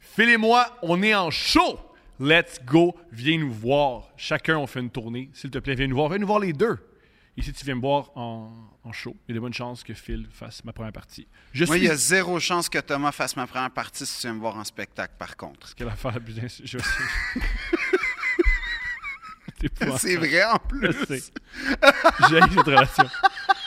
Phil et moi, on est en show. Let's go. Viens nous voir. Chacun, on fait une tournée. S'il te plaît, viens nous voir. Viens nous voir les deux. Et si tu viens me voir en, en show, il y a de bonnes chances que Phil fasse ma première partie. Je Moi, suis. il y a zéro chance que Thomas fasse ma première partie si tu viens me voir en spectacle, par contre. Quelle affaire ins- Je C'est vrai en Je plus. sais. J'ai cette relation.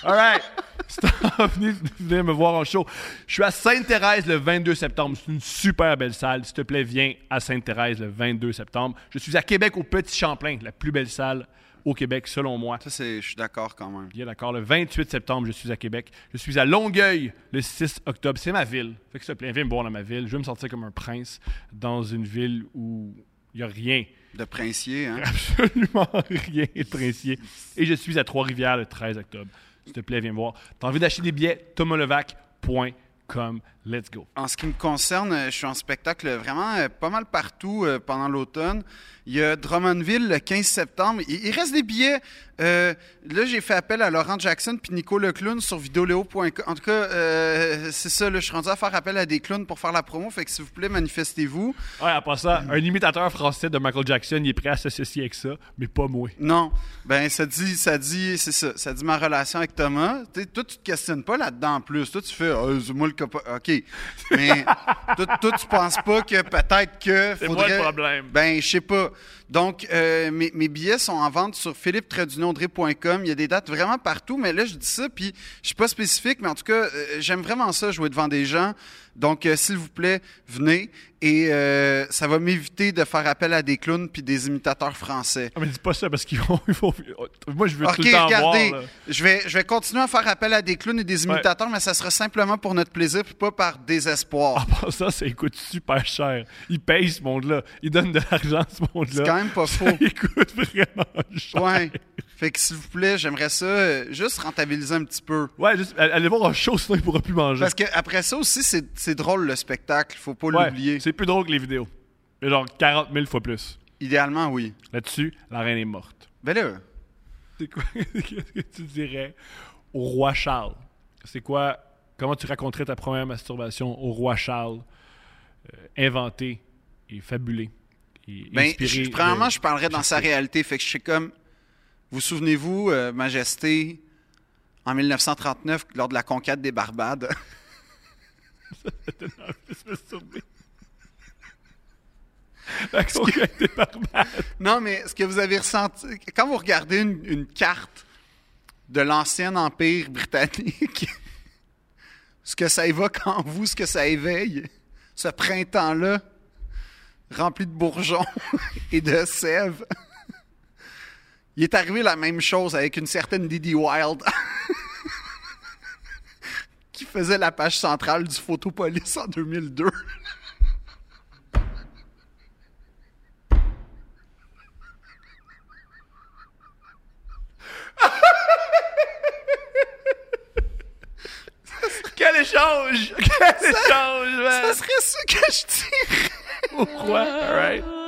All right. Venez, venez me voir en show. Je suis à Sainte-Thérèse le 22 septembre. C'est une super belle salle. S'il te plaît, viens à Sainte-Thérèse le 22 septembre. Je suis à Québec au Petit Champlain, la plus belle salle au Québec selon moi. Ça, c'est, je suis d'accord quand même. Bien d'accord. Le 28 septembre, je suis à Québec. Je suis à Longueuil le 6 octobre. C'est ma ville. Fait que s'il te plaît, viens me voir dans ma ville. Je veux me sentir comme un prince dans une ville où il n'y a rien. De princier, hein? Absolument rien de princier. Et je suis à Trois-Rivières le 13 octobre. S'il te plaît, viens voir. T'as envie d'acheter des billets? tomolovac.com. Let's go. En ce qui me concerne, euh, je suis en spectacle vraiment euh, pas mal partout euh, pendant l'automne. Il y a Drummondville le 15 septembre. Il, reste des billets. Euh, là, j'ai fait appel à Laurent Jackson puis Nico Leclown sur videoléo.com. En tout cas, euh, c'est ça. là, je suis rendu à faire appel à des clowns pour faire la promo. Fait que s'il vous plaît, manifestez-vous. Ouais, après ça, un imitateur français de Michael Jackson, il est prêt à s'associer avec ça, mais pas moi. Non, ben ça dit, ça dit, c'est ça, ça dit ma relation avec Thomas. T'sais, toi, tu te questionnes pas là-dedans en plus. Toi, tu fais, Ah, c'est moi le copain. Ok, mais toi, toi, tu penses pas que peut-être que C'est moi faudrait. le problème. Ben, je sais pas. Donc, euh, mes, mes billets sont en vente sur philippe-audrey.com. Il y a des dates vraiment partout, mais là, je dis ça, puis je suis pas spécifique, mais en tout cas, euh, j'aime vraiment ça, jouer devant des gens. Donc, euh, s'il vous plaît, venez. Et ça va m'éviter de faire appel à des clowns puis des imitateurs français. Ah, mais dis pas ça parce qu'ils vont, Moi, je veux OK, tout le temps regardez, voir. je vais, je vais continuer à faire appel à des clowns et des imitateurs, mais ça sera simplement pour notre plaisir puis pas par désespoir. En passant, ça coûte super cher. Ils payent ce monde-là. Ils donnent de l'argent à ce monde-là. Même pas Ça faux. coûte vraiment cher. Ouais. Fait que s'il vous plaît, j'aimerais ça euh, juste rentabiliser un petit peu. Ouais, juste, allez voir un show, sinon il pourra plus manger. Parce que après ça aussi, c'est drôle le spectacle. Faut pas Ouais, l'oublier. C'est plus drôle que les vidéos. Mais genre 40 000 fois plus. Idéalement, oui. Là-dessus, la reine est morte. Ben là, C'est quoi? Qu'est-ce que tu dirais au roi Charles? C'est quoi Comment tu raconterais ta première masturbation au roi Charles euh, inventé et fabulé? et ben, je- premièrement, de- je parlerais dans sa réalité. Fait que je sais comme. Vous souvenez-vous, euh, Majesté, en 1939, lors de la conquête des Barbades? La conquête des barbares. Non, mais ce que vous avez ressenti, quand vous regardez une, une carte de l'ancien empire britannique, ce que ça évoque en vous, ce que ça éveille, ce printemps-là, rempli de bourgeons et de sève, il est arrivé la même chose avec une certaine Didi Wild. qui faisait la page centrale du Photopolis en 2002. Quel échange Quel échange, Ça man serait ça que je dirais. Pourquoi Alright. de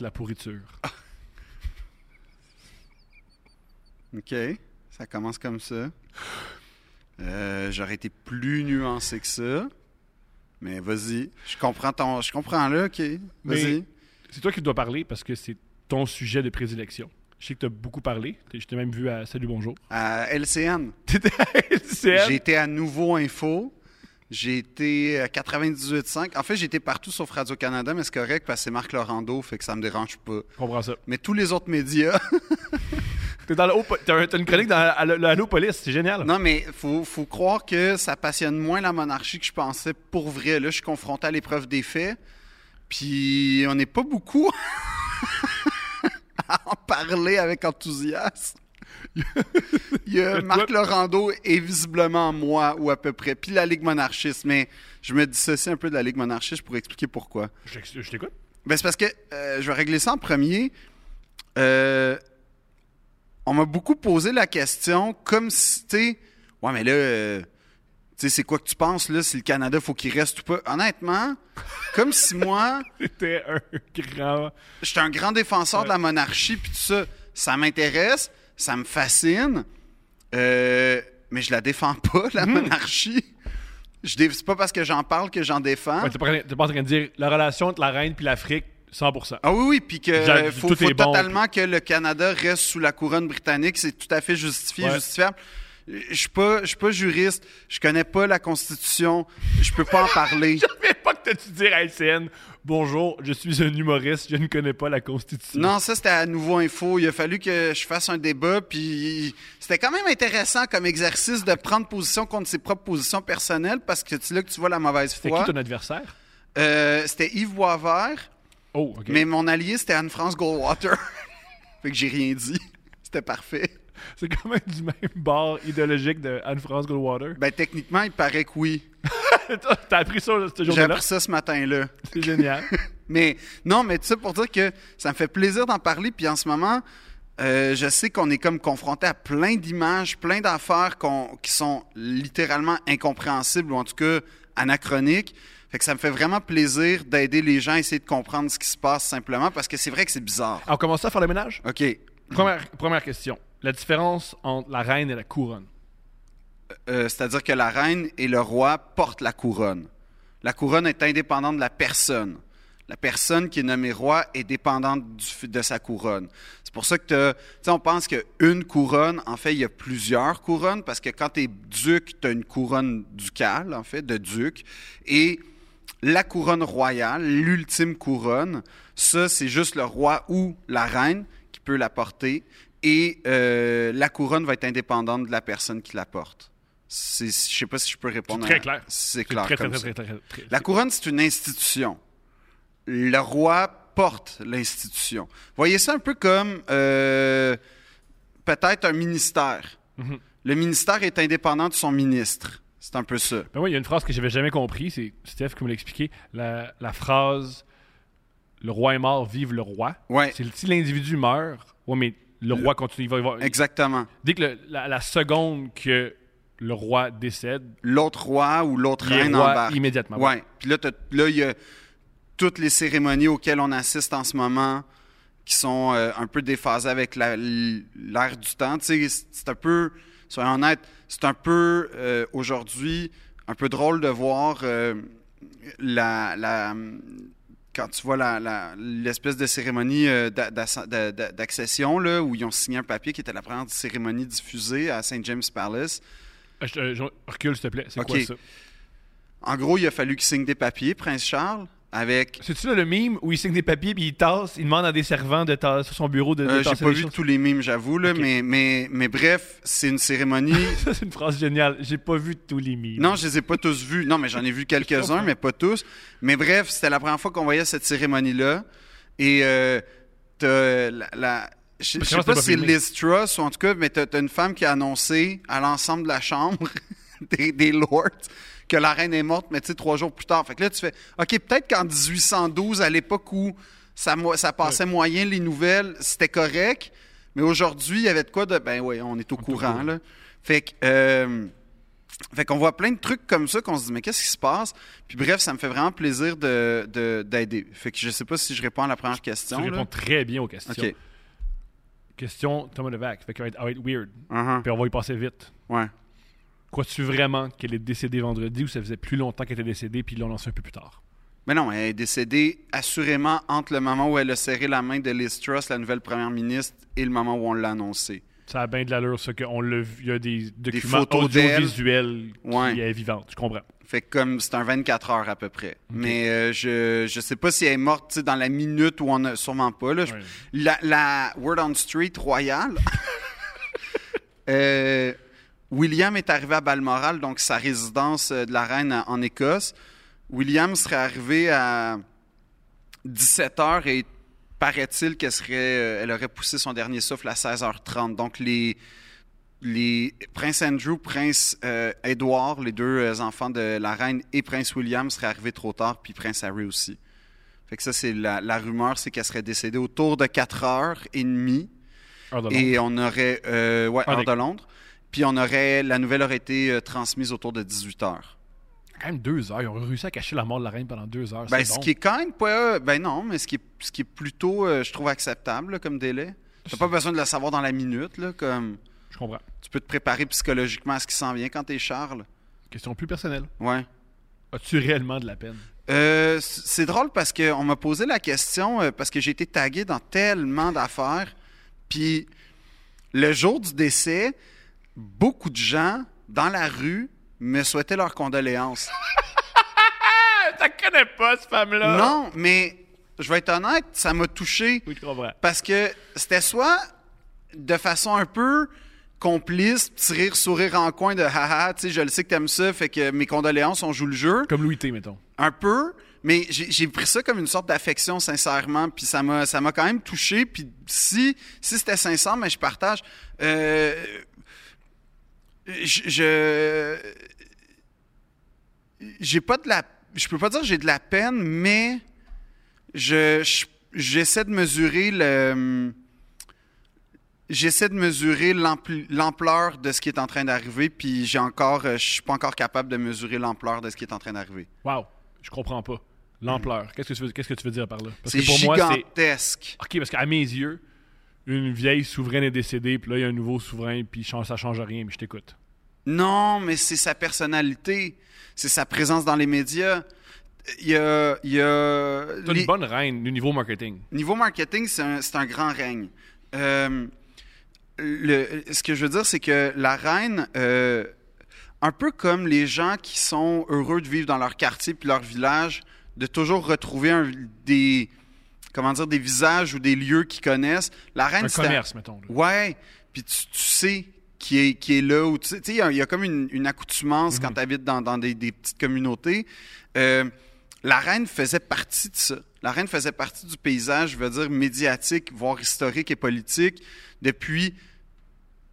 la pourriture. OK. Ça commence comme ça. Euh, J'aurais été plus nuancé que ça. Mais vas-y. Je comprends ton. Je comprends là, OK. Vas-y. C'est toi qui dois parler parce que c'est ton sujet de prédilection. Je sais que tu as beaucoup parlé. Je t'ai même vu à Salut Bonjour. À LCN. T'étais à LCN. Été à Nouveau Info. J'ai été à 98.5. En fait, j'ai été partout sauf Radio-Canada, mais c'est correct parce que c'est Marc Laurando, fait que ça me dérange pas. Je comprends ça. Mais tous les autres médias, T'es dans le haut, t'as, un- t'as une chronique dans la- le, le Allo Police, c'est génial. non, mais faut, faut croire que ça passionne moins la monarchie que je pensais pour vrai. Là, je suis confronté à l'épreuve des faits, puis on n'est pas beaucoup à en parler avec enthousiasme. Il y a Marc Laurando est visiblement moi, ou à peu près, puis la Ligue monarchiste, mais je me dissocie un peu de la Ligue monarchiste pour expliquer pourquoi. Je, t'écoute. Ben, c'est parce que euh, je vais régler ça en premier. Euh, on m'a beaucoup posé la question comme si, tu sais, ouais, mais là, euh, tu sais, c'est quoi que tu penses, là, si le Canada, faut qu'il reste ou pas? Honnêtement, comme si moi, C'était un grand. j'étais un grand défenseur de la monarchie, puis tout ça, ça m'intéresse, ça me fascine, euh, mais je la défends pas, la monarchie. Je dé- C'est pas parce que j'en parle que j'en défends. Ouais, t'es, pas, pas en train de dire la relation entre la reine puis l'Afrique, 100%. Ah oui, oui, puis que euh, faut, bon, totalement que le Canada reste sous la couronne britannique. C'est tout à fait justifié, Ouais. justifiable. Je suis pas, je suis pas juriste. Je connais pas la Constitution. Je peux pas en parler. Je savais pas que t'as-tu dire à LCN Bonjour, je suis un humoriste, je ne connais pas la Constitution. Non, ça c'était à Nouveau Info. Il a fallu que je fasse un débat, puis c'était quand même intéressant comme exercice de prendre position contre ses propres positions personnelles, parce que c'est là que tu vois la mauvaise C'était foi. qui ton adversaire? Euh, c'était Yves Boisvert, Oh, ok. mais mon allié c'était Anne-France Goldwater. fait que j'ai rien dit. C'était parfait. C'est quand même du même bord idéologique de Anne-France Goldwater. Ben techniquement, il paraît que oui. T'as appris ça ce J'ai jour-là appris ça ce matin-là. C'est génial. Mais non, mais tout ça pour dire que ça me fait plaisir d'en parler. Puis en ce moment, euh, je sais qu'on est comme confronté à plein d'images, plein d'affaires qui sont littéralement incompréhensibles ou en tout cas anachroniques. Fait que ça me fait vraiment plaisir d'aider les gens à essayer de comprendre ce qui se passe simplement parce que c'est vrai que c'est bizarre. Alors, on commence à faire le ménage? OK. première, première question. La différence entre la reine et la couronne. Euh, C'est-à-dire que la reine et le roi portent la couronne. La couronne est indépendante de la personne. La personne qui est nommée roi est dépendante de sa couronne. C'est pour ça que tu on pense qu'une couronne, en fait, il y a plusieurs couronnes, parce que quand tu es duc, tu as une couronne ducale, en fait, de duc. Et la couronne royale, l'ultime couronne, ça, c'est juste le roi ou la reine qui peut la porter. Et euh, la couronne va être indépendante de la personne qui la porte. C'est- Je sais pas si je peux répondre. très à- clair. C'est C'est clair très, comme très, ça. très, très, très, très- La couronne, c'est une institution. Le roi porte l'institution. Voyez ça un peu comme euh, peut-être un ministère. Mhm. Le ministère est indépendant de son ministre. C'est un peu ça. Ben oui, il y a une phrase que j'avais jamais compris, c'est Steph qui me l'a expliqué. La, la phrase Le roi est mort, vive le roi. Ouais. C'est si l'individu meurt, ouais, mais le, roi continue. Il va, il va- Exactement. dès que le- la, la seconde que le roi décède, L'autre roi ou l'autre reine roi embarque. immédiatement. Ouais. Puis là, là, il y a toutes les cérémonies auxquelles on assiste en ce moment qui sont euh, un peu déphasées avec la- l'air du temps. Tu sais, c'est- c'est un peu, soyons honnêtes, c'est un peu euh, aujourd'hui un peu drôle de voir euh, la, la- quand tu vois la- la- l'espèce de cérémonie euh, d'accession là, où ils ont signé un papier qui était la première cérémonie diffusée à St. James Palace. Je- euh, je- recule, s'il te plaît. C'est quoi ça? En gros, il a fallu qu'il signe des papiers, Prince Charles, avec C'est-tu le mime où il signe des papiers puis il tasse, il demande à des servants de tasser sur son bureau de, de Euh, J'ai pas vu choses? tous les mimes, j'avoue, là, mais, mais, mais bref, c'est une cérémonie. Ça, c'est une phrase géniale. J'ai pas vu tous les mimes. non, je les ai pas tous vus. Non, mais j'en ai vu quelques-uns, mais pas tous. Mais bref, c'était la première fois qu'on voyait cette cérémonie-là. Et euh, t'as la, la- je sais pas si c'est? Liz Truss ou en tout cas, mais t'as t'as une femme qui a annoncé à l'ensemble de la chambre des, des lords que la reine est morte, mais tu sais, trois jours plus tard. Fait que là, tu fais, OK, peut-être qu'en 1812, à l'époque où ça, passait moyen les nouvelles, c'était correct, mais aujourd'hui, il y avait de quoi de, ben oui, on est au courant, là. Fait que, euh, fait qu'on voit plein de trucs comme ça qu'on se dit, mais qu'est-ce qui se passe? Puis bref, ça me fait vraiment plaisir de, de- d'aider. Fait que je sais pas si je réponds à la première Tu question. réponds là. très bien aux questions. OK. Question Thomas Levac. Fait qu'elle va être, elle va être weird. Uh-huh. Puis on va y passer vite. Ouais. Crois-tu vraiment qu'elle est décédée vendredi ou ça faisait plus longtemps qu'elle était décédée puis ils l'ont lancé un peu plus tard? Mais non, elle est décédée assurément entre le moment où elle a serré la main de Liz Truss, la nouvelle première ministre, et le moment où on l'a annoncé. Ça a bien de l'allure, ça, qu'on l'a vu. Il y a des documents d'elle. audiovisuels Ouais. qui est vivante. Je comprends. Fait que comme c'est un 24 heures à peu près. Mais euh, je je sais pas si elle est morte tu dans la minute où on a sûrement pas là. Ouais. La, la Word on Street Royal. euh, William est arrivé à Balmoral, donc sa résidence euh, de la reine en Écosse. William serait arrivé à 17 heures et paraît-il qu'elle serait, euh, elle aurait poussé son dernier souffle à 16h30. Donc les les Prince Andrew, Prince euh, Edward, les deux euh, enfants de la reine, et Prince William seraient arrivés trop tard, puis Prince Harry aussi. Fait que ça, c'est la, la rumeur, c'est qu'elle serait décédée autour de 4 heures et demie, on aurait, euh, ouais, Ah, heure de. Londres, puis on aurait, la nouvelle aurait été euh, transmise autour de 18 heures. Quand même deux heures. Ils ont réussi à cacher la mort de la reine pendant deux heures. Ben, ce bon. qui est quand même pas, ben non, mais ce qui est, ce qui est plutôt, euh, je trouve acceptable là, comme délai. T'as pas besoin de le savoir dans la minute, là, comme Je comprends. tu peux te préparer psychologiquement à ce qui s'en vient quand t'es Charles. Question plus personnelle. Ouais. As-tu réellement de la peine? Euh, c'est drôle parce qu'on m'a posé la question, euh, parce que j'ai été tagué dans tellement d'affaires. Puis le jour du décès, beaucoup de gens dans la rue me souhaitaient leurs condoléances. T'as connais pas, cette femme-là? non, mais je vais être honnête, ça m'a touché Oui, je comprends. parce que c'était soit de façon un peu complice, petit rire, sourire en coin de haha, tu sais, je le sais que t'aimes ça, fait que mes condoléances, on joue le jeu. Comme Louis T, mettons. Un peu, mais j'ai pris ça comme une sorte d'affection, sincèrement, puis ça m'a ça m'a quand même touché. Puis si, si c'était sincère, mais je partage. Euh, je. J'ai pas de la. Je peux pas dire que j'ai de la peine, mais je je- j'essaie de mesurer le. J'essaie de mesurer l'ampleur de ce qui est en train d'arriver, puis j'ai encore, euh, je suis pas encore capable de mesurer l'ampleur de ce qui est en train d'arriver. Wow. Je comprends pas. L'ampleur. Qu'est-ce que tu veux, qu'est-ce que tu veux dire par là? Moi, c'est. gigantesque. OK, parce qu'à mes yeux, une vieille souveraine est décédée, puis là, il y a un nouveau souverain, puis ça change rien, mais je t'écoute. Non, mais c'est sa personnalité, c'est sa présence dans les médias. Il y a, il y a T'as les- une bonne reine du niveau marketing. niveau marketing, c'est un, c'est un grand règne. Euh, le- ce que je veux dire, c'est que la reine, euh, un peu comme les gens qui sont heureux de vivre dans leur quartier puis leur village, de toujours retrouver un- des, comment dire, des visages ou des lieux qu'ils connaissent. La reine, Un c'est commerce, mettons. là. Ouais, puis tu, tu sais qui est, qui est là. Ou tu sais, il y a- il y, a comme une, une accoutumance quand tu habites dans, dans des, des petites communautés. Euh, la reine faisait partie de ça. La reine faisait partie du paysage, je veux dire, médiatique, voire historique et politique, depuis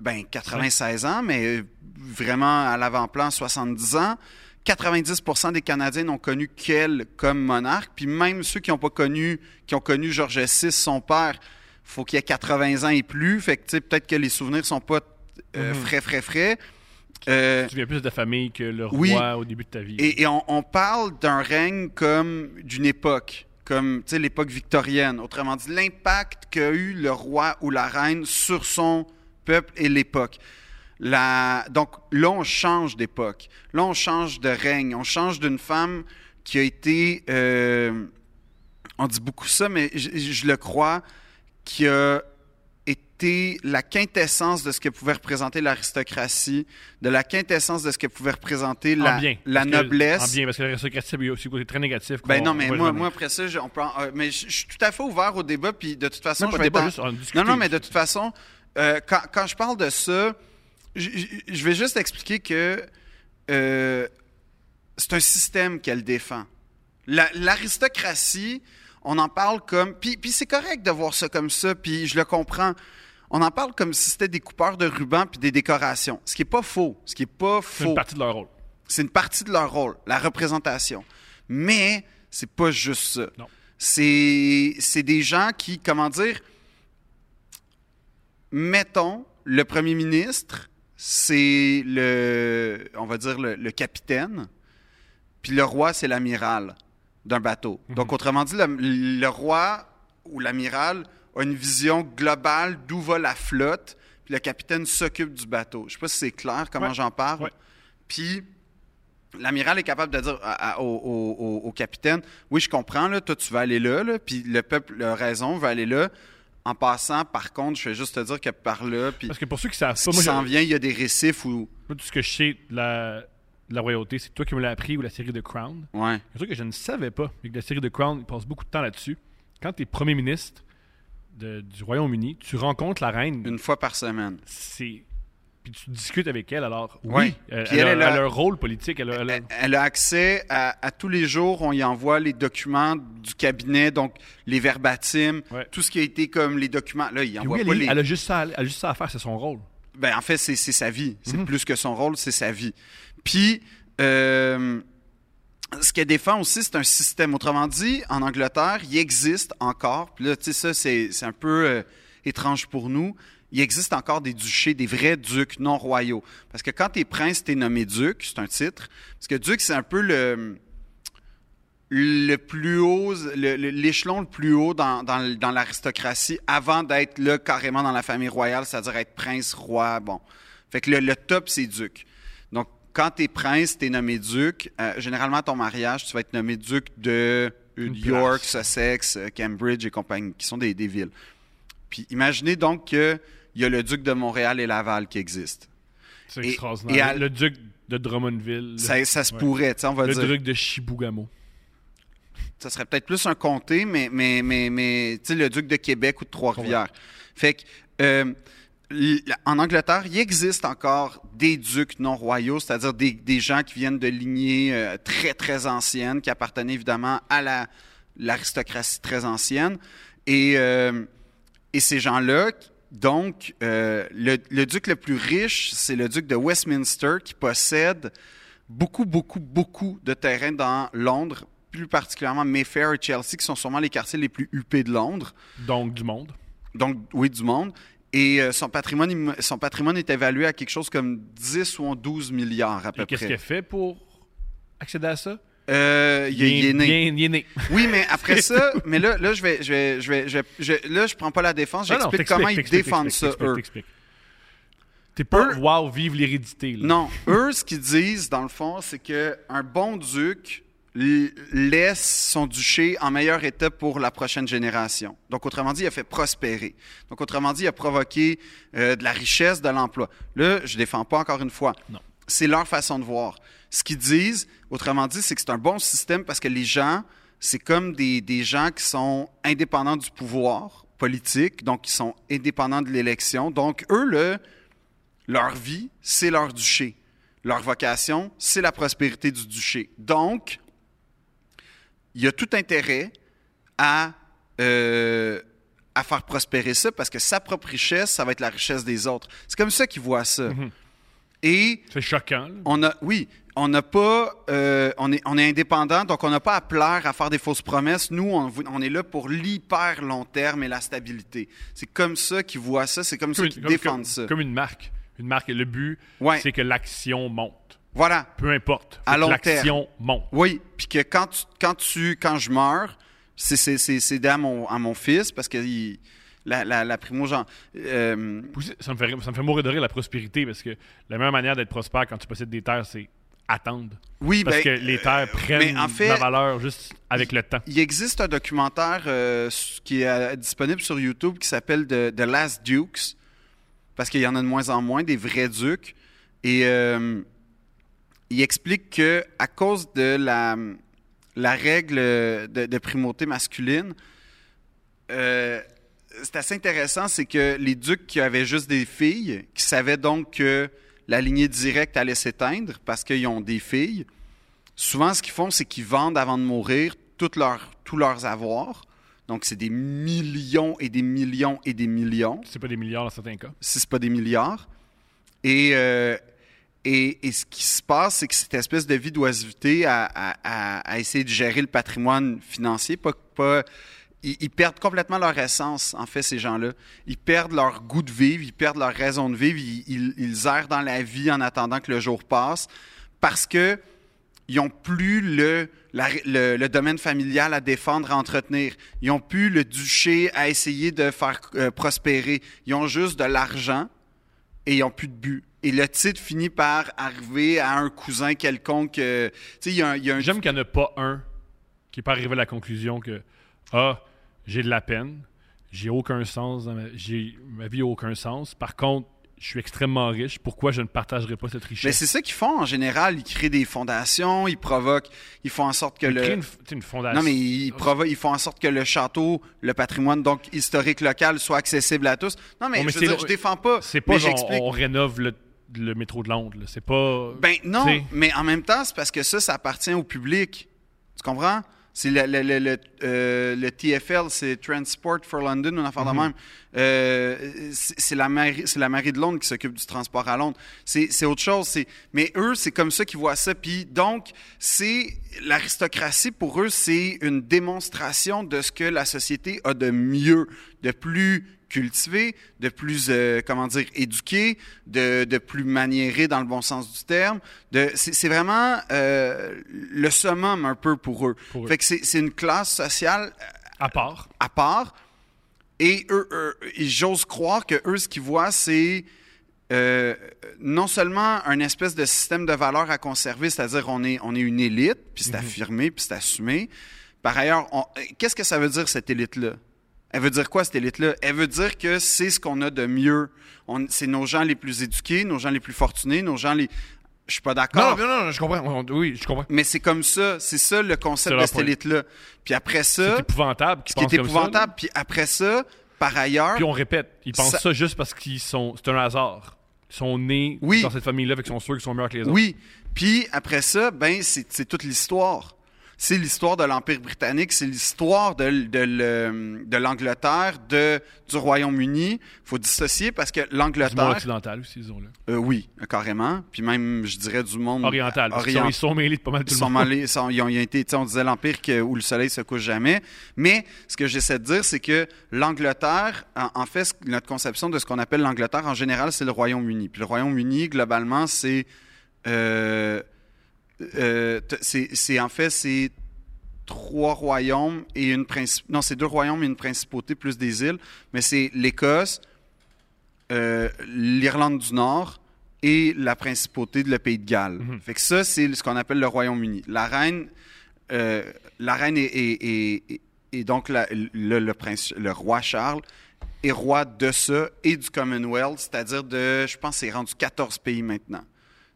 ben, 96 ans, mais vraiment à l'avant-plan, 70 ans. 90% des Canadiens n'ont connu qu'elle comme monarque, puis même ceux qui n'ont pas connu, qui ont connu Georges VI, son père, faut qu'il ait 80 ans et plus, fait que peut-être que les souvenirs sont pas euh, Mhm. frais, frais, frais. Euh, Tu viens plus de ta famille que le roi Oui. au début de ta vie. et, et on, on parle d'un règne comme d'une époque, comme l'époque victorienne. Autrement dit, l'impact qu'a eu le roi ou la reine sur son peuple et l'époque. La- Donc là, on change d'époque. Là, on change de règne. On change d'une femme qui a été, euh, on dit beaucoup ça, mais je, je le crois, qui a été la quintessence de ce que pouvait représenter l'aristocratie, de la quintessence de ce que pouvait représenter En la, bien. la Parce que- noblesse. En bien, parce que l'aristocratie, il y a aussi un côté très négatif. Ben non, on mais moi, moi après ça, je, on peut euh, mais je, je suis tout à fait ouvert au débat, puis de toute façon, Non, je vais débat, en- juste en discuter. Non, non, mais de toute façon, euh, quand, quand je parle de ça, je, vais juste expliquer que euh, c'est un système qu'elle défend. La- L'aristocratie, on en parle comme... Puis, puis c'est correct de voir ça comme ça, puis je le comprends. On en parle comme si c'était des coupeurs de rubans puis des décorations. Ce qui est pas faux. Ce qui est pas C'est faux. une partie de leur rôle. C'est une partie de leur rôle, la représentation. Mais c'est pas juste ça. C'est c'est des gens qui, comment dire, mettons, le premier ministre, c'est le, on va dire, le, le capitaine, puis le roi, c'est l'amiral d'un bateau. Donc, autrement dit, le, le roi ou l'amiral a une vision globale d'où va la flotte, puis le capitaine s'occupe du bateau. Je sais pas si c'est clair comment Ouais. j'en parle. Ouais. Puis, l'amiral est capable de dire à- à- au, au- au- au capitaine Oui, je comprends, là, toi, tu vas aller là, là, puis le peuple a raison, va aller là. En passant, par contre, je vais juste te dire que par là, puis Parce que pour ceux qui savent pas, moi, s'en vient, il y a des récifs où. tout ce que je sais de la, de la royauté, c'est toi qui me l'as appris ou la série de Crown. Ouais. Un truc que je ne savais pas, et que la série de Crown il passe beaucoup de temps là-dessus. Quand tu es premier ministre de- du Royaume-Uni, tu rencontres la reine. Une fois par semaine. C'est. Puis tu discutes avec elle, alors. Oui, Ouais. elle, Puis elle elle a, elle un rôle politique. Elle a, elle a- Elle, elle a accès à, à tous les jours, on y envoie les documents du cabinet, donc les verbatims, Ouais. tout ce qui a été comme les documents. Là, il envoie oui, elle, pas est- les. elle a juste ça, à- elle a juste ça à faire, c'est son rôle. Ben, en fait, c'est sa vie. C'est Mhm. plus que son rôle, c'est sa vie. Puis, euh, ce qu'elle défend aussi, c'est un système. Autrement dit, en Angleterre, il existe encore, puis là, tu sais, ça, c'est c'est un peu euh, étrange pour nous, il existe encore des duchés, des vrais ducs non royaux. Parce que quand t'es prince, t'es nommé duc, c'est un titre. Parce que duc, c'est un peu le le plus haut, le- le- l'échelon le, plus haut dans, dans, l- dans l'aristocratie avant d'être là carrément dans la famille royale, c'est-à-dire être prince, roi, bon. Fait que le, le top, c'est duc. Donc, quand t'es prince, t'es nommé duc. Euh, généralement, à ton mariage, tu vas être nommé duc de York. Sussex, euh, Cambridge et compagnie, qui sont des, des villes. Puis imaginez donc qu'il y a le duc de Montréal et Laval qui existent. C'est extraordinaire. et à- Le duc de Drummondville. le- Ça, ça se ouais. pourrait, on va Le dire. duc de Chibougamau. ça serait peut-être plus un comté, mais, mais, mais, mais tu sais, le duc de Québec ou de Trois-Rivières. Fait que, euh, en Angleterre, il existe encore des ducs non royaux, c'est-à-dire des, des gens qui viennent de lignées euh, très, très anciennes, qui appartenaient évidemment à la, l'aristocratie très ancienne. Et, euh, et ces gens-là, donc, euh, le, le duc le plus riche, c'est le duc de Westminster qui possède beaucoup, beaucoup, beaucoup de terrain dans Londres, plus particulièrement Mayfair et Chelsea, qui sont sûrement les quartiers les plus huppés de Londres. Donc, du monde. Donc, oui, du monde. Et euh, son, patrimoine, son patrimoine est évalué à quelque chose comme 10 ou 12 milliards à peu Et qu'est-ce près. qu'elle fait pour accéder à ça? Euh, il, il est né. bien- il est né. Oui, mais après ça, mais là, là, je vais, je vais, je vais, je là, je prends pas la défense, j'explique comment ils défendent ça, eux. T'es pas, wow, vive l'hérédité. Non, eux, ce qu'ils disent, dans le fond, c'est que un bon duc laisse son duché en meilleur état pour la prochaine génération. Donc, autrement dit, il a fait prospérer. Donc, autrement dit, il a provoqué euh, de la richesse, de l'emploi. Là, je défends pas encore une fois. Non. C'est leur façon de voir. Ce qu'ils disent, autrement dit, c'est que c'est un bon système parce que les gens, c'est comme des, des gens qui sont indépendants du pouvoir politique, donc qui sont indépendants de l'élection. Donc, eux, le, leur vie, c'est leur duché. Leur vocation, c'est la prospérité du duché. Donc, il y a tout intérêt à, euh, à faire prospérer ça parce que sa propre richesse, ça va être la richesse des autres. C'est comme ça qu'ils voient ça. Mhm. Et C'est choquant. là. on a, oui, on n'a pas, euh, on est, on est indépendant, donc on n'a pas à plaire à faire des fausses promesses. Nous, on, est là pour l'hyper long terme et la stabilité. C'est comme ça qu'ils voient ça, c'est comme ça qu'ils défendent comme- ça. comme une marque. Une marque, le but, Ouais. c'est que l'action monte. Voilà. Peu importe. À long L'action monte. Oui, puis que quand tu, quand tu, quand je meurs, c'est, aidé à mon, à mon fils parce que il- la, la, la primo, genre, euh, Ça me, fait, ça me fait mourir de rire la prospérité parce que la meilleure manière d'être prospère quand tu possèdes des terres, c'est attendre. oui, Parce ben, que les terres mais prennent en fait, la valeur juste avec le temps. Il existe un documentaire euh, qui est euh, disponible sur YouTube qui s'appelle The, The Last Dukes, parce qu'il y en a de moins en moins, des vrais ducs. Et euh, il explique que à cause de la, la règle de, de primauté masculine, euh, c'est assez intéressant, c'est que les ducs qui avaient juste des filles, qui savaient donc que la lignée directe allait s'éteindre parce qu'ils ont des filles, souvent ce qu'ils font, c'est qu'ils vendent avant de mourir toutes leurs- tous leurs avoirs. Donc, c'est des millions et des millions et des millions, C'est pas des milliards dans certains cas. si ce n'est pas des milliards. Et, euh, et, et ce qui se passe, c'est que cette espèce de vie d'oisiveté à- à- à essayer de gérer le patrimoine financier, pas, pas- ils, perdent complètement leur essence, en fait, ces gens-là. Ils perdent leur goût de vivre, ils perdent leur raison de vivre, ils, errent dans la vie en attendant que le jour passe parce que ils n'ont plus le, domaine familial à défendre, à entretenir. Ils n'ont plus le duché à essayer de faire euh, prospérer. Ils ont juste de l'argent et ils n'ont plus de but. Et le titre finit par arriver à un cousin quelconque. euh, il y a un J'aime qu'il n'y en a pas un qui n'est pas arrivé à la conclusion que Ah, j'ai de la peine, j'ai aucun sens, dans ma, j'ai, ma vie n'a aucun sens. Par contre, je suis extrêmement riche. Pourquoi je ne partagerai pas cette Mais richesse? c'est ça qu'ils font en général. Ils créent des fondations, ils provoquent, ils font en sorte que le. une, une fondation. Non, mais ils, provo- ils font en sorte que le château, le patrimoine donc historique local soit accessible à tous. Non, mais, Ouais, mais je, veux dire, je défends pas. c'est pas mais genre on rénove le, le métro de Londres. C'est pas. Ben non, mais en même temps, c'est parce que ça, ça appartient au public. Tu comprends? C'est le, le, le, le, euh, le TFL, c'est Transport for London, une affaire de même. Euh, c'est la, mairie- c'est la mairie de Londres qui s'occupe du transport à Londres. C'est c'est autre chose. Mais eux, c'est comme ça qu'ils voient ça. Puis donc, c'est l'aristocratie, pour eux, c'est une démonstration de ce que la société a de mieux, de plus cultivé, de plus, euh, comment dire, éduqué, de, de plus maniéré dans le bon sens du terme. C'est, vraiment euh, le summum un peu pour eux. Pour eux. Fait que c'est, une classe sociale À part. à part. Et eux, eux, et j'ose croire que eux, ce qu'ils voient, c'est euh, non seulement un espèce de système de valeurs à conserver, c'est-à-dire on est, on est une élite, puis c'est affirmé, puis c'est assumé. Par ailleurs, qu'est-ce que ça veut dire, cette élite-là? Elle veut dire quoi, cette élite-là? Elle veut dire que c'est ce qu'on a de mieux. C'est nos gens les plus éduqués, nos gens les plus fortunés, nos gens les... Je suis pas d'accord. Non, non, non, je comprends. Oui, je comprends. Mais c'est comme ça, c'est ça le concept de cette élite-là. Puis après ça, C'est épouvantable. ce qui est épouvantable. Puis après ça, par ailleurs, Puis on répète, ils pensent Ça- ça, juste parce qu'ils sont. C'est un hasard. Ils sont nés Oui. dans cette famille-là, qu'ils sont sûrs qu'ils sont meilleurs que les autres. oui. Puis après ça, ben c'est toute l'histoire. C'est l'histoire de l'Empire britannique, c'est l'histoire de, l- de, le- de l'Angleterre, de, du Royaume-Uni. faut dissocier parce que Du monde l'Angleterre, occidental aussi, disons-le. euh, oui, carrément. Puis même, je dirais, du monde Oriental. orient- Ils sont mêlés de pas mal tout Ils le sont monde. mêlés, ils sont- ils ont, ils ont été, tu sais, on disait l'empire que- où le soleil se couche jamais. Mais ce que j'essaie de dire, c'est que l'Angleterre, en, en fait, notre conception de ce qu'on appelle l'Angleterre en général, c'est le Royaume-Uni. Puis le Royaume-Uni, globalement, c'est, euh, euh, c'est, en fait, c'est trois royaumes et une princi- non, c'est deux royaumes et une principauté plus des îles. Mais c'est l'Écosse, euh, l'Irlande du Nord et la principauté de le Pays de Galles. Fait que ça, c'est ce qu'on appelle le Royaume-Uni. La reine, euh, la reine est, est- est- est- est donc la- le, le prince, le roi Charles est roi de ça et du Commonwealth, c'est-à-dire de, je pense, c'est rendu 14 pays maintenant.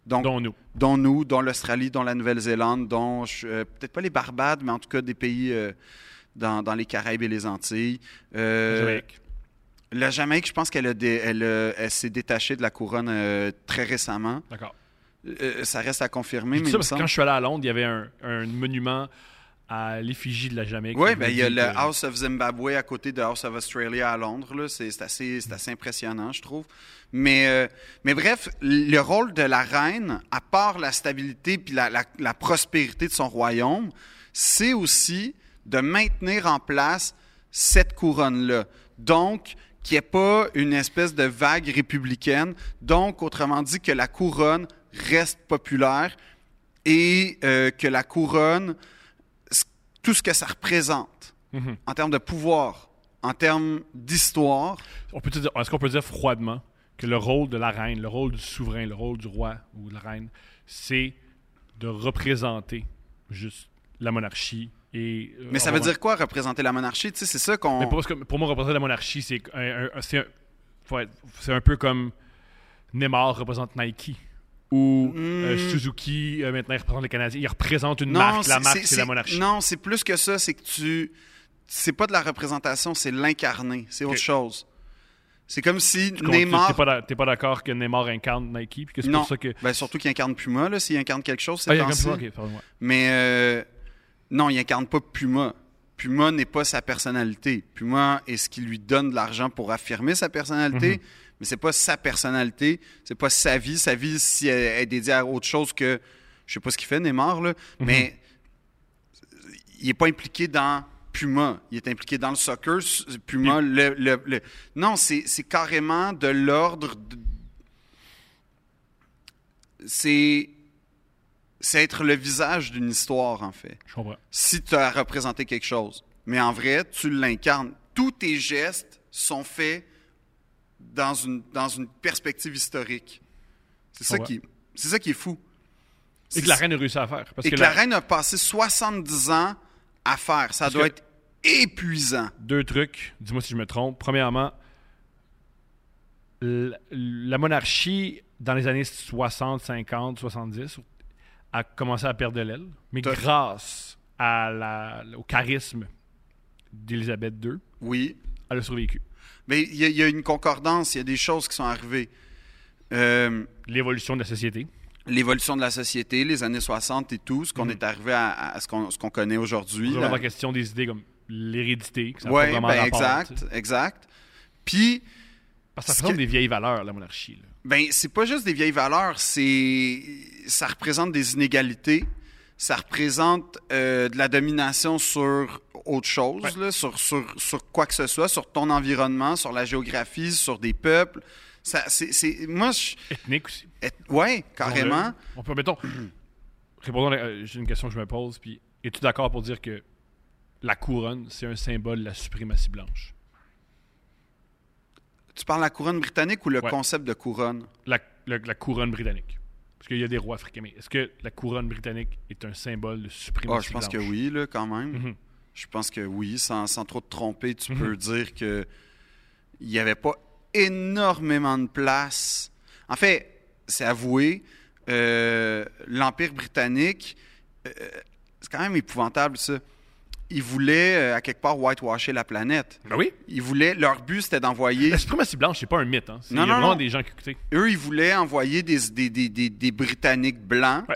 Donc, Dont nous. dont nous, dont l'Australie, dont la Nouvelle-Zélande, dont euh, peut-être pas les Barbades, mais en tout cas des pays euh, dans, dans les Caraïbes et les Antilles. Euh, Jamaïque. la Jamaïque, je pense qu'elle elle, elle s'est détachée de la couronne très récemment. D'accord. Ça reste à confirmer, Je mais ça parce que quand je suis allé à Londres, il y avait un, un monument à l'effigie de la Jamaïque. Oui, ben, il y a le House of Zimbabwe à côté de House of Australia à Londres. C'est assez, assez impressionnant, je trouve. Mais, euh, mais bref, le rôle de la reine, à part la stabilité puis la, la- la prospérité de son royaume, c'est aussi de maintenir en place cette couronne-là. Donc, qu'il n'y ait pas une espèce de vague républicaine. Donc, autrement dit, que la couronne reste populaire et euh, que la couronne, tout ce que ça représente Mhm. en termes de pouvoir, en termes d'histoire, est-ce qu'on peut dire froidement que le rôle de la reine, le rôle du souverain, le rôle du roi ou de la reine, c'est de représenter juste la monarchie et. euh, mais ça veut dire quoi représenter la monarchie? Tu sais, c'est ça qu'on... Pour, moi, représenter la monarchie, c'est un, un peu comme Neymar représente Nike. Ou euh, Hmm. Suzuki, euh, maintenant, il représente les Canadiens. Il représente une Non, marque. La marque, c'est- la monarchie. Non, c'est plus que ça. C'est que tu... C'est pas de la représentation, c'est l'incarner. C'est autre chose. C'est comme si Tu Neymar... T'es pas, d'accord que Neymar incarne Nike? Puis que non, pour ça que. ben, surtout qu'il incarne Puma. là. S'il incarne quelque chose, c'est Ah, il. Mais euh, non, il incarne pas Puma. Puma n'est pas sa personnalité. Puma est ce qui lui donne de l'argent pour affirmer sa personnalité, mais c'est pas sa personnalité, c'est pas sa vie. Sa vie, si elle est dédiée à autre chose que, je sais pas ce qu'il fait, Neymar, là, mais il est pas impliqué dans Puma. Il est impliqué dans le soccer. Puma, le, le- le- non, c'est c'est carrément de l'ordre. de- C'est c'est être le visage d'une histoire, en fait. Je comprends. Si tu as représenté quelque chose. Mais en vrai, tu l'incarnes. Tous tes gestes sont faits dans une, dans une perspective historique. C'est ça, qui, c'est ça qui est fou. Et que la reine a réussi à faire. Parce Et que que la reine a passé 70 ans à faire. Ça doit être épuisant. Deux trucs, dis-moi si je me trompe. Premièrement, la monarchie, dans les années 60, 50, 70, a commencé à perdre de l'aile. Mais T'as- grâce à la- au charisme d'Élisabeth II, Oui. elle a survécu. Mais il y, a- il y a une concordance, il y a des choses qui sont arrivées. Euh, L'évolution de la société. L'évolution de la société, les années 60 et tout, ce qu'on est arrivé à, à ce qu'on ce qu'on connaît aujourd'hui. Vraiment là. la question des idées comme l'hérédité, que ça n'a Oui, vraiment ben exact, tu sais. exact. Puis, Parce que ça représente que- des vieilles valeurs, la monarchie. là. ben, c'est pas juste des vieilles valeurs, c'est ça représente des inégalités, ça représente euh, de la domination sur autre chose, Ouais. là, sur, sur, sur quoi que ce soit, sur ton environnement, sur la géographie, sur des peuples. Ça, c'est, c'est- moi, je, Ethnique aussi. et- ouais, carrément. On peut, mettons, répondons, à- euh, j'ai une question que je me pose, puis es-tu d'accord pour dire que la couronne, c'est un symbole de la suprématie blanche? Tu parles de la couronne britannique ou le Ouais. concept de couronne? La, le- la couronne britannique. Parce qu'il y a des rois africains, mais est-ce que la couronne britannique est un symbole de suprématie je pense que oui, là, quand même. Mhm. Je pense que oui, sans, sans trop te tromper, tu Mhm. peux dire que il n'y avait pas énormément de place. En fait, c'est avoué, euh, l'Empire britannique, euh, c'est quand même épouvantable, ça. Ils voulaient, euh, à quelque part, whitewasher la planète. Ben oui. Ils voulaient, leur but, c'était d'envoyer La suprématie blanche, c'est pas un mythe. Hein. C'est- Non, il y a non, vraiment non. des gens qui écoutaient. eux, ils voulaient envoyer des, des, des, des- des Britanniques blancs Ouais.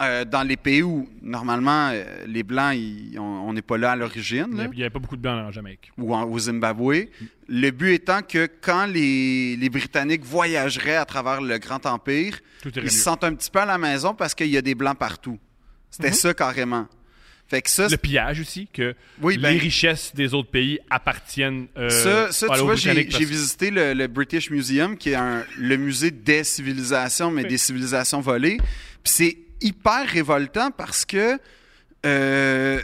euh, dans les pays où, normalement, euh, les Blancs, ils- on n'est pas là à l'origine. Il n'y avait pas beaucoup de blancs en Jamaïque. ou en- au Zimbabwe. Le but étant que quand les, les Britanniques voyageraient à travers le Grand Empire, ils se sentent un petit peu à la maison parce qu'il y a des Blancs partout. C'était ça carrément. Fait que ça, Le pillage aussi, que Oui, ben- les richesses des autres pays appartiennent euh, ça, ça, tu vois, j'ai parce- visité le, le British Museum, qui est un- le musée des civilisations, mais Oui. des civilisations volées. Puis c'est hyper révoltant parce que euh,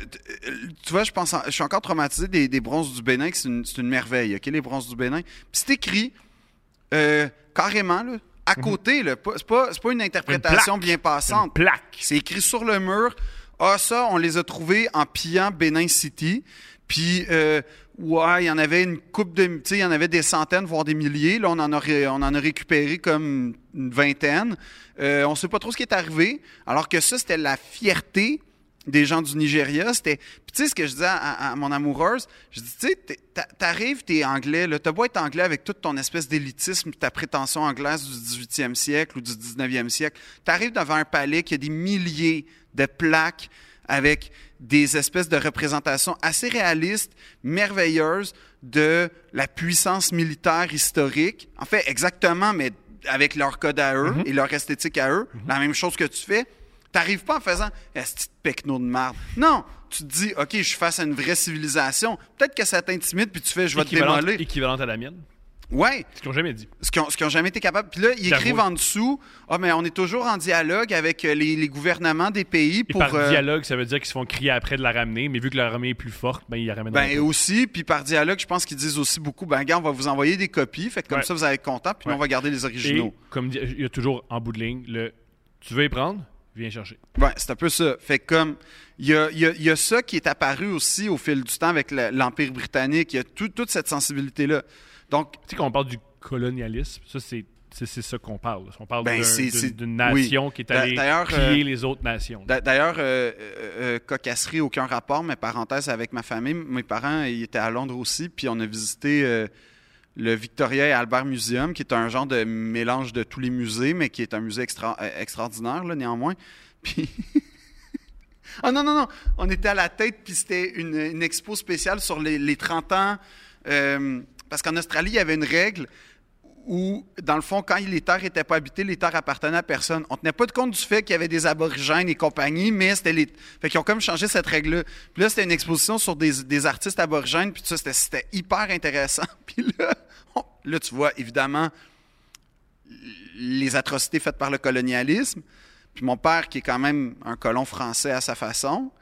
tu vois, je pense, en- je suis encore traumatisé des, des bronzes du Bénin, que c'est une, une merveille, ok, les bronzes du Bénin. Puis c'est écrit euh, carrément là, à côté, là, pas- c'est pas, pas une interprétation Mhm. plaque. bien passante. plaque. C'est écrit sur le mur. Ah, ça, on les a trouvés en pillant Benin City. Puis, euh, ouais, il y en avait une coupe de. Tu sais, il y en avait des centaines, voire des milliers. Là, on en a, récupéré comme une vingtaine. Euh, on sait pas trop ce qui est arrivé. Alors que ça, c'était la fierté des gens du Nigeria. C'était. Puis, tu sais, ce que je disais à, mon amoureuse, je dis, tu sais, t'arrives, t'es anglais, là. T'as beau être anglais avec toute ton espèce d'élitisme, ta prétention anglaise du 18e siècle ou du 19e siècle. T'arrives devant un palais qui a des milliers de plaques avec des espèces de représentations assez réalistes, merveilleuses de la puissance militaire historique. En fait, exactement, mais avec leur code à eux et leur esthétique à eux. La même chose que tu fais. T'arrives pas en faisant de pecno de merde. Non, tu te dis, OK, je suis face à une vraie civilisation. Peut-être que ça t'intimide, puis tu fais, je vais te démolir. équivalente à la mienne. Ouais, Ce qu'ils n'ont jamais dit. ce qu'ils n'ont jamais été capables. Puis là, ils écrivent en dessous, ah, mais on est toujours en dialogue avec euh, les, les gouvernements des pays Et pour. par euh, dialogue, ça veut dire qu'ils se font crier après de la ramener, mais vu que la armée est plus forte, ben ils la ramènent. Ben, et aussi, puis par dialogue, je pense qu'ils disent aussi beaucoup, ben, gars, on va vous envoyer des copies, fait que comme Ouais. ça, vous allez être content, puis nous, Ouais. on va garder les Et originaux. comme dit- il y a toujours en bout de ligne, le tu veux y prendre, viens chercher. Ouais, c'est un peu ça. Fait que comme, il y a, il y a- il y a ça qui est apparu aussi au fil du temps avec le- l'Empire britannique, il y a tout- toute cette sensibilité-là. Donc, Tu sais, quand on parle du colonialisme, ça, c'est c'est ça qu'on parle. On parle Ben, d'une nation qui est allée piller euh, les autres nations. D'a- D'ailleurs, euh, euh, cocasserie, aucun rapport, mais parenthèse avec ma famille. Mes parents, ils étaient à Londres aussi, puis on a visité le Victoria et Albert Museum, qui est un genre de mélange de tous les musées, mais qui est un musée extra- extraordinaire, là, néanmoins. Puis. Ah non, non, non, on était à la tête, puis c'était une, une expo spéciale sur les, les 30 ans. Parce qu'en Australie, il y avait une règle où, dans le fond, quand les terres n'étaient pas habitées, les terres appartenaient à personne. On tenait pas de compte du fait qu'il y avait des aborigènes et compagnie, mais c'était les... Fait qu'ils ont comme changé cette règle-là. Puis là, c'était une exposition sur des, artistes aborigènes, puis ça, c'était- hyper intéressant. Puis là, là, tu vois, évidemment, les atrocités faites par le colonialisme. Puis mon père, qui est quand même un colon français à sa façon,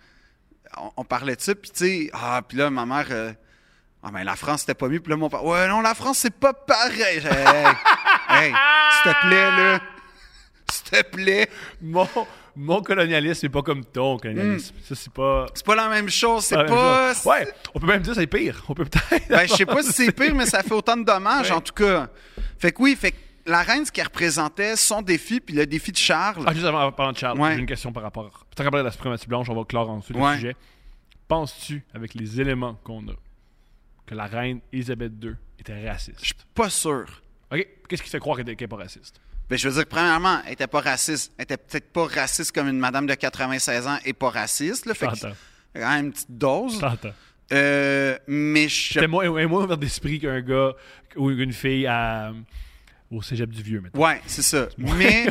on, on parlait de ça, puis tu sais, ah, puis là, ma mère... euh, Ah, mais la France, c'était pas mieux. Puis là, mon père, ouais, non, la France, c'est pas pareil. J'ai- Hey, hey, s'il te plaît, là. S'il te plaît. Mon, mon colonialisme c'est pas comme ton colonialisme. Ça, c'est pas. C'est pas la même chose. C'est pas. chose. Ouais, on peut même dire que c'est pire. On peut peut-être. Ben, je sais pas si c'est pire, mais ça fait autant de dommages, Ouais. en tout cas. Fait que oui, fait que la reine, ce qu'elle représentait, son défi, puis le défi de Charles. Ah, juste avant de parler de Charles, Ouais. j'ai une question par rapport. Par rapport à la suprématie blanche, on va clore ensuite Ouais. le sujet. Penses-tu, avec les éléments qu'on a, que la reine Elisabeth II était raciste? Je suis pas sûr. Ok, qu'est-ce qui fait croire qu'elle n'est pas raciste? Ben, je veux dire, premièrement, elle était pas raciste. Elle était peut-être pas raciste comme une madame de 96 ans et pas raciste. Là, fait que quand même une petite dose. Euh, mais je C'était moins, moins ouvert d'esprit qu'un gars ou une fille à, au cégep du vieux, maintenant. Ouais, c'est ça. Mais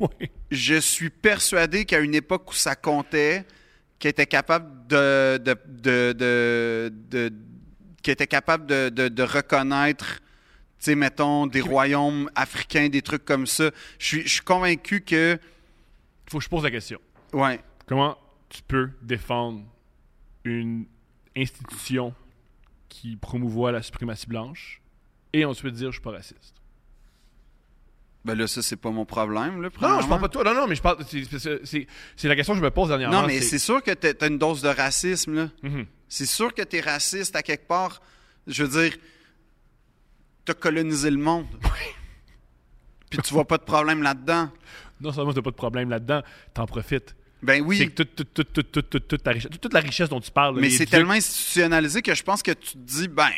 je suis persuadé qu'à une époque où ça comptait, qu'elle était capable de, de, de, de, qu'elle était capable de, de- de reconnaître, tu sais, mettons, des royaumes africains, des trucs comme ça. Je suis, je suis convaincu que, Faut que je pose la question. ouais, Comment tu peux défendre une institution qui promouvoit la suprématie blanche et ensuite dire je suis pas raciste? Ben là, ça, c'est pas mon problème, là, Non, je parle pas de toi. Non, non, mais je parle. c'est- c'est- C'est c'est la question que je me pose dernièrement. Non, mais c'est sûr que t'as une dose de racisme, là. Mhm. C'est sûr que t'es raciste à quelque part. Je veux dire, t'as colonisé le monde. Puis tu vois pas de problème là-dedans. Non seulement t'as pas de problème là-dedans, t'en profites. Ben C'est oui, que toute, toute, la richesse dont tu parles. mais c'est tellement institutionnalisé que je pense que tu te dis, ben,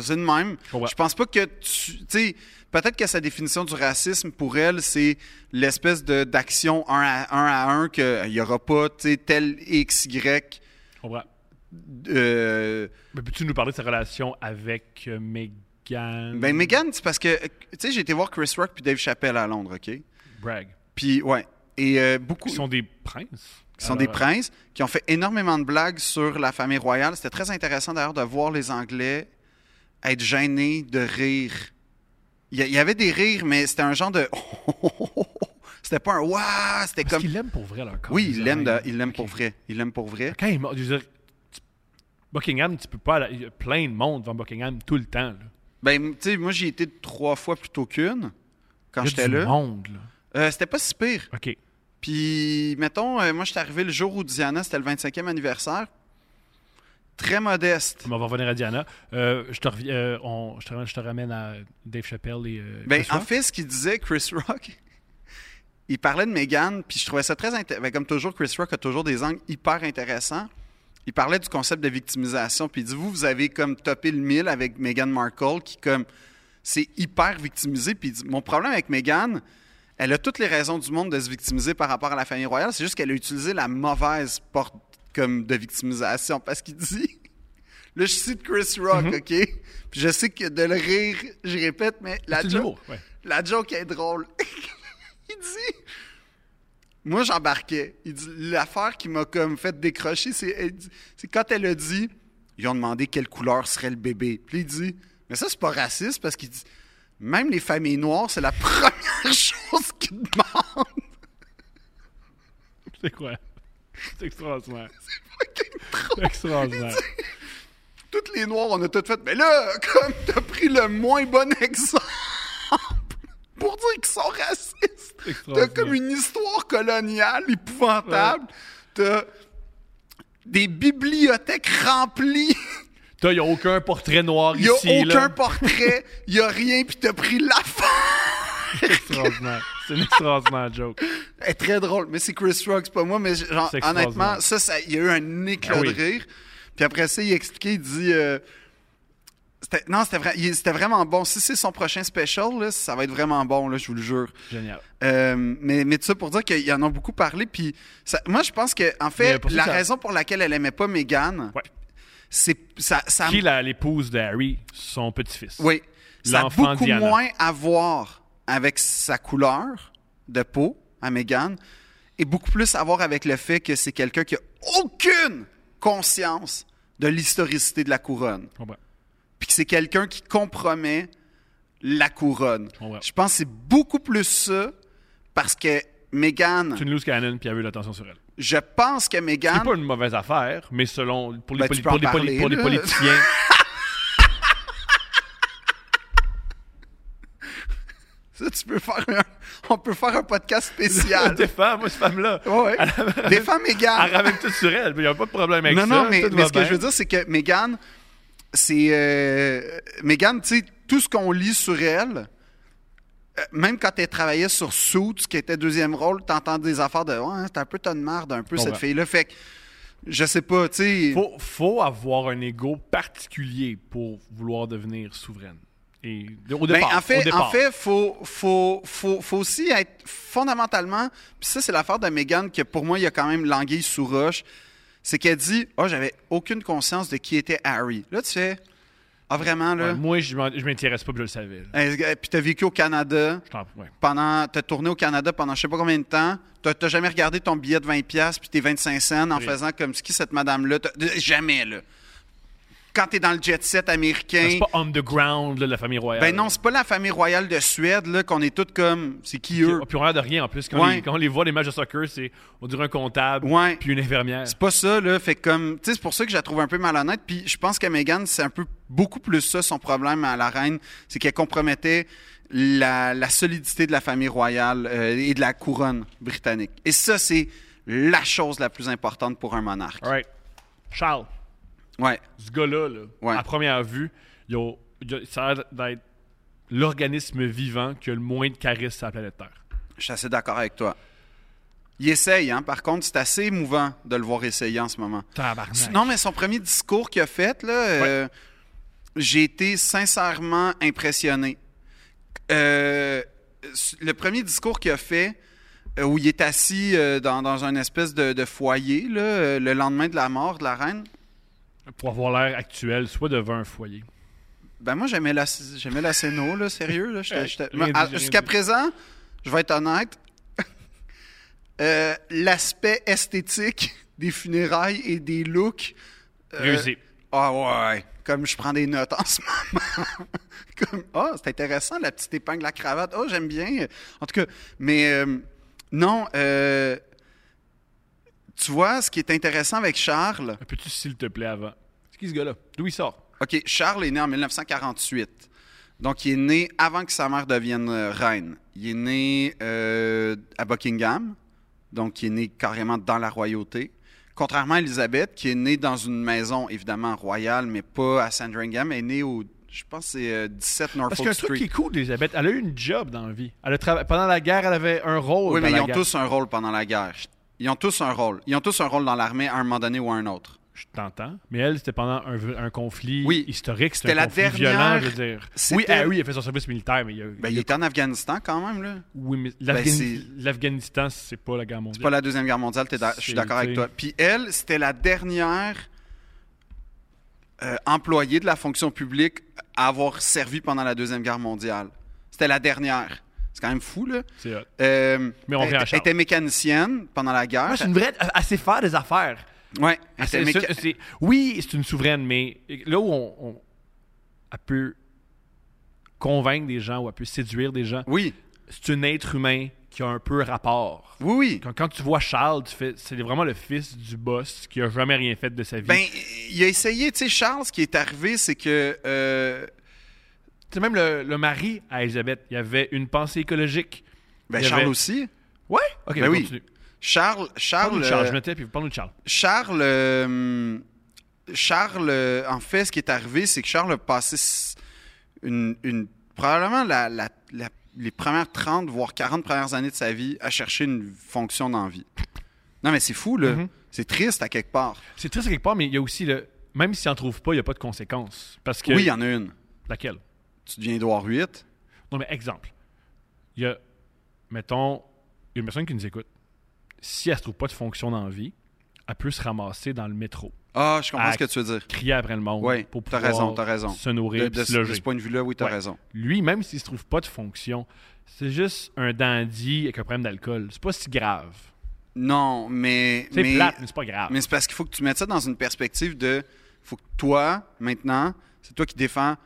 c'est de même. Je pense pas que tu. Tu sais, peut-être que sa définition du racisme pour elle, c'est l'espèce de- d'action un à un, à un qu'il n'y aura pas, tel X, Y. Comprends. euh, Mais peux-tu nous parler de sa relation avec euh, Meghan? Ben, Megan, c'est parce que, tu sais, j'ai été voir Chris Rock puis Dave Chappelle à Londres, OK? Bragg. Puis, ouais. Et euh, beaucoup. Qui sont des princes. qui sont Alors, des princes, qui ont fait énormément de blagues sur la famille royale. C'était très intéressant d'ailleurs de voir les Anglais être gênés de rire. Il y, avait des rires, mais c'était un genre de. C'était pas un waouh, c'était Parce comme. qu'ils l'aiment pour vrai, leur corps. Oui, les il l'aime, de- oreilles. il l'aime pour vrai. Il l'aime pour vrai. Quand il je veux dire, tu- Buckingham, tu peux pas. aller- Il y a plein de monde devant Buckingham tout le temps. Là. Ben, tu sais, moi j'ai été trois fois plutôt qu'une quand Il y a j'étais là. monde, là. Euh, c'était pas si pire. OK. Puis, mettons, euh, moi j'étais arrivé le jour où Diana, c'était le 25e anniversaire. Très modeste. On va revenir à Diana. Euh, je, te reviens- euh, on- je, te, ramène- je te ramène à Dave Chappelle et. euh, Ben, en fait, ce qu'il disait, Chris Rock, il parlait de Meghan, puis je trouvais ça très intéressant. comme toujours, Chris Rock a toujours des angles hyper intéressants. Il parlait du concept de victimisation, puis il dit Vous, vous avez comme topé le mille avec Meghan Markle, qui, comme, c'est hyper victimisé. Puis il dit Mon problème avec Meghan, elle a toutes les raisons du monde de se victimiser par rapport à la famille royale, c'est juste qu'elle a utilisé la mauvaise porte comme de victimisation. Parce qu'il dit Là, je cite Chris Rock, OK? Puis je sais que de le rire, je répète, mais la joke, ouais. la joke est drôle. il dit. Moi, j'embarquais. Il dit l'affaire qui m'a comme fait décrocher, c'est quand elle a dit ils ont demandé quelle couleur serait le bébé. Puis il dit mais ça c'est pas raciste parce qu'il dit même les familles noires, c'est la première chose qu'ils demandent. C'est quoi? C'est extraordinaire. C'est extraordinaire. Toutes les noirs, on a tout fait. Mais là, comme t'as pris le moins bon exemple pour dire qu'ils sont racistes. T'as comme une histoire coloniale épouvantable. T'as des bibliothèques remplies. Il n'y a aucun portrait noir Il n'y a ici. aucun là. portrait. N'y a rien, puis t'as pris l'affaire. C'est extraordinaire. C'est une extraordinaire joke. Elle est très drôle, mais c'est Chris Rock, c'est pas moi. Mais genre, honnêtement, ça, ça, il y a eu un éclat Ah oui. de rire. Puis après ça, il expliquait, il dit. euh, non, c'était vraiment bon. Si c'est son prochain special, là, ça va être vraiment bon, là, je vous le jure. Génial. Euh, mais, mais tout ça pour dire qu'ils en ont beaucoup parlé. Puis ça- moi, je pense que, en fait, la ça- raison pour laquelle elle aimait pas Ouais. c'est ça, ça, Qui l'épouse d'Harry, son petit-fils? oui, ça a beaucoup Diana. moins à voir avec sa couleur de peau à Meghan et beaucoup plus à voir avec le fait que c'est quelqu'un qui a aucune conscience de l'historicité de la couronne. Puis que c'est quelqu'un qui compromet la couronne. Je pense que c'est beaucoup plus ça parce que Meghan, C'est une loose cannon, puis elle a eu l'attention sur elle. je pense que Meghan. C'est pas une mauvaise affaire, mais selon pour les, Ben, poli- pour les poli- parler, pour les là. politiciens. Ça, tu peux faire un... On peut faire un podcast spécial. Défends, moi, cette femme-là. Ouais, elle- Défends Mégane. elle ramène tout sur elle. Il n'y a pas de problème avec Non, ça. non, mais, tout mais va ce que je veux dire, c'est que Mégane, c'est. Euh, Mégane, tu sais, tout ce qu'on lit sur elle, euh, même quand elle travaillait sur Suits, qui était deuxième rôle, t'entends des affaires de. Ouais, c'est un peu tonne marde, un peu, cette fille-là. Fait que, je sais pas, tu sais. faut, faut avoir un ego particulier pour vouloir devenir souveraine. Et au Ben, en fait, départ. en fait, faut, faut, faut, faut aussi être fondamentalement. Puis ça, c'est l'affaire de Meghan que pour moi, il y a quand même l'anguille sous roche. C'est qu'elle dit, oh, j'avais aucune conscience de qui était Harry. Là, tu fais, ah vraiment là? Ouais, moi, je m'intéresse pas, puis je le savais. là. Puis t'as vécu au Canada? Je t'en- ouais. pendant, t'as tourné au Canada pendant je sais pas combien de temps. T'as jamais regardé ton billet de 20 pièces puis tes 25 cents en Oui. faisant comme ce qui cette madame là. Jamais là. Quand t'es dans le jet set américain. C'est pas underground, là, la famille royale. Ben non, c'est pas la famille royale de Suède, là, qu'on est toutes comme. C'est qui eux? puis on a de rien en plus. Quand, Ouais. les, quand on les voit, les matchs de soccer, c'est on dirait un comptable, Ouais. puis une infirmière. C'est pas ça, là. Fait comme. Tu sais, c'est pour ça que je la trouve un peu malhonnête. Puis je pense que Meghan, c'est un peu beaucoup plus ça, son problème à la reine. C'est qu'elle compromettait la, la solidité de la famille royale euh, et de la couronne britannique. Et ça, c'est la chose la plus importante pour un monarque. All right. Charles, Ouais. ce gars-là, là, Ouais. à première vue, il a- il a- ça a l'air d'être l'organisme vivant qui a le moins de charisme sur la planète Terre. Je suis assez d'accord avec toi. Il essaye, hein. Par contre, c'est assez émouvant de le voir essayer en ce moment. Tabarnak. Non, mais son premier discours qu'il a fait, là, euh, j'ai été sincèrement impressionné. Euh, le premier discours qu'il a fait, euh, où il est assis dans, dans un espèce de, de foyer, là, le lendemain de la mort de la reine, Pour avoir l'air actuel, soit devant un foyer. ben moi, j'aimais la, j'aimais la là, sérieux. Là, rien Jusqu'à présent, je vais être honnête, euh, l'aspect esthétique des funérailles et des looks... euh, Réussi. Ah ouais, comme je prends des notes en ce moment. comme ah, c'est intéressant la petite épingle à cravate. Oh, j'aime bien. En tout cas, mais euh, non, euh, tu vois, ce qui est intéressant avec Charles, Peux-tu, s'il te plaît, avant? C'est qui ce gars-là? D'où il sort? OK, Charles est né en 1948. Donc, il est né avant que sa mère devienne euh, reine. Il est né euh, à Buckingham. Donc, il est né carrément dans la royauté. Contrairement à Elisabeth, qui est née dans une maison, évidemment, royale, mais pas à Sandringham. Elle est née au, je pense, que c'est euh, 17 Parce Norfolk qu'un Street. truc qui est cool d'Elisabeth, elle a eu une job dans la vie. Elle a trava- Pendant la guerre, elle avait un rôle. Oui, mais ils ont guerre. tous un rôle pendant la guerre. Ils ont tous un rôle. Ils ont tous un rôle dans l'armée à un moment donné ou à un autre. Je t'entends. Mais elle, c'était pendant un, un conflit Oui. historique. C'était la conflit dernière- violent, je veux dire. Oui, ah oui, il a fait son service militaire, mais il a. Ben, il il a- était en Afghanistan quand même, là. Oui, mais c'est- l'Afghanistan, c'est pas la guerre mondiale. C'est pas la Deuxième Guerre mondiale, d'a- je suis d'accord avec toi. Puis elle, c'était la dernière euh, employée de la fonction publique à avoir servi pendant la Deuxième Guerre mondiale. C'était la dernière. C'est quand même fou, là. C'est hot. Euh, Mais on elle, était mécanicienne pendant la guerre. Moi, c'est une vraie. Elle sait faire des affaires. Ouais, elle Elle méca- c'est- c'est- oui, c'est une souveraine, mais là où on, on- elle peut convaincre des gens ou elle peut séduire des gens, Oui, c'est un être humain qui a un peu rapport. oui, oui. Quand, quand tu vois Charles, tu fais, c'est vraiment le fils du boss qui a jamais rien fait de sa vie. Ben, il a essayé, tu sais, Charles, ce qui est arrivé, c'est que... euh, c'est même le, le mari à Elisabeth, il y avait une pensée écologique. ben, Charles avait- aussi. Ouais? Ok, Ben on oui. continue. Charles, Charles, euh, je me tais, puis parle-nous de Charles. Charles, euh, Charles, euh, en fait, ce qui est arrivé, c'est que Charles a passé une, une- probablement la- la- la- les premières 30, voire 40 premières années de sa vie à chercher une fonction dans la vie. Non, mais c'est fou, là. Mhm. C'est triste à quelque part. C'est triste quelque part, mais il y a aussi le. Même s'il n'en trouve pas, il n'y a pas de conséquences. Parce que. Oui, il y en a une. Laquelle? Tu deviens Édouard VIII. Non, mais exemple. Il y a, mettons, une personne qui nous écoute. Si elle se trouve pas de fonction dans la vie, elle peut se ramasser dans le métro, Ah, je comprends ce que tu veux dire. crier après le monde Oui, pour pouvoir raison, raison. se nourrir De, de- se de loger. ce point de vue-là, oui, t'as Ouais. raison. Lui, même s'il se trouve pas de fonction, c'est juste un dandy avec un problème d'alcool. C'est pas si grave. Non, mais... C'est mais- plate, mais c'est pas grave. Mais c'est parce qu'il faut que tu mettes ça dans une perspective de. faut que toi, maintenant, c'est toi qui défends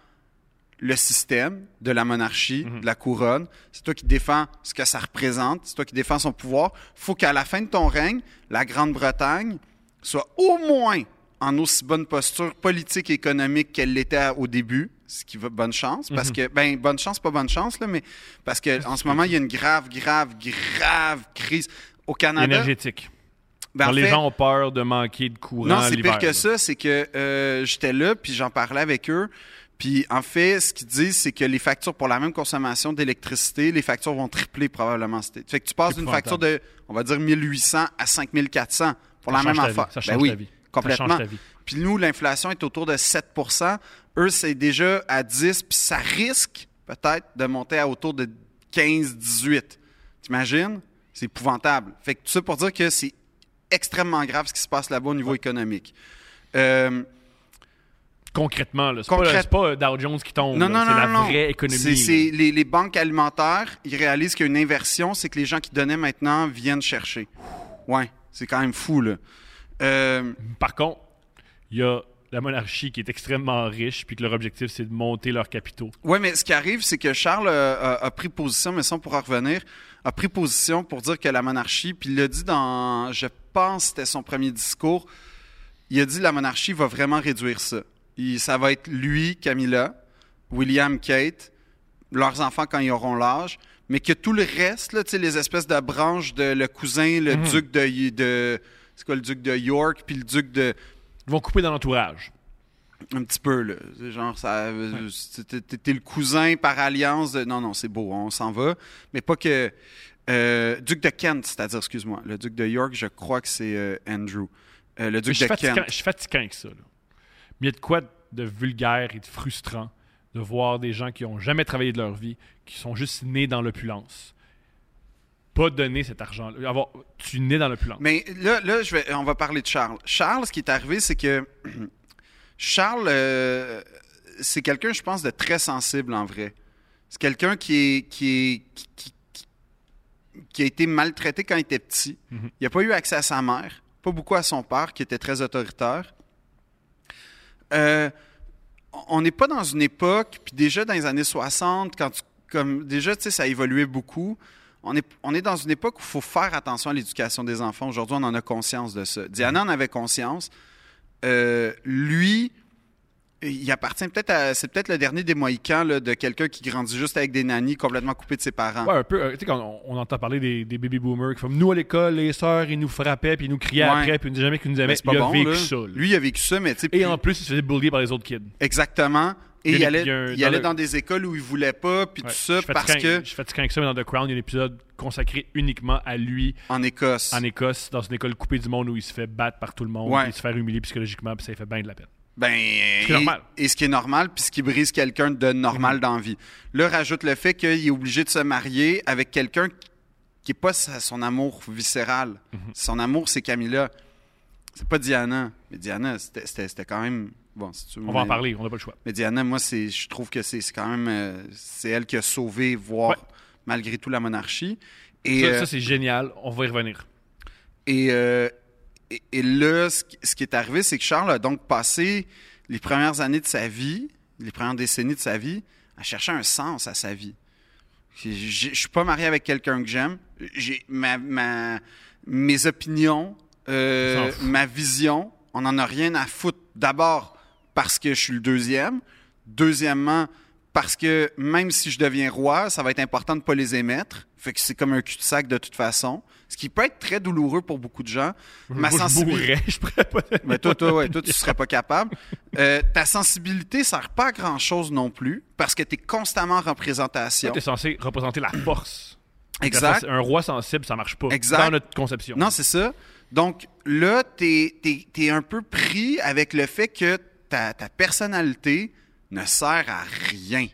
le système de la monarchie, Mhm. de la couronne. C'est toi qui défends ce que ça représente. C'est toi qui défends son pouvoir. faut qu'à la fin de ton règne, la Grande-Bretagne soit au moins en aussi bonne posture politique et économique qu'elle l'était au début. ce qui va bonne chance, parce Mhm. que, ben, bonne chance, pas bonne chance, là, mais parce que en ce moment, il y a une grave, grave, grave crise. Au Canada, Énergétique. ben, les gens ont peur de manquer de courant non, c'est pire que ça. C'est que euh, j'étais là, puis j'en parlais avec eux. Puis en fait, ce qu'ils disent, c'est que les factures pour la même consommation d'électricité, les factures vont tripler probablement. Fait que tu passes d'une facture de, on va dire, 1800 à 5400 pour Ça la même affaire. vie, Ça Ben change oui, ta vie. Ça complètement. change ta vie. Puis nous, l'inflation est autour de 7% Eux, c'est déjà à 10 puis ça risque peut-être de monter à autour de 15-18. T'imagines? C'est épouvantable. Fait que tout ça pour dire que c'est extrêmement grave ce qui se passe là-bas au niveau économique. Euh, Concrètement, là. C'est pas, Concrète- c'est pas Dow Jones qui tombe. non, non, c'est la non. vraie économie. Les, les banques alimentaires, ils réalisent qu'il y a une inversion, c'est que les gens qui donnaient maintenant viennent chercher. Ouais, c'est quand même fou, là. Euh, Par contre, il y a la monarchie qui est extrêmement riche, puis que leur objectif, c'est de monter leurs capitaux. Oui, mais ce qui arrive, c'est que Charles euh, a, a pris position, mais ça, on pourra revenir, a pris position pour dire que la monarchie, puis il l'a dit dans, je pense, c'était son premier discours, il a dit la monarchie va vraiment réduire ça. Il- ça va être lui, Camilla, William, Kate, leurs enfants quand ils auront l'âge, mais que tout le reste, là, les espèces de branches de le cousin, le Mhm. duc de, de c'est quoi le duc de York, puis le duc de Ils vont couper dans l'entourage. un petit peu, là. C'est Genre, ça, euh, t'es- le cousin par alliance. De... Non, non, c'est beau, on s'en va. Mais pas que. euh, Duc de Kent, c'est-à-dire, excuse-moi. Le duc de York, je crois que c'est euh, Andrew. Euh, le duc Je de Kent. je suis fatigant avec ça. là. Mais il y a de quoi de vulgaire et de frustrant de voir des gens qui n'ont jamais travaillé de leur vie, qui sont juste nés dans l'opulence. Pas donner cet argent. Avoir, tu nais dans l'opulence. Mais là, là je vais, on va parler de Charles. Charles, ce qui est arrivé, c'est que Charles, euh, c'est quelqu'un, je pense, de très sensible en vrai. C'est quelqu'un qui est, qui, est, qui, qui- qui- qui a été maltraité quand il était petit. Mhm. Il n'a pas eu accès à sa mère, pas beaucoup à son père, qui était très autoritaire. Euh, on n'est pas dans une époque, puis déjà dans les années 60, quand comme déjà, tu sais, ça a évolué beaucoup. On est, on est dans une époque où il faut faire attention à l'éducation des enfants. Aujourd'hui, on en a conscience de ça. Diana en avait conscience. Euh, lui, il appartient peut-être à. C'est peut-être le dernier des Mohicans là, de quelqu'un qui grandit juste avec des nannies complètement coupé de ses parents. Ouais, un peu. euh, tu sais, quand on, on entend parler des, des baby boomers qui font Nous à l'école, les sœurs, ils nous frappaient, puis ils nous criaient Ouais. après, puis ils nous disaient jamais qu'ils nous Mais aimaient. c'est pas Il a bon, vécu là. ça. là. Lui, il a vécu ça, mais tu sais. Et puis- en plus, il se faisait bullier par les autres kids. Exactement. Et Il allait, il un- dans allait le- dans des écoles où il voulait pas, puis Ouais. tout ça, parce que Je suis fatiguant avec ça, mais dans The Crown, il y a un épisode consacré uniquement à lui en Écosse. en Écosse, dans une école coupée du monde où il se fait battre par tout le monde, Ouais. il se fait humilier psychologiquement, puis ça lui fait bien de la peine. Ben, qui est et, normal. et ce qui est normal, puis ce qui brise quelqu'un de normal dans la vie. Là, rajoute le fait qu'il est obligé de se marier avec quelqu'un qui n'est pas sa- son amour viscéral. Son amour, c'est Camilla. C'est pas Diana. Mais Diana, c'était- quand même. Bon, si tu veux On va en parler, on n'a pas le choix. Mais Diana, moi, je trouve que c'est c'est quand même. euh, c'est elle qui a sauvé, voire Ouais. malgré tout, la monarchie. Et, Ça, euh, ça, c'est génial, on va y revenir. et, euh, et, et là, ce qui, ce qui est arrivé, c'est que Charles a donc passé les premières années de sa vie, les premières décennies de sa vie, à chercher un sens à sa vie. Je suis pas marié avec quelqu'un que j'aime. J'ai ma, ma- mes opinions, euh, ma vision, on n'en a rien à foutre. D'abord parce que je suis le deuxième. Deuxièmement, parce que même si je deviens roi, ça va être important de ne pas les émettre. Fait que c'est comme un cul-de-sac de toute façon. Ce qui peut être très douloureux pour beaucoup de gens. Ma Moi, je sensibilité. mourrais, je pourrais pas. Mais toi, toi, ouais, toi, tu serais pas capable. Euh, ta sensibilité sert pas à grand chose non plus parce que tu es constamment en représentation. Tu es censé représenter la force. Exact. Un roi sensible, ça marche pas. Exact. Dans notre conception. Non, c'est ça. Donc là, tu es, un peu pris avec le fait que ta, ta personnalité ne sert à rien.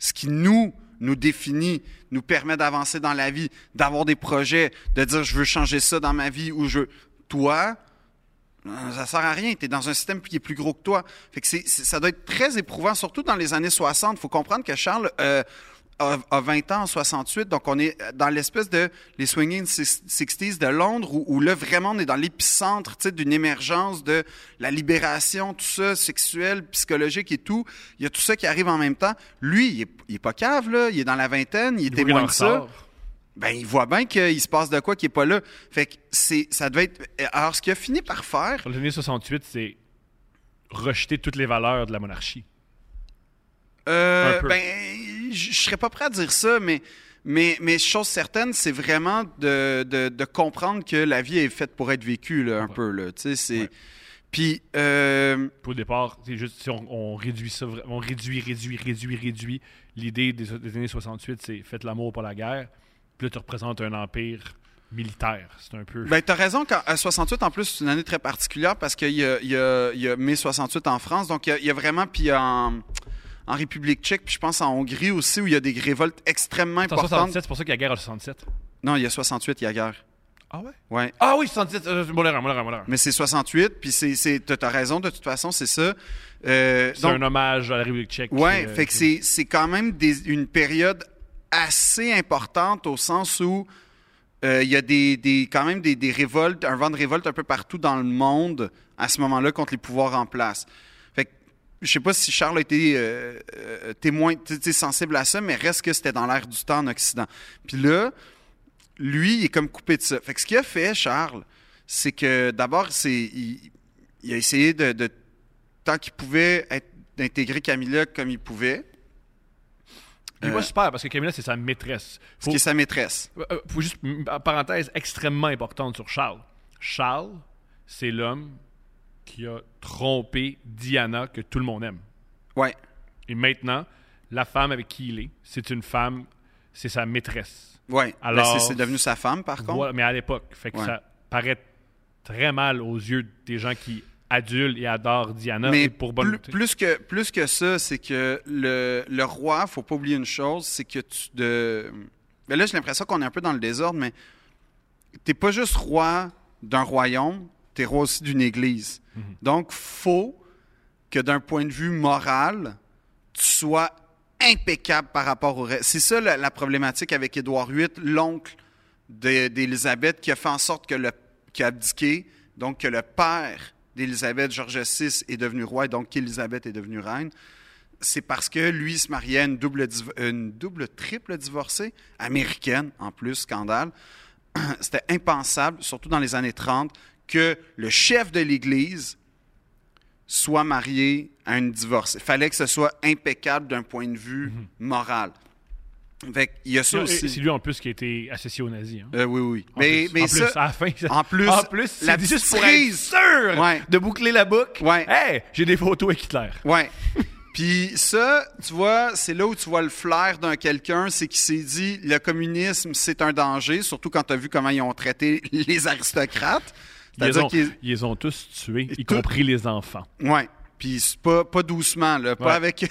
Ce qui nous, nous définit, nous permet d'avancer dans la vie, d'avoir des projets, de dire je veux changer ça dans ma vie ou je. Toi, ça sert à rien. Tu es dans un système qui est plus gros que toi. Fait que c'est- ça doit être très éprouvant, surtout dans les années 60. Il faut comprendre que Charles euh, a, a 20 ans en 68, donc on est dans l'espèce de les swinging 60s de Londres, où, où là, vraiment, on est dans l'épicentre d'une émergence de la libération, tout ça, sexuelle, psychologique et tout. Il y a tout ça qui arrive en même temps. Lui, il est, il est pas cave, là. Il est dans la vingtaine, il est Il qu'il témoin de ça ben il voit bien qu'il se passe de quoi qui est pas là. Fait que c'est ça devait être alors ce qu'il a fini par faire Dans les années 68, c'est rejeter toutes les valeurs de la monarchie. Euh, ben, je serais pas prêt à dire ça, mais, mais, mais chose certaine, c'est vraiment de, de, de comprendre que la vie est faite pour être vécue, là, un peu. Là, c'est... Puis, euh, au départ, c'est juste si on, on réduit ça, on réduit, réduit, réduit, réduit. L'idée des, des années 68, c'est faites l'amour, pas la guerre. Puis là, tu représentes un empire militaire. C'est un peu. ben, t'as raison, quand, à 68, en plus, c'est une année très particulière parce qu'il y a, y, a, il y a mai 68 en France, donc il y a, y a vraiment... Puis en, en République tchèque, puis je pense en Hongrie aussi, où il y a des révoltes extrêmement importantes. 67, c'est pour ça qu'il y a guerre en 67. Non, il y a 68, il y a guerre. Ah ouais? Ouais. Ah oui, 67. Euh, bon, l'erreur, bon, l'erreur, bon, l'erreur. Mais c'est 68, puis c'est, t'as raison, de toute façon, c'est ça. Euh, C'est un hommage à la République tchèque. Ouais, euh, fait que c'est, c'est quand même des- une période assez importante au sens où euh, il y a des, des- quand même des, des révoltes, un vent de révolte un peu partout dans le monde à ce moment-là contre les pouvoirs en place. Je sais pas si Charles a été euh, euh, témoin, tu sais, sensible à ça, mais reste que c'était dans l'air du temps en Occident. Puis là, lui, il est comme coupé de ça. Fait que ce qu'il a fait, Charles, c'est que d'abord, c'est il, il a essayé de, de tant qu'il pouvait être- d'intégrer Camilla comme il pouvait, Puis moi, super, parce que Camilla, c'est sa maîtresse. ce Faut, qui est sa maîtresse. euh, euh, faut juste, parenthèse extrêmement importante sur Charles. Charles, c'est l'homme qui a trompé Diana, que tout le monde aime. Ouais. Et maintenant, la femme avec qui il est, c'est une femme, c'est sa maîtresse. Ouais. Alors- Ben, c'est, c'est devenu sa femme, par contre. Voilà, mais à l'époque. Fait que Ouais. ça paraît très mal aux yeux des gens qui adulent et adorent Diana. Mais pour bonne plus, plus que, plus que ça, c'est que le, le roi, faut pas oublier une chose, c'est que tu de. Ben là, j'ai l'impression qu'on est un peu dans le désordre, mais t'es pas juste roi d'un royaume, t'es roi aussi d'une église. Mhm. Donc, faut que d'un point de vue moral, tu sois impeccable par rapport au reste. C'est ça la, problématique avec Édouard VIII, l'oncle d'Élisabeth, qui a fait en sorte que le qui a abdiqué, donc que le père d'Élisabeth, George VI, est devenu roi et donc qu'Élisabeth est devenue reine. C'est parce que lui se mariait double, une double, triple divorcée, américaine en plus, scandale. C'était impensable, surtout dans les années 30, que le chef de l'Église soit marié à une divorcée. Il fallait que ce soit impeccable d'un point de vue moral. Fait qu'il y a ça aussi. C'est lui en plus qui a été associé aux nazis. hein. Euh, oui, oui. En Mais, plus, mais en ça, plus, à la fin, en plus, en plus, la juste pour être sûr Ouais. de boucler la boucle. Ouais. Hey, j'ai des photos avec Hitler. Ouais. Puis ça, tu vois, c'est là où tu vois le flair d'un quelqu'un, c'est qu'il s'est dit le communisme, c'est un danger, surtout quand tu as vu comment ils ont traité les aristocrates. Ils les, ont, ils ont tous tués, y tout- compris les enfants. Ouais. Puis pas, pas doucement, là, pas Ouais. avec.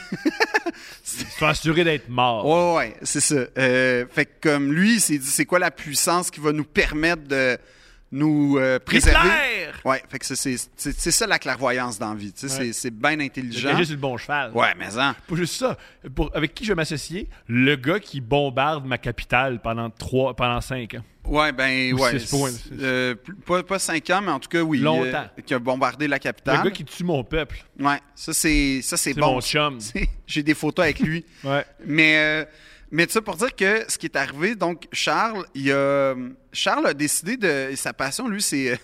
Ils sont assurés d'être morts. Ouais, ouais, c'est ça. Euh, fait que comme lui, il s'est dit, c'est quoi la puissance qui va nous permettre de nous euh, préserver? Ouais, fait que c'est- c'est c'est- c'est ça la clairvoyance dans la vie. tu sais, Ouais. C'est c'est bien Le intelligent. c'est le bon cheval. Ouais, mais hein. Pas juste ça. Pour, avec qui je vais m'associer? Le gars qui bombarde ma capitale pendant trois, pendant cinq ans. Ouais, ben, Ou ouais. six points. c'est- euh, pas, pas cinq ans, mais en tout cas, oui. Longtemps. euh, qui a bombardé la Le capitale. gars qui tue mon peuple. Ouais, ça, c'est ça, c'est C'est bon. mon chum. J'ai des photos avec lui. Ouais. Mais, euh, mais tu sais, pour dire que ce qui est arrivé, donc, Charles, il a, Charles a décidé de. Sa passion, lui, c'est euh,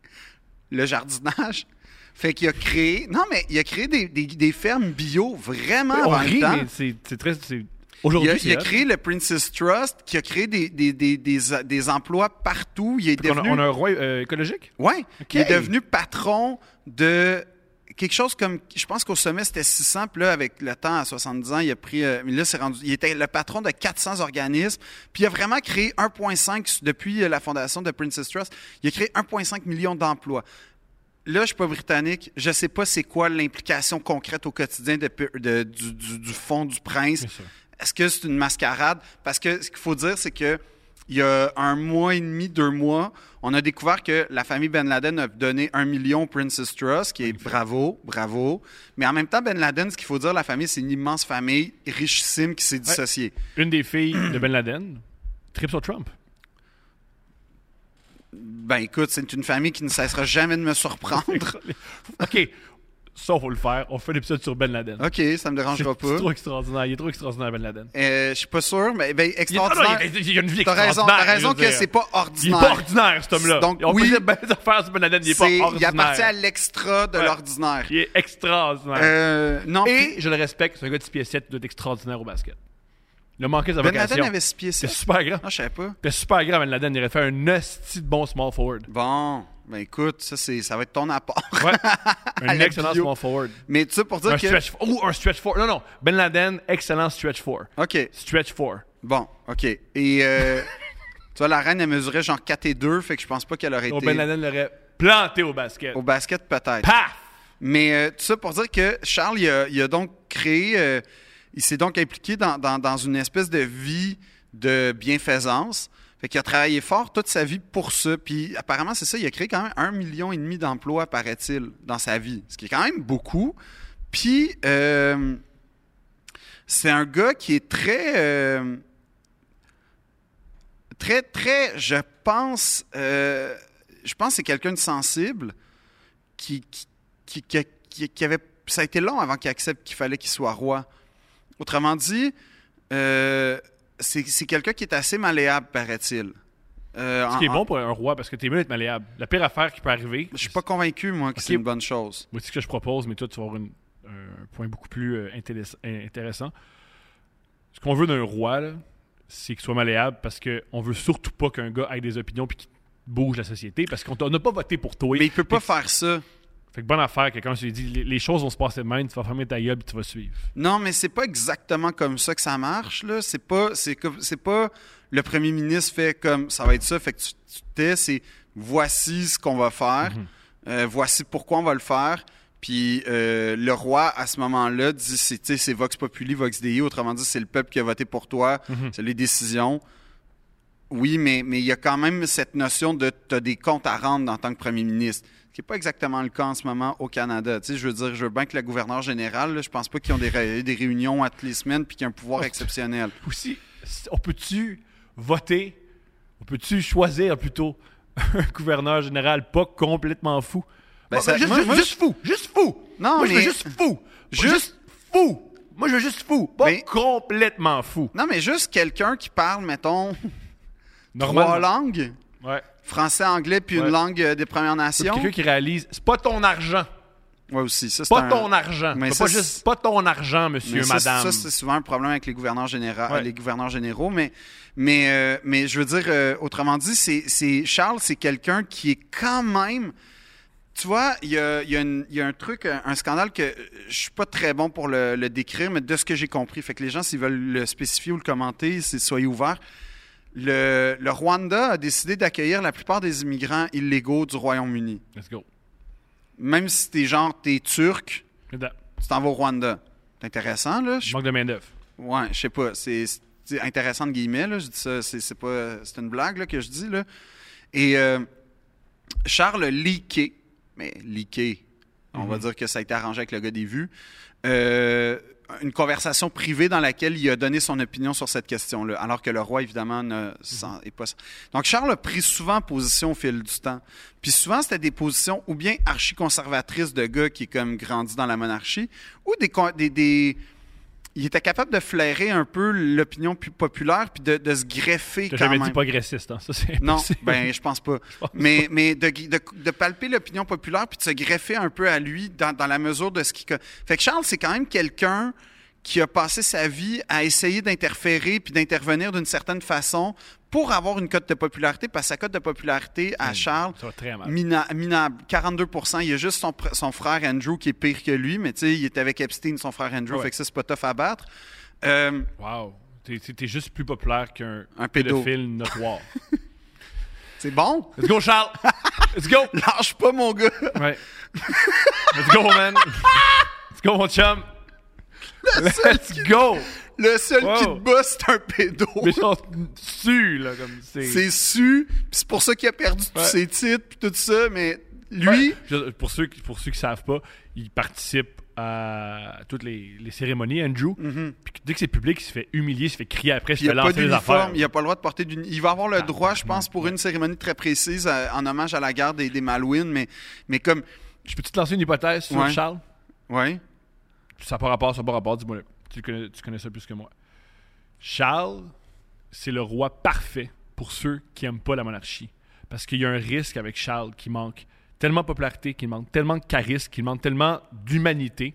le jardinage. Fait qu'il a créé. Non, mais il a créé des, des- des fermes bio vraiment on avant le rit, temps. mais c'est très. c'est- Il Aujourd'hui, a, il a créé le Princess Trust, qui a créé des, des, des, des, des emplois partout. Il est On a, devenu. on a un roi euh, écologique? Ok. il est devenu patron de quelque chose comme, je pense qu'au sommet c'était 600, puis là avec le temps à 70 ans, il a pris, euh, mais là c'est rendu, il était le patron de 400 organismes, puis il a vraiment créé 1,5 depuis euh, la fondation de Princess Trust, il a créé 1,5 million d'emplois. Là, je suis pas britannique, je sais pas c'est quoi l'implication concrète au quotidien de- de- du, du, du fond du prince. Est-ce que c'est une mascarade? Parce que ce qu'il faut dire, c'est que il y a un mois et demi, deux mois, on a découvert que la famille Ben Laden a donné un million au Princess Trust, qui est bravo, bravo. Mais en même temps, Ben Laden, ce qu'il faut dire, la famille, c'est une immense famille richissime qui s'est dissociée. Une des filles de Ben Laden tripe sur Trump. Ben écoute, c'est une famille qui ne cessera jamais de me surprendre. OK. Ça, on va le faire. On fait l'épisode sur Ben Laden. OK, ça me C'est dérangera c'est trop pas. extraordinaire. Il est trop extraordinaire, Ben Laden. Euh, je suis pas sûr, mais ben, Il, ah non, extraordinaire. il, il- il a une vie T'as raison, extraordinaire. t'as raison je veux que c'est pas Il est ordinaire. pas ordinaire, cet homme-là. Donc, on oui. peut ben des affaires sur Ben Laden, il est pas C'est- ordinaire. il appartient à l'extra de Ouais. l'ordinaire. Il est extraordinaire. Euh, non, Et puis- je le respecte, c'est un gars de 6 pieds 7, il doit être extraordinaire au basket. Il a manqué sa Ben vocation. Laden avait six pieds C'est sept. super grand. Non, je savais pas. C'était super grand, Ben Laden. Il aurait fait un hostie de bon small forward. Bon, ben écoute, ça, c'est, ça va être ton apport. Ouais. Un excellent small forward. Mais tu sais, pour dire Un que... stretch Ou un stretch 4. Non, non. Ben Laden, excellent stretch 4. OK, Stretch 4. bon, OK. Et euh, tu vois, la reine, elle mesurait genre 4 et 2, fait que je pense pas qu'elle aurait Donc, été... Ben Laden l'aurait planté au basket. Au basket, peut-être. Paf! Mais euh, tout ça pour dire que Charles, il a, il a donc créé, euh, il s'est donc impliqué dans, dans- dans une espèce de vie de bienfaisance. Fait qu'il a travaillé fort toute sa vie pour ça. Puis apparemment, c'est ça, il a créé quand même un million et demi d'emplois, paraît-il, dans sa vie. Ce qui est quand même beaucoup. Puis euh, c'est un gars qui est très... euh, très, très, je pense... euh, je pense que c'est quelqu'un de sensible qui, qui, qui, qui- avait. Ça a été long avant qu'il accepte qu'il fallait qu'il soit roi. Autrement dit, euh, c'est quelqu'un qui est assez malléable, paraît-il. Euh, Ce qui est bon pour un roi, parce que t'es mieux d'être malléable. La pire affaire qui peut arriver. Je suis pas convaincu, moi, que c'est une bonne chose. Moi, c'est ce que je propose, mais toi, tu vas avoir une- un point beaucoup plus euh, intéress- intéressant. Ce qu'on veut d'un roi, c'est qu'il soit malléable parce qu'on veut surtout pas qu'un gars ait des opinions puis qu'il bouge la société parce qu'on n'a pas voté pour toi. Mais il peut pas faire ça. Fait que bonne affaire, quelqu'un se dit les, les choses vont se passer de même, tu vas fermer ta gueule puis tu vas suivre. Non, mais c'est pas exactement comme ça que ça marche. Là. C'est pas, c'est comme, c'est pas le premier ministre fait comme ça va être ça, fait que tu, tu tais, c'est voici ce qu'on va faire, euh, voici pourquoi on va le faire. Puis euh, le roi à ce moment-là dit c'est, vox populi, vox dei, autrement dit c'est le peuple qui a voté pour toi, c'est les décisions. Oui, mais mais il y a quand même cette notion de tu as des comptes à rendre en tant que premier ministre. Ce qui n'est pas exactement le cas en ce moment au Canada. Tu sais, je veux dire, je veux bien que le gouverneur général, là, je pense pas qu'ils ont des, ré- des réunions à toutes les semaines puis qu'ils ont un pouvoir exceptionnel. Aussi, on peut-tu voter, on peut-tu choisir plutôt un gouverneur général pas complètement fou? Ben, ça- juste, moi- juste- moi, juste fou, juste fou. Non, moi, je veux juste fou. Juste- Juste fou. Moi, je veux juste fou, pas Ben- complètement fou. Non, mais juste quelqu'un qui parle, mettons, trois langues, Ouais. français, anglais, puis Ouais. une langue euh, des Premières C'est Nations? quelqu'un qui réalise, c'est pas ton argent. Ouais, aussi. Ça, c'est Pas un- ton argent. Mais C'est ça, pas c'est- juste pas ton argent, monsieur, Mais ça, madame. Ça, c'est souvent un problème avec les gouverneurs, généraux, Ouais. les gouverneurs généraux. Mais, mais, euh, mais je veux dire, euh, autrement dit, c'est, c'est- Charles, c'est quelqu'un qui est quand même. Tu vois, il y a, il y a une- il y a un truc, un, scandale que je suis pas très bon pour le, le décrire, mais de ce que j'ai compris. Fait que les gens, s'ils veulent le spécifier ou le commenter, c'est soyez ouverts. Le, le Rwanda a décidé d'accueillir la plupart des immigrants illégaux du Royaume-Uni. Let's go. Même si t'es genre, t'es turc, tu t'en vas au Rwanda. C'est intéressant, là. Je Manque de main-d'œuvre. Ouais, je sais pas. C'est intéressant de guillemets, là. Je dis ça, c'est pas. C'est une blague là, que je dis, là. Et euh, Charles leaké, mais leaké, on va dire que ça a été arrangé avec le gars des vues. euh, une conversation privée dans laquelle il a donné son opinion sur cette question-là, alors que le roi, évidemment, ne est pas. Donc, Charles a pris souvent position au fil du temps. Puis souvent, c'était des positions ou bien archi-conservatrices de gars qui, comme, grandit dans la monarchie, ou des, des, des- il était capable de flairer un peu l'opinion pu- populaire puis de, de se greffer quand jamais même. dit progressiste, hein? Ça, c'est Non, ben je pense pas. Mais, mais de, de, de palper l'opinion populaire puis de se greffer un peu à lui dans, dans la mesure de ce qui... Fait que Charles, c'est quand même quelqu'un qui a passé sa vie à essayer d'interférer puis d'intervenir d'une certaine façon pour avoir une cote de popularité, parce que sa cote de popularité à Charles, très mal. mina- minable, 42 Il y a juste son, frère Andrew qui est pire que lui, mais tu sais, il est avec Epstein, son frère Andrew, Ouais. fait que ça, c'est pas tough à battre. Euh, Wow. T'es, t'es- juste plus populaire qu'un Un pédo. pédophile notoire. c'est bon? Let's go, Charles! Let's go! Lâche pas, mon gars! Ouais. Let's go, man! Let's go, mon chum! Let's go! Le seul Wow. qui te bat, c'est un pédo. Mais genre, su, là, comme c'est. C'est su, puis c'est pour ça qu'il a perdu tous ses titres, puis tout ça, mais lui, Ouais. Pour, ceux, qui- pour ceux qui savent pas, il participe à toutes les, les cérémonies, Andrew. Puis dès que c'est public, il se fait humilier, il se fait crier après, il se fait lancer les affaires. il n'a pas le droit de porter d'uniforme. Il va avoir le Ah, droit, je pense, pour une cérémonie très précise, à- en hommage à la guerre des, des Malouines, mais, mais comme, Je peux-tu te lancer une hypothèse sur Ouais. Charles? Ouais. Ça n'a pas rapport, ça n'a pas rapport, dis-moi. Tu connais, tu connais ça plus que moi. Charles, c'est le roi parfait pour ceux qui n'aiment pas la monarchie. Parce qu'il y a un risque avec Charles qui manque tellement de popularité, qu'il manque tellement de charisme, qu'il manque tellement d'humanité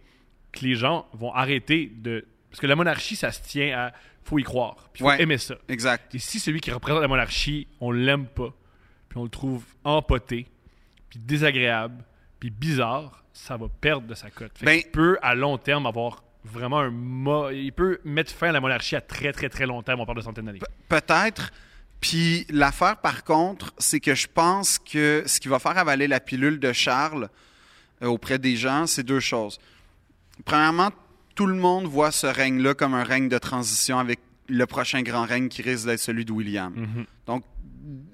que les gens vont arrêter de. Parce que la monarchie, ça se tient à. faut y croire. Puis faut Ouais. aimer ça. Exact. Et si celui qui représente la monarchie, on l'aime pas, puis on le trouve empoté, puis désagréable, puis bizarre, ça va perdre de sa cote. Ben- qu'il peut, à long terme, avoir vraiment un... mo- Il peut mettre fin à la monarchie à très, très, très long terme. On parle de centaines d'années. Peut-être. Puis l'affaire, par contre, c'est que je pense que ce qui va faire avaler la pilule de Charles euh, auprès des gens, c'est deux choses. Premièrement, tout le monde voit ce règne-là comme un règne de transition avec le prochain grand règne qui risque d'être celui de William. Mhm. Donc,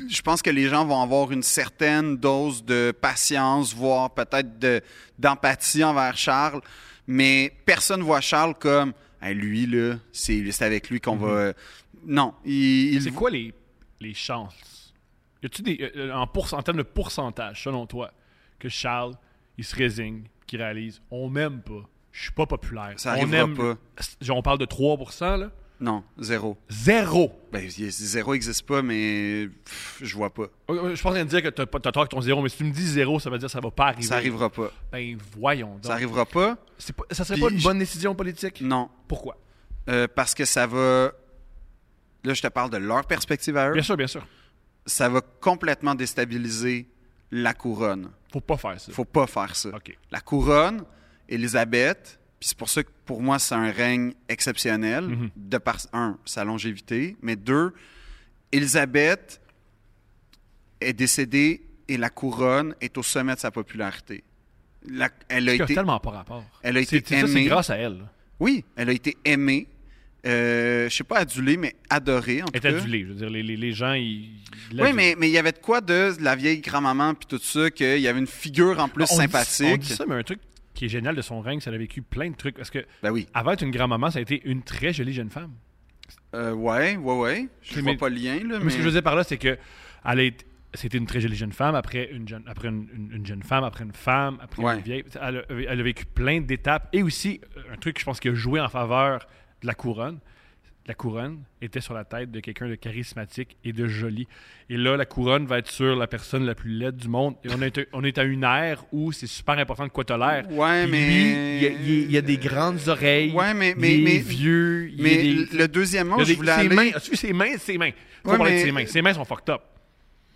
je pense que les gens vont avoir une certaine dose de patience, voire peut-être de- d'empathie envers Charles, mais personne voit Charles comme Hey, lui, là, c'est avec lui qu'on va. Non. Il, il- C'est quoi les, les chances? Y a-tu des... euh, En, termes de pourcentage, selon toi, que Charles, il se résigne, qu'il réalise, on m'aime pas, je suis pas populaire. Ça on aime... pas. On parle de 3%, là? Non, zéro. Zéro! Ben, zéro n'existe pas, mais pff, je vois pas. Je suis pas en train de dire que t'as pas- t'as tort avec ton zéro, mais si tu me dis zéro, ça veut dire que ça va pas arriver. Ça arrivera pas. Ben voyons donc. Ça arrivera pas. Ça serait Puis pas une je- bonne décision politique? Non. Pourquoi? Euh, parce que ça va. Là, je te parle de leur perspective à eux. Bien sûr, bien sûr. Ça va complètement déstabiliser la couronne. Faut pas faire ça. Faut pas faire ça. OK. La couronne, Élisabeth, puis c'est pour ça que pour moi, c'est un règne exceptionnel, Mhm. de par, un, sa longévité, mais deux, Élisabeth est décédée et la couronne est au sommet de sa popularité. La- elle a été, tellement pas rapport. elle a été C'est- ça, aimée. grâce à elle. oui, elle a été aimée, euh, je sais pas adulée, mais adorée en tout Elle est cas. adulée. Je veux dire, les, les- les gens, ils. ils Oui, mais mais il y avait de quoi de la vieille grand-maman puis tout ça, qu'il y avait une figure en plus On dit- sympathique. on dit ça, mais un truc qui est génial de son règne, c'est qu'elle a vécu plein de trucs. Parce que Ben oui. avant d'être une grand-maman, ça a été une très jolie jeune femme. Euh, ouais, ouais, ouais. Je Mais- vois pas le lien, là, Mais mais... ce que je veux dire par là, c'est que elle a été- c'était une très jolie jeune femme, après une jeune, après une, une- une jeune femme, après une femme, après Ouais. une vieille. Elle a, elle a vécu plein d'étapes. Et aussi, euh, un truc je pense qui a joué en faveur de la couronne. La couronne était sur la tête de quelqu'un de charismatique et de joli. Et là, la couronne va être sur la personne la plus laide du monde. Et on est, on est à une ère où c'est super important de quoi t'as l'air. Ouais, Puis mais... lui, il y a, des grandes oreilles. Ouais, mais- il mais- est mais- vieux. il Mais des- le y a je voulais ses aller... mains, as-tu vu ses mains? Ses mains. Faut Ouais, parler de ses mains. Ses mains sont fucked up.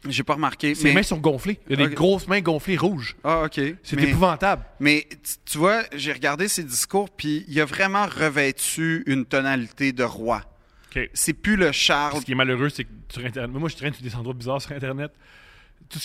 J'ai pas remarqué, Ses mais... mains sont gonflées. Il y a des grosses mains gonflées rouges. Ah, OK. C'est mais... épouvantable. Mais tu- vois, j'ai regardé ses discours, puis il a vraiment revêtu une tonalité de roi. OK. C'est plus le Charles... Ce qui est malheureux, c'est que sur Internet. Moi, je traîne sur des endroits bizarres sur Internet. Tu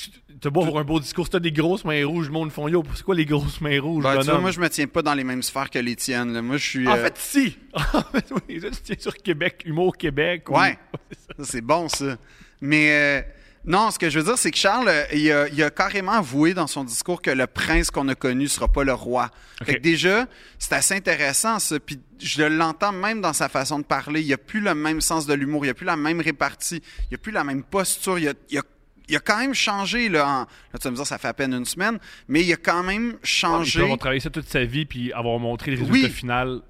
as beau avoir un beau discours, t'as des grosses mains rouges, le monde font yo. C'est quoi les grosses mains rouges? Ben, tu vois, moi, je me tiens pas dans les mêmes sphères que les tiennes. là. Moi, je suis... En euh, fait, si! En fait, oui. Tu tiens sur Québec, Humour Québec. ou- Ouais. C'est bon, ça. Mais euh, non, ce que je veux dire, c'est que Charles, euh, il a, il a carrément avoué dans son discours que le prince qu'on a connu ne sera pas le roi. Fait Ok. que déjà, c'est assez intéressant, ça. Puis je l'entends même dans sa façon de parler. Il a plus le même sens de l'humour, il a plus la même répartie, il a plus la même posture. Il a, il a- il a quand même changé, là, en- là, tu vas me dire, ça fait à peine une semaine, mais il a quand même Il peut changé. avoir travaillé ça toute sa vie puis avoir montré le résultat Oui. final.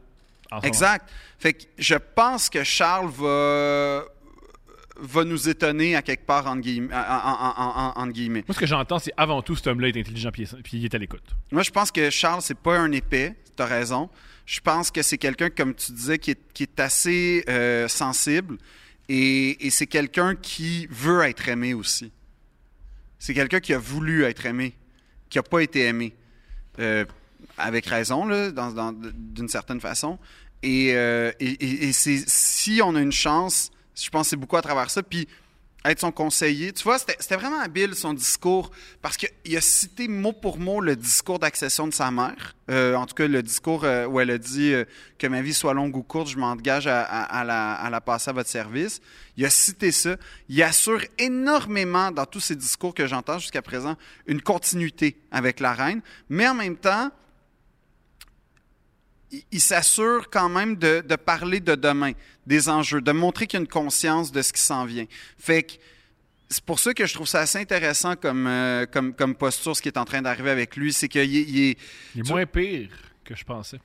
en Exact. Fait que je pense que Charles va, va nous étonner à quelque part, entre guillemets. en- guillemets. Moi, ce que j'entends, c'est avant tout, cet homme-là est intelligent puis il est- à l'écoute. Moi, je pense que Charles, c'est pas un épais. Tu as raison. Je pense que c'est quelqu'un, comme tu disais, qui est, qui est assez euh, sensible. Et, et c'est quelqu'un qui veut être aimé aussi. C'est quelqu'un qui a voulu être aimé, qui n'a pas été aimé. Euh, avec raison, là, dans- dans- d'une certaine façon. Et, euh, et- et c'est, si on a une chance, je pense que c'est beaucoup à travers ça. Puis être son conseiller, tu vois, c'était, vraiment habile son discours parce qu'il a cité mot pour mot le discours d'accession de sa mère. Euh, en tout cas, le discours euh, où elle a dit euh, que ma vie soit longue ou courte, je m'engage à la, à la passer à votre service. Il a cité ça. Il assure énormément dans tous ses discours que j'entends jusqu'à présent une continuité avec la reine, mais en même temps, il, il s'assure quand même de, de parler de demain, des enjeux, de montrer qu'il y a une conscience de ce qui s'en vient. Fait que c'est pour ça que je trouve ça assez intéressant comme, euh, comme, comme posture, ce qui est en train d'arriver avec lui, c'est qu'il est- il est, Il est Tu- moins pire que je pensais.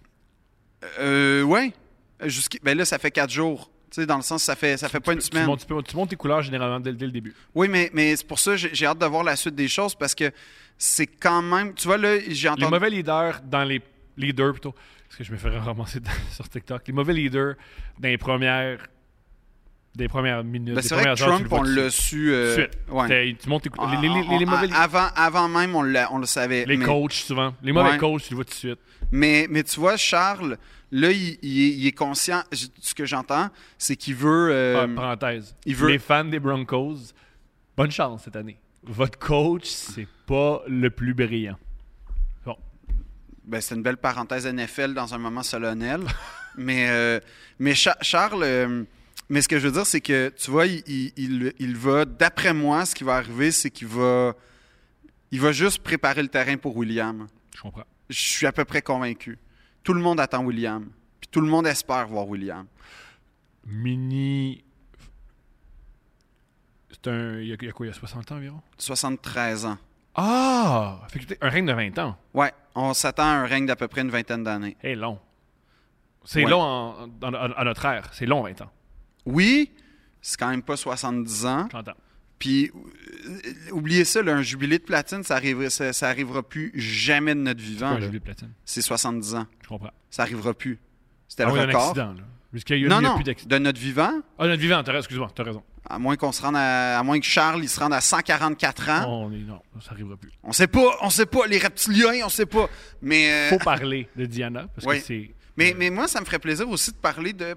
Euh, ouais. Jusqu'- Ben là, ça fait quatre jours. Tu sais, dans le sens, ça fait, ça fait pas une semaine. Tu montes, tu peux- tu montes tes couleurs généralement dès, dès le début. Oui, mais, mais c'est pour ça que j'ai hâte de voir la suite des choses parce que c'est quand même. Tu vois, là, j'ai Les entendu. mauvais leaders dans les leaders plutôt, parce que je me ferais ramasser dans- sur TikTok. Les mauvais leaders dans les premières, des premières minutes, Ben, des c'est vrai que heures, Trump, on l'a su. euh, suite. ouais. Tu montes les, les- les- on- les mauvais, a- avant, avant même, on, le savait. les mais, coachs souvent, les mauvais Ouais. coachs, tu le vois tout de suite. mais, mais tu vois, Charles, là, il, il est, il est conscient. Ce que j'entends, c'est qu'il veut. euh, Ah, parenthèse. il veut- Les fans des Broncos, bonne chance cette année. Votre coach, c'est pas le plus brillant. Ben, c'est une belle parenthèse NFL dans un moment solennel. mais euh, mais Cha- Charles, euh, mais ce que je veux dire, c'est que, tu vois, il, il- il- il va, d'après moi, ce qui va arriver, c'est qu'il va, il va juste préparer le terrain pour William. je comprends. Je suis à peu près convaincu. Tout le monde attend William. Puis tout le monde espère voir William. Mini. C'est un. Il y, a, il y a quoi Il y a 60 ans environ? 73 ans. Ah Fait que t'es- Un règne de 20 ans. Ouais, on s'attend à un règne d'à peu près une vingtaine d'années. C'est long. C'est Ouais. long en- en- en- à notre ère. C'est long, 20 ans. Oui, c'est quand même pas 70 ans. J'entends. Puis, euh, oubliez ça, là, un jubilé de platine, ça, arrivera, ça, ça arrivera plus jamais de notre vivant. Quoi, oublié de platine? C'est 70 ans. Je comprends. Ça arrivera plus. C'était Ah le oui, un record. accident, là. Jusqu'à il y a, non, il y a non, plus d'accident. de notre vivant, Ah, notre vivant, t'as raison, excuse-moi, t'as raison. À moins qu'on se rende à, à moins que Charles il se rende à 144 ans. On est, non, ça arrivera plus. On sait pas, on sait pas, les reptiliens, on sait pas. Mais, euh, Faut parler de Diana, parce Oui. que c'est. mais, mais moi, ça me ferait plaisir aussi de parler de,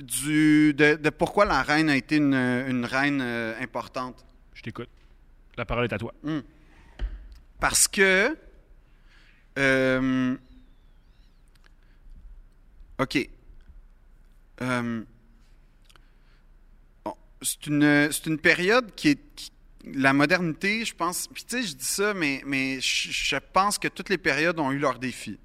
du, de, de pourquoi la reine a été une, une reine euh, importante. Je t'écoute. La parole est à toi. Parce que. euh, OK. Euh, c'est une, c'est une période qui est. qui- la modernité, je pense. Puis tu sais, je dis ça, mais, mais je, je pense que toutes les périodes ont eu leurs défis.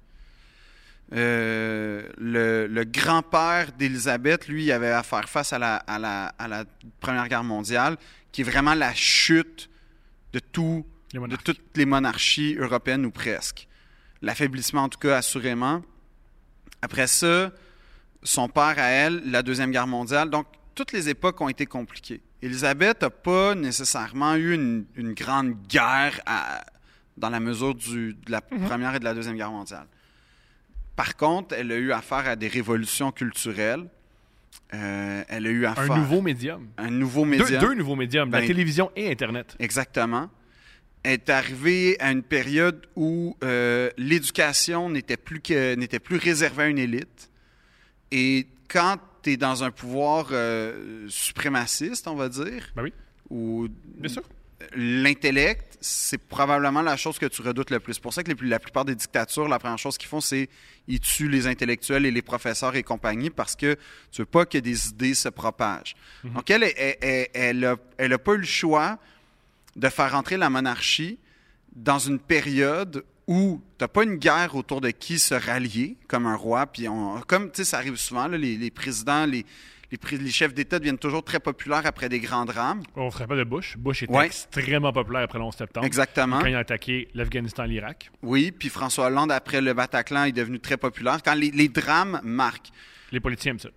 Euh, le, le grand-père d'Élisabeth, lui, il avait à faire face à la, à, la, à la Première Guerre mondiale, qui est vraiment la chute de tout de toutes les monarchies européennes ou presque. L'affaiblissement, en tout cas, assurément. Après ça, son père à elle, la Deuxième Guerre mondiale. Donc, toutes les époques ont été compliquées. Élisabeth n'a pas nécessairement eu une, une grande guerre à- dans la mesure du- de la Première et de la Deuxième Guerre mondiale. Par contre, elle a eu affaire à des révolutions culturelles. Euh, elle a eu affaire Un nouveau médium. un nouveau médium. deux nouveaux médiums, la Ben- télévision et Internet. Exactement. Est arrivé à une période où euh, l'éducation n'était plus, que, n'était plus réservée à une élite. Et quand tu es dans un pouvoir euh, suprémaciste, on va dire, Ben oui, où bien sûr. l'intellect, c'est probablement la chose que tu redoutes le plus. C'est pour ça que les la plupart des dictatures, la première chose qu'ils font, c'est ils tuent les intellectuels et les professeurs et compagnie parce que tu veux pas que des idées se propagent. Donc, elle, elle, elle, elle a, elle a pas eu le choix de faire entrer la monarchie dans une période où tu n'as pas une guerre autour de qui se rallier comme un roi. Puis on, comme tu sais, ça arrive souvent, là, les, les présidents, les, les, chefs d'État deviennent toujours très populaires après des grands drames. On se rappelle de Bush. Bush était Ouais. extrêmement populaire après le 11 septembre. Exactement. Quand il a attaqué l'Afghanistan et l'Irak. Oui, puis François Hollande, après le Bataclan, est devenu très populaire. Quand les, les drames marquent, Les politiciens aiment ça.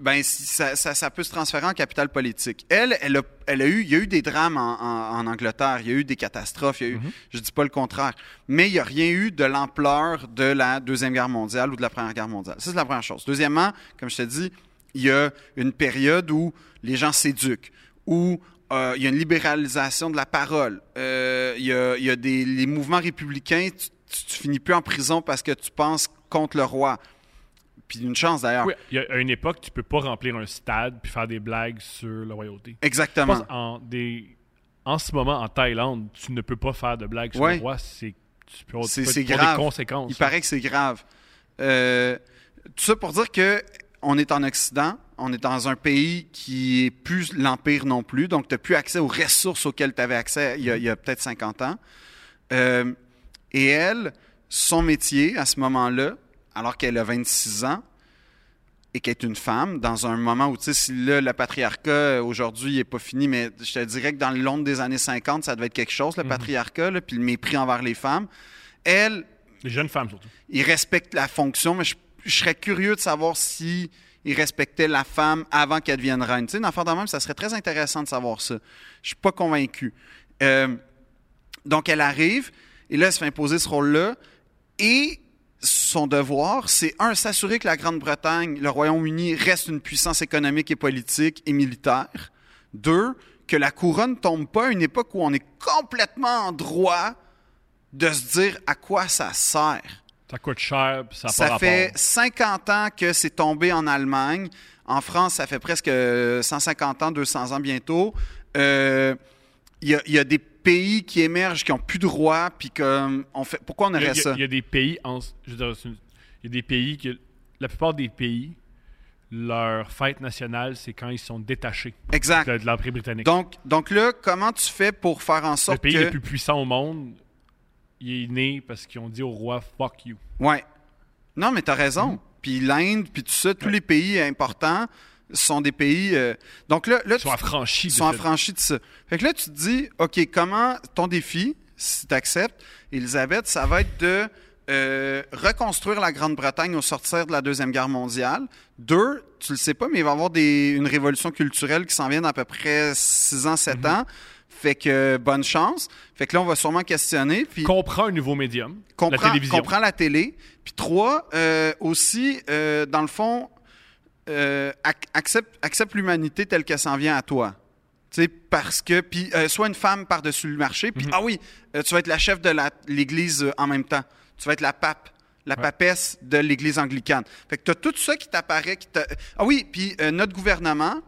Ben, ça, ça- ça peut se transférer en capital politique. Elle, elle a, elle a eu, il y a eu des drames en, en- en Angleterre, il y a eu des catastrophes, il y a eu, je dis pas le contraire, mais il n'y a rien eu de l'ampleur de la Deuxième Guerre mondiale ou de la Première Guerre mondiale. Ça, c'est la première chose. Deuxièmement, comme je te dis, il y a une période où les gens s'éduquent, où euh, il y a une libéralisation de la parole, Euh, il y a, il y a des, les mouvements républicains, tu, tu, tu finis plus en prison parce que tu penses contre le roi. Puis une chance d'ailleurs. Oui, il y a à une époque, tu peux pas remplir un stade puis faire des blagues sur la royauté. Je Exactement. pense en, des... en ce moment, en Thaïlande, tu ne peux pas faire de blagues sur Ouais. le roi. C'est tu peux, C'est- grave. des conséquences. Il paraît que c'est grave. Euh, tout ça pour dire que on est en Occident, on est dans un pays qui est plus l'Empire non plus, donc tu n'as plus accès aux ressources auxquelles tu avais accès il y a, il y a peut-être 50 ans. Euh, et elle, son métier à ce moment-là, alors qu'elle a 26 ans, et qu'elle est une femme, dans un moment où, tu sais, si là, le patriarcat, euh, aujourd'hui, il n'est pas fini, mais je te dirais que dans le long des années 50, ça devait être quelque chose, le patriarcat, là, puis le mépris envers les femmes. Elle, Les jeunes femmes, surtout. il respecte la fonction, mais je, je serais curieux de savoir si il respectait la femme avant qu'elle devienne reine. Tu sais, une affaire de même, ça serait très intéressant de savoir ça. Je suis pas convaincu. Euh, donc, elle arrive, et là, elle se fait imposer ce rôle-là, et son devoir, c'est un, s'assurer que la Grande-Bretagne, le Royaume-Uni, reste une puissance économique et politique et militaire. Deux, que la couronne tombe pas à une époque où on est complètement en droit de se dire à quoi ça sert. Ça coûte cher, ça n'a pas Ça rapport. fait 50 ans que c'est tombé en Allemagne. En France, ça fait presque 150 ans, 200 ans bientôt. Euh, Il y, a, il y a des pays qui émergent qui n'ont plus de roi, puis comme on fait. Pourquoi on aurait a, il y a- ça? il y a des pays, en, je veux dire, une- il y a des pays que, la plupart des pays, leur fête nationale, c'est quand ils sont détachés Exact. de, de l'Empire britannique. Donc, donc là, comment tu fais pour faire en le sorte pays que le plus puissant au monde, il est né parce qu'ils ont dit au roi fuck you. Ouais. Non, mais tu as raison. Puis l'Inde, puis tout ça, tous. Ouais. les pays importants sont des pays. euh, Donc là, là Ils sont tu- affranchis. de sont affranchis de ça. Fait que là, tu te dis, OK, comment ton défi, si tu acceptes, Elisabeth, ça va être de euh, reconstruire la Grande-Bretagne au sortir de la Deuxième Guerre mondiale. Deux, tu le sais pas, mais il va y avoir des, une révolution culturelle qui s'en vient dans à peu près 6 ans, 7 Mm-hmm. ans. Fait que bonne chance. Fait que là, on va sûrement questionner. Puis comprend un nouveau médium, la télévision. comprend la télé. Puis trois, euh, aussi, euh, dans le fond, euh, ac- accepte, accepte l'humanité telle qu'elle s'en vient à toi. Tu sais, parce que, puis, euh, sois une femme par-dessus le marché, puis, ah oui, euh, tu vas être la chef de l'Église en même temps. Tu vas être la pape, la Ouais. papesse de l'Église anglicane. Fait que tu as tout ça qui t'apparaît. Ah oui, puis notre gouvernement,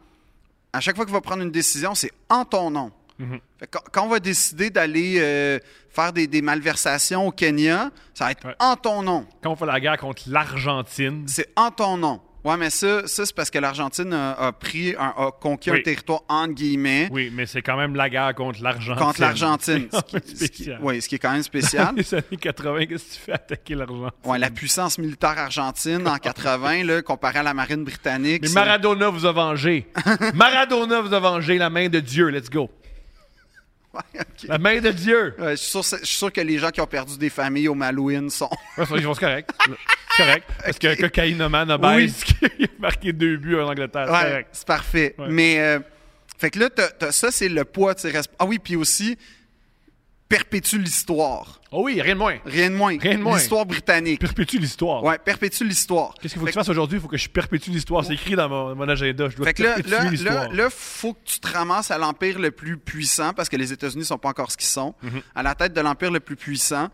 à chaque fois qu'il va prendre une décision, c'est en ton nom. Mhm. Fait que quand, quand on va décider d'aller euh, faire des, des malversations au Kenya, ça va être Ouais. en ton nom. Quand on fait la guerre contre l'Argentine, C'est en ton nom. Ouais, mais ça, ça c'est parce que l'Argentine a, a pris, un- a conquis Oui. un territoire entre guillemets oui, mais c'est quand même la guerre contre l'Argentine. contre l'Argentine. Oui, ce qui est quand même Dans spécial. les années 80, qu'est-ce que tu fais attaquer l'Argentine? Ouais, la puissance militaire argentine en 80, là, comparée à la marine britannique. Mais Maradona vous a vengé. Maradona vous a vengé la main de Dieu. Let's go. Ouais. La main de Dieu. Ouais, je, suis sûr, je suis sûr que les gens qui ont perdu des familles au Malouine sont. Ouais, c'est c'est correct. C'est correct. Parce que cocaïnomane obèse qui a marqué deux buts en Angleterre. C'est Ouais, correct. c'est parfait. Mais, euh, fait que là, ça, c'est le poids Ah oui, puis aussi, perpétue l'histoire. Oh oui, rien de moins. Rien de moins. Rien de moins. L'histoire britannique. Perpétue l'histoire. Ouais, perpétue l'histoire. Qu'est-ce qu'il faut que tu fasses aujourd'hui? Il faut que je perpétue l'histoire. C'est écrit dans mon, mon agenda. Je dois Fait que là, perpétuer là, là, l'histoire. là, faut que tu te ramasses à l'empire le plus puissant, parce que les États-Unis sont pas encore ce qu'ils sont. Mhm. À la tête de l'empire le plus puissant,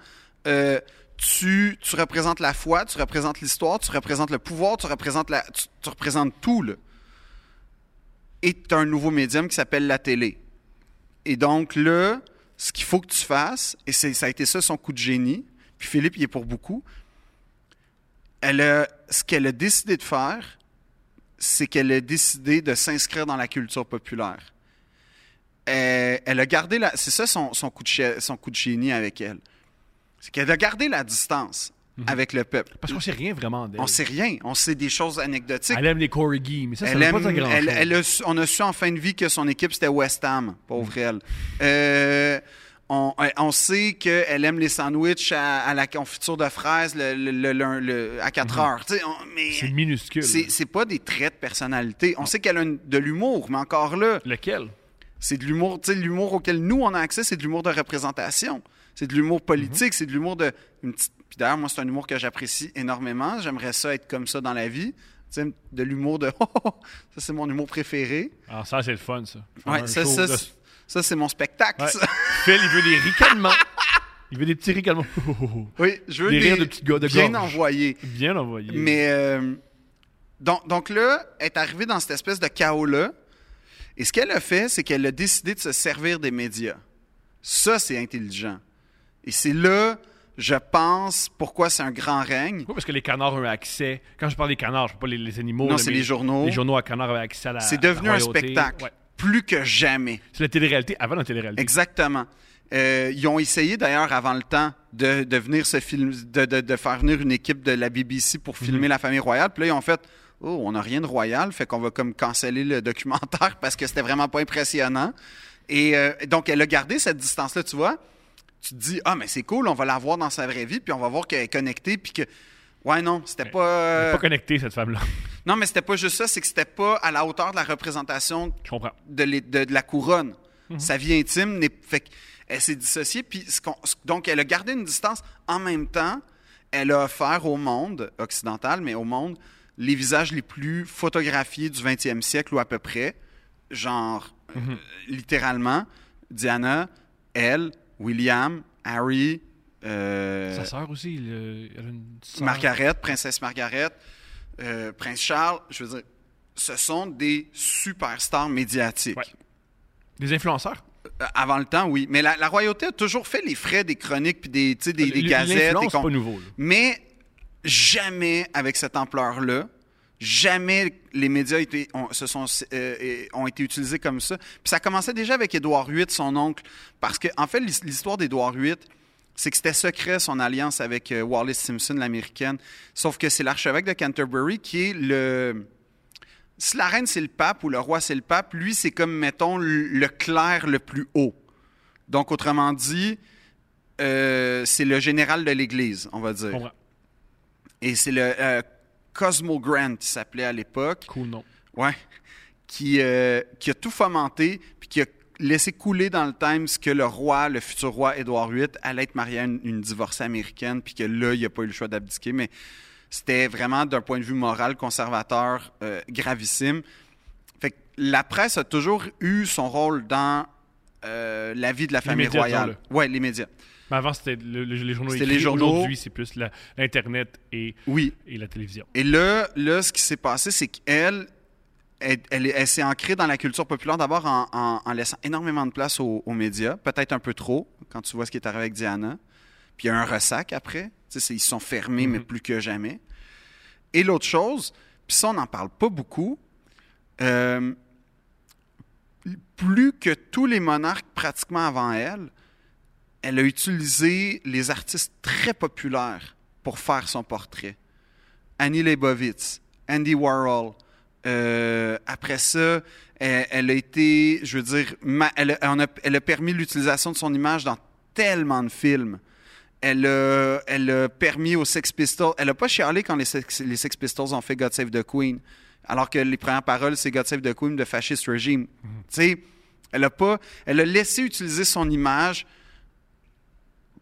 euh, tu, tu représentes la foi, tu représentes l'histoire, tu représentes le pouvoir, tu représentes, la, tu, tu représentes tout. Là. Et tu as un nouveau médium qui s'appelle la télé. Et donc là, ce qu'il faut que tu fasses, et ça a été ça son coup de génie, puis Philippe, il est pour beaucoup, elle ce qu'elle a décidé de faire, c'est qu'elle a décidé de s'inscrire dans la culture populaire. Euh, elle a gardé la. C'est ça son, coup de son coup de génie avec elle. C'est qu'elle a gardé la distance avec le peuple. Parce qu'on sait rien vraiment d'elle. On sait rien. On sait des choses anecdotiques. Elle aime les corgis, mais ça, ça Elle aime- pas grand elle- elle a on a su en fin de vie que son équipe, c'était West Ham, pauvre elle. Euh, on, on sait qu'elle aime les sandwichs à, à la confiture de fraises le, le- à 4 heures. Tu sais, on- mais Mhm. C'est minuscule. c'est pas des traits de personnalité. On sait qu'elle a une- de l'humour, mais encore là, Lequel? c'est de l'humour. L'humour auquel nous, on a accès, c'est de l'humour de représentation. C'est de l'humour politique, c'est de l'humour de. Une petite... Puis d'ailleurs, moi, c'est un humour que j'apprécie énormément. J'aimerais ça être comme ça dans la vie. Tu sais, de l'humour de. ça, c'est mon humour préféré. Ah, ça, c'est le fun, ça. Ouais, ça, ça, de- ça, c'est mon spectacle. Ouais. ça. Phil, il veut des ricanements. il veut des petits ricanements. Oui, je veux Des des, rires de petits gars de bien gorge. Bien envoyé. Mais euh, donc, donc là, elle est arrivée dans cette espèce de chaos-là. Et ce qu'elle a fait, c'est qu'elle a décidé de se servir des médias. Ça, c'est intelligent. Et c'est là, je pense, pourquoi c'est un grand règne. Oui, parce que les canards ont accès? Quand je parle des canards, je ne parle pas les, les animaux. Non, c'est les journaux. Les journaux à canards avaient accès à la. C'est la devenu un spectacle. Ouais. Plus que jamais. C'est la télé-réalité avant la télé-réalité. Exactement. Euh, ils ont essayé d'ailleurs avant le temps de, de venir se film, de, de- de faire venir une équipe de la BBC pour Mhm. filmer la famille royale. Puis là, ils ont fait Oh, on n'a rien de royal, fait qu'on va comme canceller le documentaire parce que c'était vraiment pas impressionnant. Et euh, donc, elle a gardé cette distance-là, tu vois. Tu te dis, ah, mais c'est cool, on va la voir dans sa vraie vie, puis on va voir qu'elle est connectée, puis que. Ouais, non, c'était pas. euh, Pas connecté, cette femme-là. Non, mais c'était pas juste ça, c'est que c'était pas à la hauteur de la représentation Je comprends. de, de- de la couronne. Mhm. Sa vie intime n'est. Fait elle s'est dissociée, puis ce donc elle a gardé une distance. En même temps, elle a offert au monde occidental, mais au monde, les visages les plus photographiés du 20e siècle ou à peu près. Genre, Mhm. euh, littéralement, Diana, elle, William, Harry, euh, Sa sœur aussi, le- elle a une sœur. Margaret, princesse Margaret, euh, prince Charles, je veux dire, ce sont des superstars médiatiques. Ouais. Des influenceurs? Euh, Avant le temps, oui. Mais la, la royauté a toujours fait les frais des chroniques puis des, des, des gazettes. des pas nouveau, là. Mais jamais avec cette ampleur-là. Jamais les médias étaient- ont, se sont, euh, ont été utilisés comme ça. Puis ça commençait déjà avec Édouard VIII, son oncle. Parce que, en fait, l'his- l'histoire d'Édouard VIII, c'est que c'était secret son alliance avec euh, Wallis Simpson, l'américaine. Sauf que c'est l'archevêque de Canterbury qui est le. Si la reine c'est le pape ou le roi c'est le pape, lui c'est comme, mettons, le le clerc le plus haut. Donc, autrement dit, euh, c'est le général de l'Église, on va dire. Et c'est le euh, Cosmo Grant, s'appelait à l'époque. Cool. Ouais. Qui, euh, qui a tout fomenté, puis qui a laissé couler dans le Times que le roi, le futur roi Édouard VIII, allait être marié à une, une divorcée américaine, puis que là, il n'a pas eu le choix d'abdiquer. Mais c'était vraiment, d'un point de vue moral, conservateur, euh, gravissime. Fait que la presse a toujours eu son rôle dans euh, la vie de la famille royale. Ouais, les médias. Mais avant, c'était le- le- les journaux écrits. les journaux. Aujourd'hui, c'est plus l'Internet et, Oui. et la télévision. Et là, là ce qui s'est passé, c'est qu'elle, elle, elle, elle s'est ancrée dans la culture populaire d'abord en, en- en laissant énormément de place aux, aux médias, peut-être un peu trop, quand tu vois ce qui est arrivé avec Diana. Puis il y a un ressac après. Ils se sont fermés, mais plus que jamais. Et l'autre chose, puis ça, on n'en parle pas beaucoup, euh, plus que tous les monarques pratiquement avant elle, elle a utilisé les artistes très populaires pour faire son portrait. Annie Leibovitz, Andy Warhol. Euh, après ça, elle, elle a été, je veux dire, elle, a, elle permis l'utilisation de son image dans tellement de films. Elle a, elle a permis aux Sex Pistols. Elle n'a pas chialé quand les Sex, les Sex Pistols ont fait God Save the Queen, alors que les premières paroles, c'est God Save the Queen de Fascist Regime. Tu sais, elle a pas, elle a laissé utiliser son image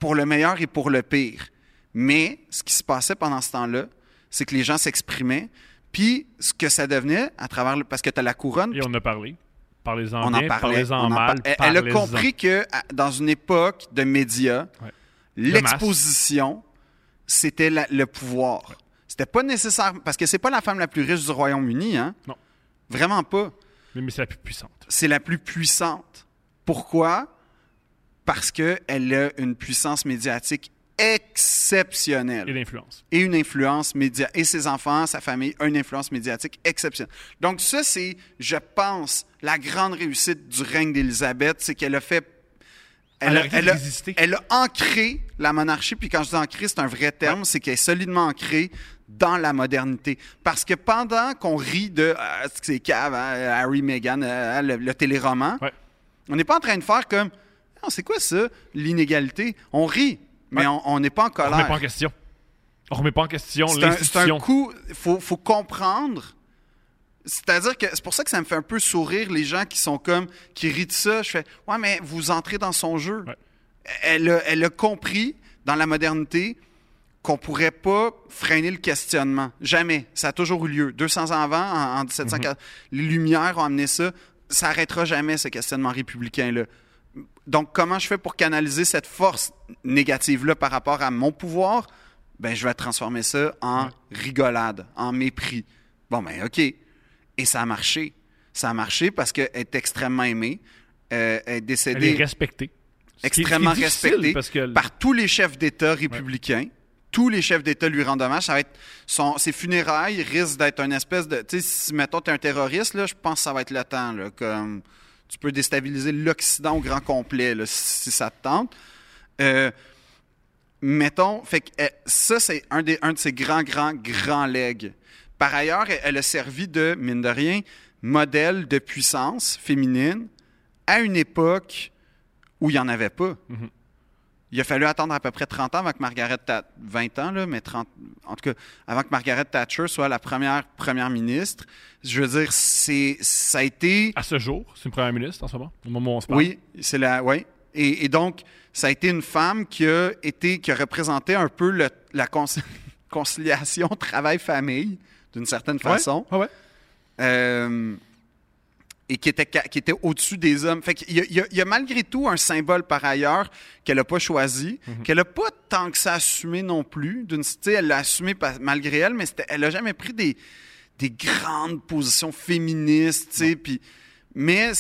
pour le meilleur et pour le pire. Mais ce qui se passait pendant ce temps-là, c'est que les gens s'exprimaient. Puis ce que ça devenait, à travers le- parce que tu as la couronne, Et on en a parlé. Parlez-en on en bien, parlait. parlez-en on en mal. par- elle, elle a compris que dans une époque de médias, Ouais. l'exposition, c'était la- le pouvoir. C'était pas nécessaire parce que c'est pas la femme la plus riche du Royaume-Uni, hein Non. Vraiment pas. Mais, mais c'est la plus puissante. C'est la plus puissante. Pourquoi? Parce que elle a une puissance médiatique exceptionnelle Et l'influence. et une influence média et ses enfants, sa famille, une influence médiatique exceptionnelle. Donc ça, c'est, je pense, la grande réussite du règne d'Élisabeth, c'est qu'elle a fait, Elle a elle a- elle a ancré la monarchie. Puis quand je dis ancré, c'est un vrai terme, c'est qu'elle est solidement ancrée dans la modernité. Parce que pendant qu'on rit de Ah, c'est cave, hein, Harry, Meghan, euh, le, le téléroman, Ouais. on n'est pas en train de faire comme, Non, c'est quoi ça, l'inégalité? On rit, mais Ouais. on on n'est pas en On colère. remet pas en question. On remet pas en question un, c'est un l'institution. coup, il faut, faut comprendre. C'est-à-dire que c'est pour ça que ça me fait un peu sourire les gens qui sont comme, qui rient de ça. Je fais, ouais, mais vous entrez dans son jeu. Ouais. Elle, a, elle a compris dans la modernité qu'on pourrait pas freiner le questionnement. Jamais. Ça a toujours eu lieu. 200 ans avant, en, en 1740, les Lumières ont amené ça. Ça arrêtera jamais, ce questionnement républicain-là. Donc, comment je fais pour canaliser cette force négative-là par rapport à mon pouvoir? Ben, je vais transformer ça en rigolade, en mépris. Bon, ben, OK. Et ça a marché. Ça a marché parce qu'elle est extrêmement aimée. Euh, elle est Elle décédée est respectée. Extrêmement est respectée Parce que par tous les chefs d'État républicains. Tous les chefs d'État lui rendent hommage. Ça va être son, ses funérailles risquent d'être une espèce de. Tu sais, si mettons tu es un terroriste, là, je pense que ça va être le temps. Là, comme tu peux déstabiliser l'Occident au grand complet si, ça te tente. Euh, mettons, fait que, euh, ça, c'est un, des, un de ses grands, grands, grands legs. Par ailleurs, elle, a servi de, mine de rien, modèle de puissance féminine à une époque où il n'y en avait pas. Il Il a fallu attendre à peu près 30 ans avant que Margaret Thatcher, 20 ans, là, mais 30, en tout cas, avant que Margaret Thatcher soit la première première ministre. Je veux dire, c'est, ça a été, À ce jour, c'est une première ministre en ce moment, au moment où on se parle? oui, c'est la, oui. Et, et donc, ça a été une femme qui a été, qui a représenté un peu le- la conci- conciliation travail-famille, d'une certaine façon. ouais, ouais. Euh, et qui était, qui était au-dessus des hommes. Fait qu'il y a, il y a- il y a malgré tout un symbole par ailleurs qu'elle n'a pas choisi, qu'elle n'a pas tant que ça assumé non plus. D'une, elle l'a assumé malgré elle, mais elle n'a jamais pris des, des grandes positions féministes, tu sais, puis- mais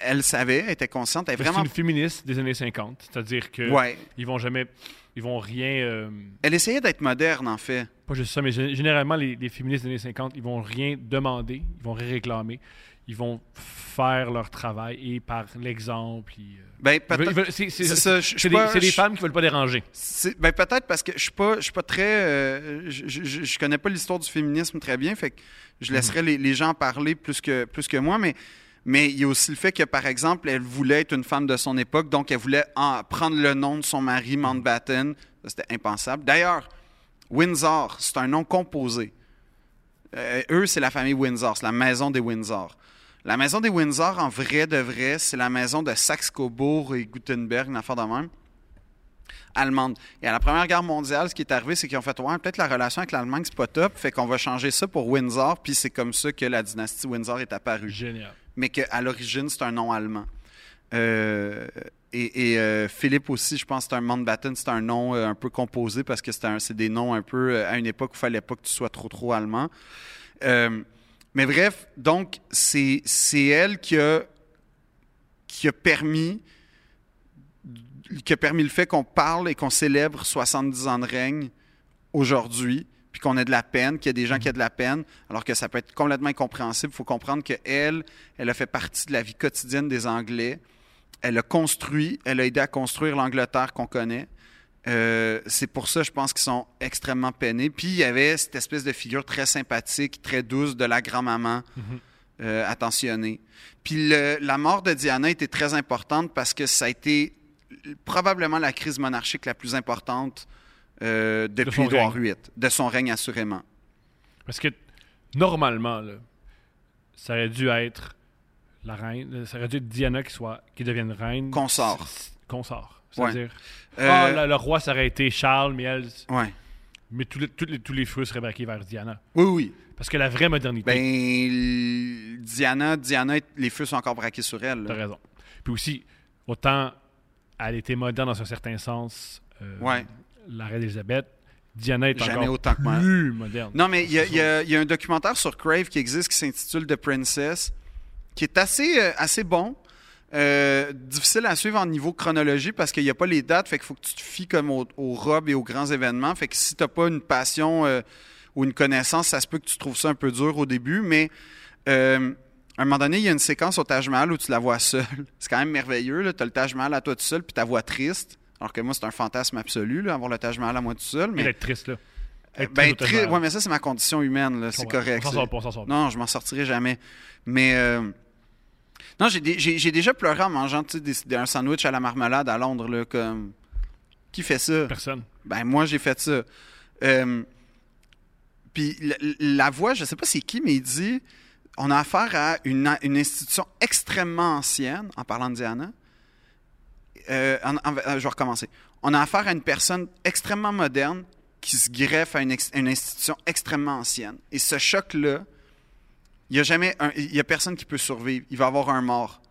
elle savait, elle était consciente, elle Mais C'est vraiment... une féministe des années 50, c'est-à-dire que Ouais. ils vont jamais, ils vont rien, euh, Elle essayait d'être moderne, en fait. pas juste ça, mais gé- généralement les, les féministes des années 50, ils vont rien demander, ils vont rien réclamer, ils vont faire leur travail et par l'exemple, Ben, c'est des, femmes qui veulent pas déranger. Ben peut-être parce que je suis pas je suis pas très euh, je, je, je connais pas l'histoire du féminisme très bien fait que je laisserai les, les gens parler plus que plus que moi mais mais il y a aussi le fait que par exemple elle voulait être une femme de son époque donc elle voulait en- prendre le nom de son mari Mountbatten Ça, c'était impensable. D'ailleurs Windsor c'est un nom composé. Euh, eux c'est la famille Windsor c'est la maison des Windsor la maison des Windsor en vrai de vrai c'est la maison de Saxe-Cobourg et Gutenberg une affaire de même allemande. Et à la Première Guerre mondiale, ce qui est arrivé, c'est qu'ils ont fait ouais, peut-être la relation avec l'Allemagne, c'est pas top, fait qu'on va changer ça pour Windsor, puis c'est comme ça que la dynastie Windsor est apparue. Génial. Mais qu'à l'origine, c'est un nom allemand. Euh, et et, euh, Philippe aussi, je pense que c'est un Mountbatten, c'est un nom euh, un peu composé parce que c'est des noms un peu à une époque où il fallait pas que tu sois trop trop allemand. Mais bref, donc c'est elle qui a permis qui a permis le fait qu'on parle et qu'on célèbre 70 ans de règne aujourd'hui, puis qu'on ait de la peine, qu'il y a des gens qui ont de la peine, alors que ça peut être complètement incompréhensible. Il faut comprendre qu'elle, elle a fait partie de la vie quotidienne des Anglais. Elle a construit, elle a aidé à construire l'Angleterre qu'on connaît. Euh, c'est pour ça, je pense qu'ils sont extrêmement peinés. Puis il y avait cette espèce de figure très sympathique, très douce de la grand-maman, euh, attentionnée. Puis le- la mort de Diana était très importante parce que ça a été probablement la crise monarchique la plus importante euh, depuis Édouard règne. VIII, de son règne assurément. Parce que normalement, là, ça aurait dû être la reine, ça aurait dû être Diana qui, soit, qui devienne reine. Consort. Consort. C'est-à-dire, ah, le, le roi, ça aurait été Charles, mais elle, Ouais. mais tous les, tous les, tous les feux seraient braqués vers Diana. Oui, oui. Parce que la vraie modernité, Ben, l- Diana, Diana, les feux sont encore braqués sur elle. t'as raison. Puis aussi, autant elle était moderne dans un certain sens, euh, Ouais. la reine Elisabeth, Diana est Jamais encore autant que moi. plus moderne. Non, mais y, y il y a un documentaire sur Crave qui existe qui s'intitule The Princess, qui est assez, euh, assez bon. Euh, difficile à suivre en niveau chronologie parce qu'il n'y a pas les dates, fait qu'il faut que tu te fies comme aux, aux robes et aux grands événements. Fait que si tu n'as pas une passion euh, ou une connaissance, ça se peut que tu trouves ça un peu dur au début, mais euh, à un moment donné, il y a une séquence au Taj Mahal où tu la vois seule. C'est quand même merveilleux. Tu as le Taj Mahal à toi tout seul, puis ta voix triste. Alors que moi, c'est un fantasme absolu, là, avoir le Taj Mahal à moi tout seul. Mais Mais, d'être triste, là. Être ben, triste ouais, mais ça, c'est ma condition humaine. là. C'est correct. On s'en c'est- sort pas, on s'en sort pas. non, je m'en sortirai jamais. Mais non, j'ai dé- j'ai j'ai déjà pleuré en mangeant des- un sandwich à la marmelade à Londres. Là, comme... Qui fait ça? Personne. Ben, moi, j'ai fait ça. Euh, Puis la, la voix, je sais pas c'est qui, mais il dit on a affaire à une, une institution extrêmement ancienne, en parlant de Diana. Euh, en- en- euh, je vais recommencer. On a affaire à une personne extrêmement moderne qui se greffe à une institution extrêmement ancienne. Et ce choc-là, il n'y a jamais un- il y a personne qui peut survivre. Il va y avoir un mort.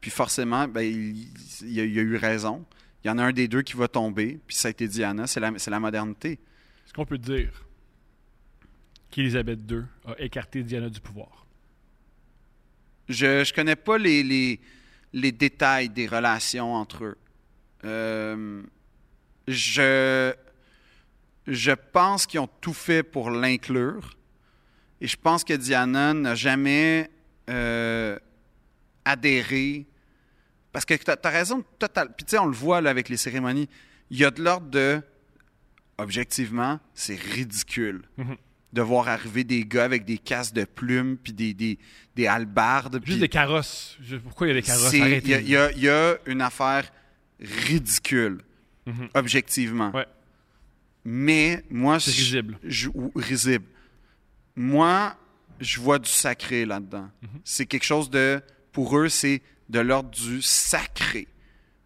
Puis forcément, ben, il, il a, il a eu raison. Il y en a un des deux qui va tomber, puis ça a été Diana. C'est la, c'est la modernité. Est-ce qu'on peut dire qu'Élisabeth II a écarté Diana du pouvoir? Je ne connais pas les, les, les détails des relations entre eux. Euh, je, je pense qu'ils ont tout fait pour l'inclure. Et je pense que Diana n'a jamais euh, adhéré. Parce que tu as, raison, total. Puis tu sais, on le voit là, avec les cérémonies. Il y a de l'ordre de. Objectivement, c'est ridicule Mhm. de voir arriver des gars avec des casques de plumes puis des, des, des halbardes. puis- Juste des carrosses. Pourquoi il y a des carrosses? Il y, a- y y une affaire ridicule. Mhm. objectivement. Ouais. Mais moi, C'est risible. je- ou risible. Moi, je vois du sacré là-dedans. Mhm. C'est quelque chose de, pour eux, c'est de l'ordre du sacré.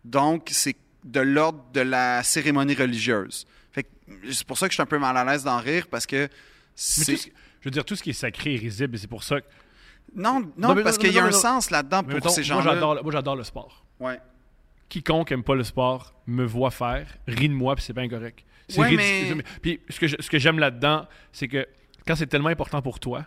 Donc, c'est de l'ordre de la cérémonie religieuse. C'est pour ça que je suis un peu mal à l'aise d'en rire parce que c'est... je veux dire, tout ce qui est sacré est risible, et c'est pour ça que. Non, non, parce qu'il y a non, un non. sens là-dedans pour mettons, ces gens-là. moi, j'adore le sport. Ouais. Quiconque aime pas le sport me voit faire, rit de moi, puis c'est bien correct. C'est Ouais, mais- Puis ce que j'aime là-dedans, c'est que quand c'est tellement important pour toi,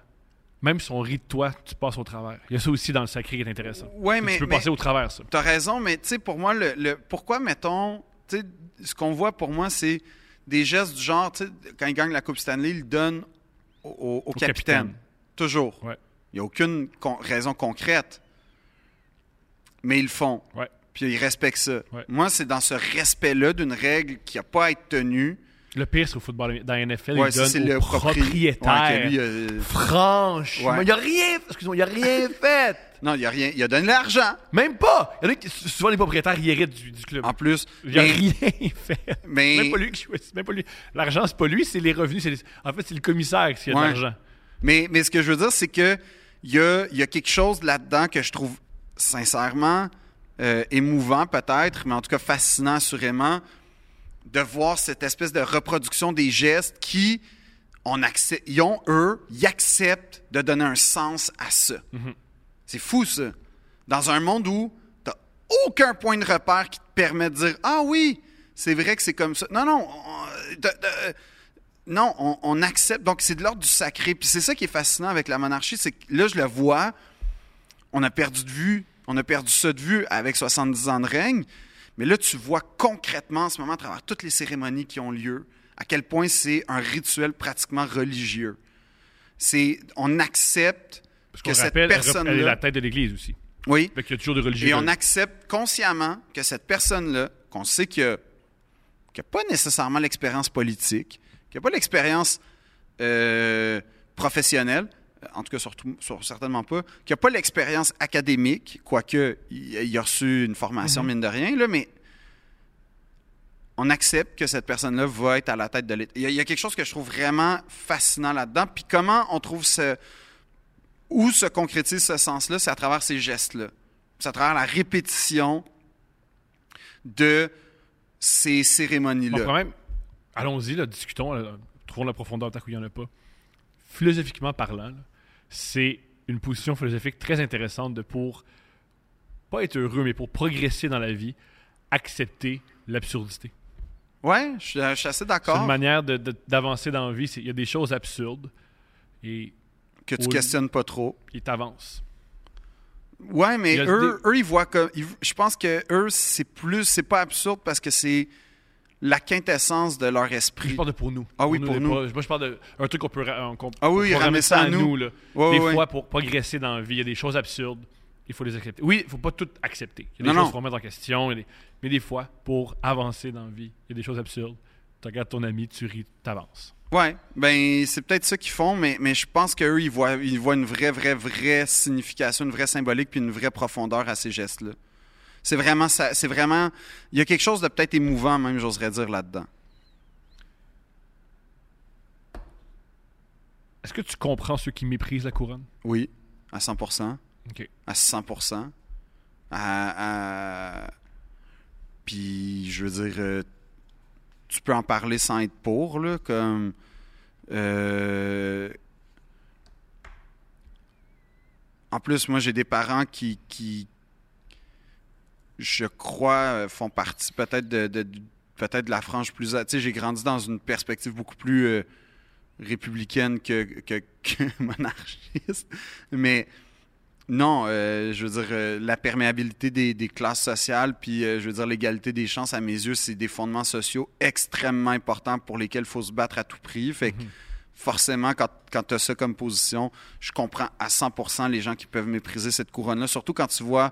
même si on rit de toi, tu passes au travers. Il y a ça aussi dans le sacré qui est intéressant. Ouais, Tu peux mais passer au travers, ça. t'as raison, mais tu sais, pour moi, le, le- pourquoi, mettons, tu sais, ce qu'on voit pour moi, c'est des gestes du genre, tu sais, quand il gagne la Coupe Stanley, il le donne au, au- au capitaine. capitaine. Toujours. Ouais. Il n'y a aucune con- raison concrète. Mais ils le font. Ouais. Puis ils respectent ça. Moi, c'est dans ce respect-là d'une règle qui n'a pas à être tenue. Le pire, c'est au football. Dans la NFL, Ouais, donne le au propri- propriétaire. Ouais, lui, euh, Ouais. il a rien, excuse-moi, il a rien fait. Non, il a rien. Il a donné l'argent. Même pas. Il y en a qui, souvent les propriétaires ils héritent du, du club. En plus. Il a Mais- rien fait. mais- Même pas lui qui choisit. Même pas lui. L'argent, c'est pas lui, c'est les revenus. les- En fait, c'est le commissaire qui a de l'argent. Mais, mais ce que je veux dire, c'est que il y a, il y a quelque chose là-dedans que je trouve sincèrement euh, émouvant peut-être, mais en tout cas fascinant assurément, de voir cette espèce de reproduction des gestes qui, on ils ont, eux, ils acceptent de donner un sens à ça. C'est fou, ça. Dans un monde où tu aucun point de repère qui te permet de dire Ah oui, c'est vrai que c'est comme ça. Non, non. on- de- de- non, on, on accepte. Donc, c'est de l'ordre du sacré. Puis c'est ça qui est fascinant avec la monarchie, c'est que là, je le vois, on a perdu de vue, on a perdu ça de vue avec 70 ans de règne. Mais là, tu vois concrètement en ce moment, à travers toutes les cérémonies qui ont lieu, à quel point c'est un rituel pratiquement religieux. C'est, on accepte Parce que qu'on cette rappelle, rep- personne-là. elle est la tête de l'Église aussi. Oui. Qu'il y a toujours des religieux. Et on accepte consciemment que cette personne-là, qu'on sait que qui n'a pas nécessairement l'expérience politique, qui n'a pas l'expérience euh, professionnelle, en tout cas sur- certainement pas, qui n'a pas l'expérience académique, quoique il, a reçu une formation, mine de rien, là, mais on accepte que cette personne-là va être à la tête de l'État. Il, y a- il y a quelque chose que je trouve vraiment fascinant là-dedans. Puis comment on trouve ce... Où se concrétise ce sens-là, c'est à travers ces gestes-là. C'est à travers la répétition de ces Bon, cérémonies-là. quand même, allons-y, discutons, là, trouvons la profondeur tant qu'il n'y en a pas. Philosophiquement parlant, là, c'est une position philosophique très intéressante de pour pas être heureux, mais pour progresser dans la vie, accepter l'absurdité. Ouais, je suis, je suis assez C'est une d'accord manière d'avancer dans la vie. Il y a des choses absurdes et que tu Oui. questionnes pas trop. ils t'avancent. Ouais, mais eux, eux, ils voient comme. ils- je pense que eux, c'est plus. C'est pas absurde parce que c'est la quintessence de leur Je esprit. parle de pour nous. Ah oui, pour nous. pas- moi, je parle d'un truc qu'on peut, qu'on- Ah oui, qu'on ramener ça à nous. là. Ouais, des ouais, fois, pour progresser dans la vie, il y a des choses absurdes. Il faut les accepter. Oui, il ne faut pas tout accepter. Il y a des Non, choses faut remettre en question. des- Mais des fois, pour avancer dans la vie, il y a des choses absurdes. Tu regardes ton ami, tu ris, tu avances. Ouais, ben c'est peut-être ça qu'ils font, mais, mais je pense qu'eux, ils voient, ils voient une vraie, vraie, vraie signification, une vraie symbolique, puis une vraie profondeur à ces gestes-là. C'est vraiment ça. C'est vraiment. Il y a quelque chose de peut-être émouvant, même, j'oserais dire, là-dedans. Est-ce que tu comprends ceux qui méprisent la couronne? Oui, à 100 OK. à 100 à, à- Puis, je veux dire, euh, tu peux en parler sans être pour, là, comme... euh, En plus, moi, j'ai des parents qui, qui je crois, euh, font partie peut-être de, de- de- peut-être de la frange plus... Tu sais, j'ai grandi dans une perspective beaucoup plus euh, républicaine que, que, que monarchiste. Mais non, euh, je veux dire, euh, la perméabilité des, des classes sociales, puis je veux dire, l'égalité des chances, à mes yeux, c'est des fondements sociaux extrêmement importants pour lesquels il faut se battre à tout prix. Fait que forcément, quand, quand tu as ça comme position, je comprends à 100% les gens qui peuvent mépriser cette couronne-là, surtout quand tu vois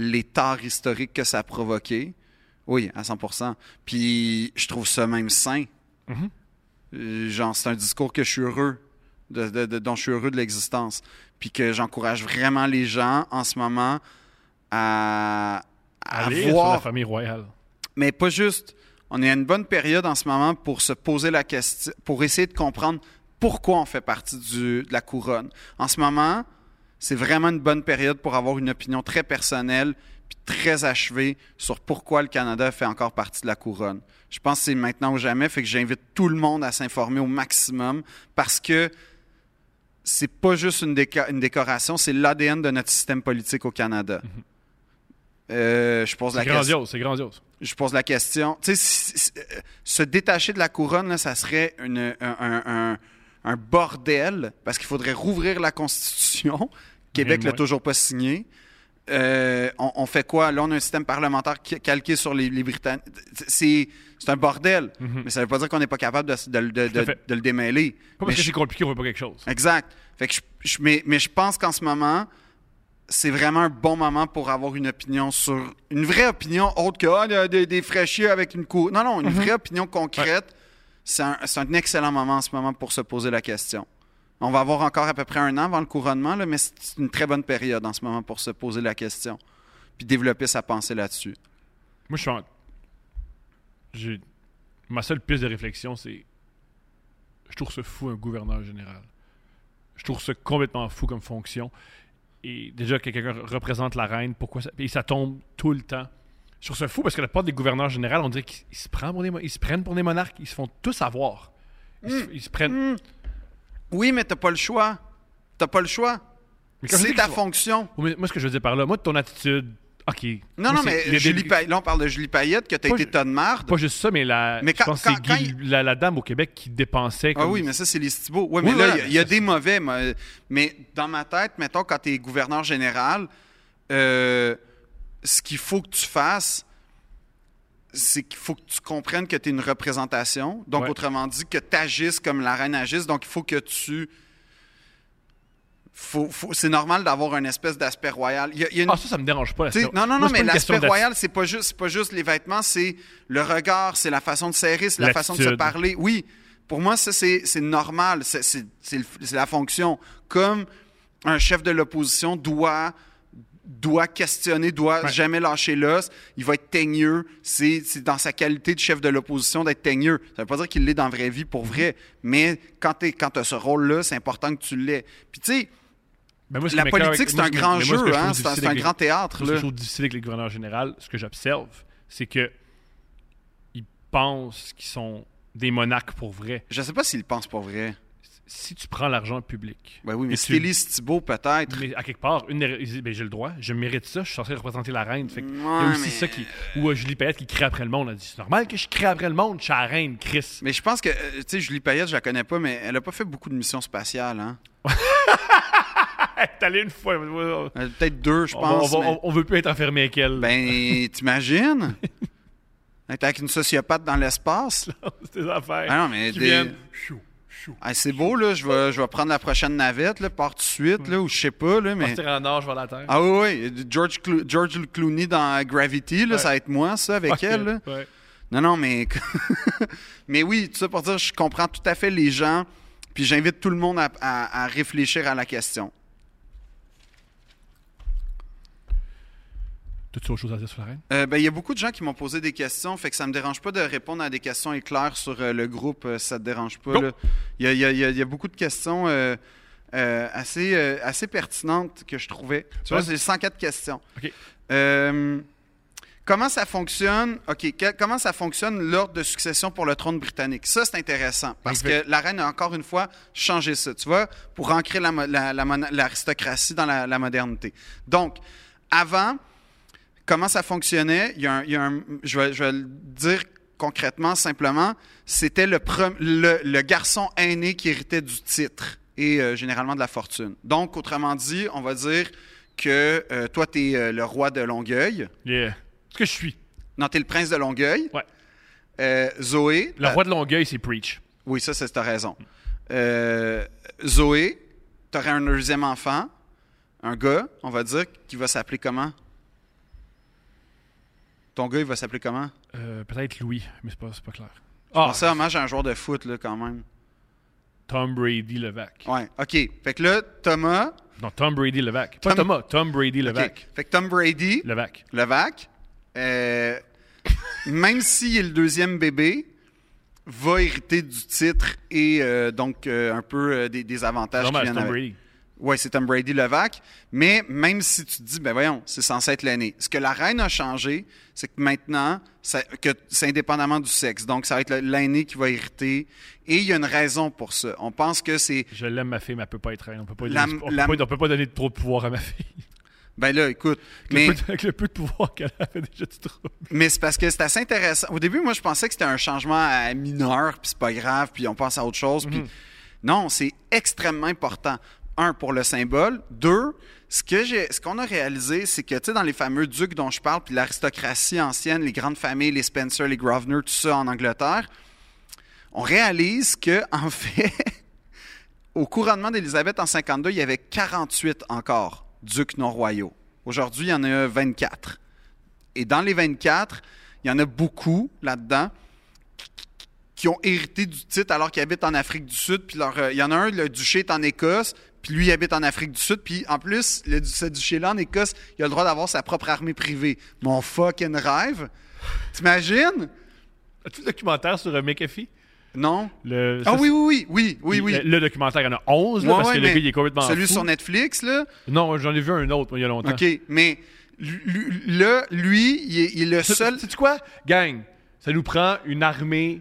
les torts historiques que ça a provoqué. Oui, à 100%. Puis je trouve ça même sain. Mhm. Euh, genre, c'est un discours que je suis heureux, de, de- de- dont je suis heureux de l'existence. Puis que j'encourage vraiment les gens en ce moment à, à Aller sur la famille royale. mais pas juste on est à une bonne période en ce moment pour se poser la question, pour essayer de comprendre pourquoi on fait partie du- de la couronne. En ce moment, c'est vraiment une bonne période pour avoir une opinion très personnelle puis très achevée sur pourquoi le Canada fait encore partie de la couronne. Je pense que c'est maintenant ou jamais, fait que j'invite tout le monde à s'informer au maximum parce que c'est pas juste une, déco- une décoration, c'est l'ADN de notre système politique au Canada. Euh, je pose la grandiose, c'est grandiose. je pose la question. Tu sais, si- si- euh, se détacher de la couronne, là, ça serait une- un, un- un- un bordel parce qu'il faudrait rouvrir la Constitution. Québec Même l'a toujours pas signé. Euh, on, on fait quoi? Là, on a un système parlementaire calqué sur les, les Britanniques. C'est un bordel. Mais ça veut pas dire qu'on n'est pas capable de, de- de- Mhm. Le démêler. Pas Mais parce que je- c'est compliqué, on veut pas quelque chose. Exact. Fait que je, je- mais, mais je pense qu'en ce moment, c'est vraiment un bon moment pour avoir une opinion sur. Une vraie opinion autre que a des, des fraîchiers avec une cour. Non, non, une vraie opinion concrète. C'est un, excellent moment en ce moment pour se poser la question. On va avoir encore à peu près un an avant le couronnement, mais c'est une très bonne période en ce moment pour se poser la question. Puis développer sa pensée là-dessus. Moi, je suis en... Ma seule piste de réflexion, c'est... Je trouve ça fou, un gouverneur général. Je trouve ça complètement fou comme fonction. Et déjà que quelqu'un représente la reine, pourquoi ça... Et ça tombe tout le temps. Je trouve ça fou parce que la plupart des gouverneurs généraux, on dirait qu'ils ils se, prennent pour des, ils se prennent pour des monarques. Ils se font tous avoir. Ils, se, ils se prennent... Oui, mais t'as pas le choix. T'as pas le choix. Mais C'est ta fonction. Mais Moi, ce que je veux dire par là, moi, ton attitude... OK. Non, Moi, non, mais les- Julie Pay- là, on parle de Julie Payette, que t'as été de marde. Pas juste ça, mais la, Mais je quand- pense Guy- la, la dame au Québec qui dépensait Ah oui, mais ça, c'est les. Ouais, Oui, mais là, il y y a, des mauvais. moi. Mais dans ma tête, mettons, quand tu es gouverneur général, euh, ce qu'il faut que tu fasses, c'est qu'il faut que tu comprennes que tu es une représentation. Donc, Ouais. autrement dit, que tu agisses comme la reine agisse. Donc, il faut que tu. Faut, faut- c'est normal d'avoir un espèce d'aspect royal. Il y a- il y a une- Ah, ça, ça me dérange pas. non, non, Moi, non, mais une l'aspect royal, c'est pas juste, c'est pas juste les vêtements, c'est le regard, c'est la façon de serrer, c'est la façon de se parler. Oui, pour moi, ça, c'est normal, c'est la fonction. Comme un chef de l'opposition doit doit questionner, doit Ouais. jamais lâcher l'os, il va être teigneux. C'est c'est dans sa qualité de chef de l'opposition d'être teigneux. Ça veut pas dire qu'il l'est dans la vraie vie pour vrai, mais quand tu as ce rôle-là, c'est important que tu l'aies. Puis tu sais, Ben, la politique, c'est un grand moi, jeu, hein, c'est un, c'est grand théâtre. moi, ce que là. je trouve difficile avec les gouverneurs généraux, ce que j'observe, c'est que ils pensent qu'ils sont des monarques pour vrai. Je sais pas s'il pense pas vrai. Si tu prends l'argent public, Ben oui, mais si tu- Thibault, peut-être. mais à quelque part, une ben, j'ai le droit, je mérite ça, je suis censé représenter la reine. Fait que il y a aussi mais- ça qui. Ou euh, Julie Payette qui crie après le monde. Elle dit C'est normal que je crie après le monde, je suis la reine, Chris. Mais je pense que, euh, tu sais, Julie Payette, je la connais pas, mais elle a pas fait beaucoup de missions spatiales. Hein? T'es allé une fois. a Peut-être deux, je pense. on, va- mais- on veut plus être enfermé avec elle. Ben, t'imagines? Être avec une sociopathe dans l'espace? c'est des affaires. Ah non, mais qui des- viennent. Ah, c'est beau, là. Je vais, je vais prendre la prochaine navette, là, part tout de suite, là, ou je sais pas, là, mais... Partir en nage vers la terre. Ah oui, oui. George, Clo- George Clooney dans Gravity, là, Ouais. ça va être moi, ça, avec elle, là. ouais. Non, non, mais. mais oui, tout ça pour dire, je comprends tout à fait les gens, puis j'invite tout le monde à, à- à réfléchir à la question. T'as-tu autre chose à dire sur la reine? Euh, ben, Il y a beaucoup de gens qui m'ont posé des questions, fait que ça me dérange pas de répondre à des questions éclairs sur euh, le groupe, euh, ça te dérange pas. Il y a, y y y beaucoup de questions euh, euh, assez, assez pertinentes que je trouvais. Tu vois, Ouais. j'ai 104 questions. Comment ça fonctionne? OK, que- comment ça fonctionne l'ordre de succession pour le trône britannique? Ça, c'est intéressant parce que la reine a encore une fois changé ça, tu vois, pour ancrer la mo- la- la mona- l'aristocratie dans la, la modernité. Donc, avant, comment ça fonctionnait? Il y a un, il y a un- je, vais, je vais le dire concrètement, simplement, c'était le, pre- le, le garçon aîné qui héritait du titre et euh, généralement de la fortune. Donc, autrement dit, on va dire que euh, toi, tu es le roi de Longueuil. Yeah. Ce que je suis. Non, tu es le prince de Longueuil. Ouais. Euh, Zoé. Le roi de Longueuil, c'est Preach. Oui, ça, c'est ta raison. Euh, Zoé, tu aurais un deuxième enfant, un gars, on va dire, qui va s'appeler comment? Ton gars, il va s'appeler comment? Euh, Peut-être Louis, mais c'est pas, pas clair. Je Ah, pensais hommage à un joueur de foot, là, quand même. Tom Brady Levac. Ouais, OK. Fait que là, Thomas. Non, Tom Brady Levac. Pas Tom- Thomas, Tom Brady. Levac. Fait que Tom Brady, Levac. Levac. Euh, même s'il est le deuxième bébé, va hériter du titre et euh, donc euh, un peu des, des avantages Normal, Tom. Brady. Oui, c'est Tom Brady Levac. Mais même si tu te dis, ben voyons, c'est censé être l'aîné. Ce que la reine a changé, c'est que maintenant, ça- que c'est indépendamment du sexe. Donc, ça va être l'aîné qui va hériter. Et il y a une raison pour ça. On pense que c'est. Je l'aime, ma fille, mais elle peut pas être reine. On peut pas, La- donner, on, la- peut pas, on peut pas donner trop de pouvoir à ma fille. Ben là, écoute. Avec, Mais, le, peu, avec le peu de pouvoir qu'elle a, elle fait déjà du trouble. mais c'est parce que c'est assez intéressant. Au début, moi, je pensais que c'était un changement mineur, puis c'est pas grave, puis on passe à autre chose. Puis non, c'est extrêmement important. Un, pour le symbole. Deux, ce que j'ai, qu'on a réalisé, c'est que, tu dans les fameux ducs dont je parle, puis l'aristocratie ancienne, les grandes familles, les Spencer, les Grosvenor, tout ça en Angleterre, on réalise que, en fait, au couronnement d'Élisabeth en 52, il y avait 48 encore ducs non royaux. Aujourd'hui, il y en a 24. Et dans les 24, il y en a beaucoup là-dedans qui ont hérité du titre alors qu'ils habitent en Afrique du Sud. Puis euh, il y en a un, le duché est en Écosse, puis lui il habite en Afrique du Sud. Puis en plus, le, ce duché-là en Écosse, il a le droit d'avoir sa propre armée privée. Mon fucking rêve! T'imagines? As-tu le documentaire sur euh, McAfee? Non? Le, Ah ça, oui, oui, oui, oui, oui, Le, le documentaire, il y en a 11, là, Ouais, parce ouais, que le gars, il est complètement Celui fou. sur Netflix, là. Non, j'en ai vu un autre, il y a longtemps. OK, mais lui- là, lui, il est, il est le seul... Sais-tu quoi? Gang, ça nous prend une armée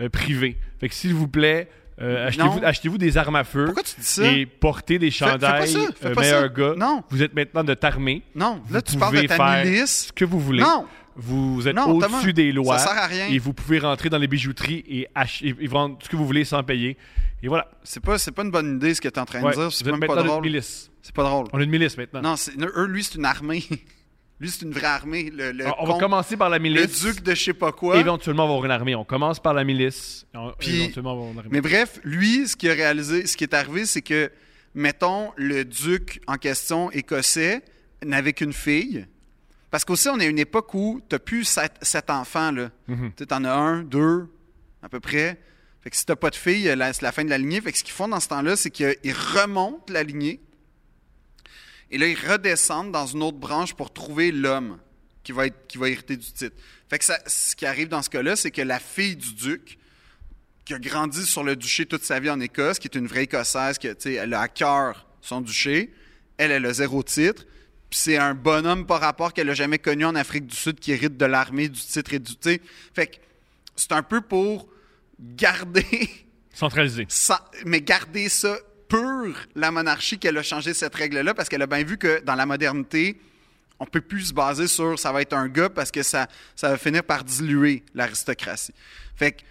euh, privée. Fait que s'il vous plaît, euh, achetez-vous, des armes à feu. Pourquoi tu dis ça? Et portez des fais pas chandails, ça, fais euh, pas meilleur ça. gars. Non. Vous êtes maintenant de armée. Non, là, Vous tu parles de pouvez ta milice. ce que vous voulez. Non. Vous êtes Non, au-dessus des lois. ça sert à rien. Et vous pouvez rentrer dans les bijouteries et, vendre ce que vous voulez sans payer. Et voilà. C'est pas, c'est pas une bonne idée ce que tu es en train Ouais, de dire. C'est même pas drôle. milice. C'est pas drôle. On a une milice maintenant. Non, c'est, eux, lui, c'est une armée. lui, c'est une vraie armée. Le, le on, va commencer par la le milice. duc de je sais pas quoi. Éventuellement, on va avoir une armée. On commence par la milice. On- Puis- éventuellement, avoir une armée. Mais bref, lui, ce qu'il a réalisé, ce qui est arrivé, c'est que, mettons, le duc en question écossais n'avait qu'une fille. Parce qu'aussi, on est à une époque où tu plus sept, sept enfants. Là. Mhm. Tu en as un, deux, à peu près. Fait que si t'as pas de fille, c'est la fin de la lignée. Fait que ce qu'ils font dans ce temps-là, c'est qu'ils remontent la lignée. Et là, ils redescendent dans une autre branche pour trouver l'homme qui va, être, qui va hériter du titre. Fait que ça- ce qui arrive dans ce cas-là, c'est que la fille du duc, qui a grandi sur le duché toute sa vie en Écosse, qui est une vraie Écossaise, qui, elle a à cœur son duché, elle, elle a zéro titre. Puis c'est un bonhomme par rapport qu'elle n'a jamais connu en Afrique du Sud qui hérite de l'armée, du titre et du. tu sais. Fait que c'est un peu pour garder Centralisé. ça- mais garder ça pur, la monarchie, qu'elle a changé cette règle-là, parce qu'elle a bien vu que dans la modernité, on peut plus se baser sur ça va être un gars parce que ça, va finir par diluer l'aristocratie. Fait que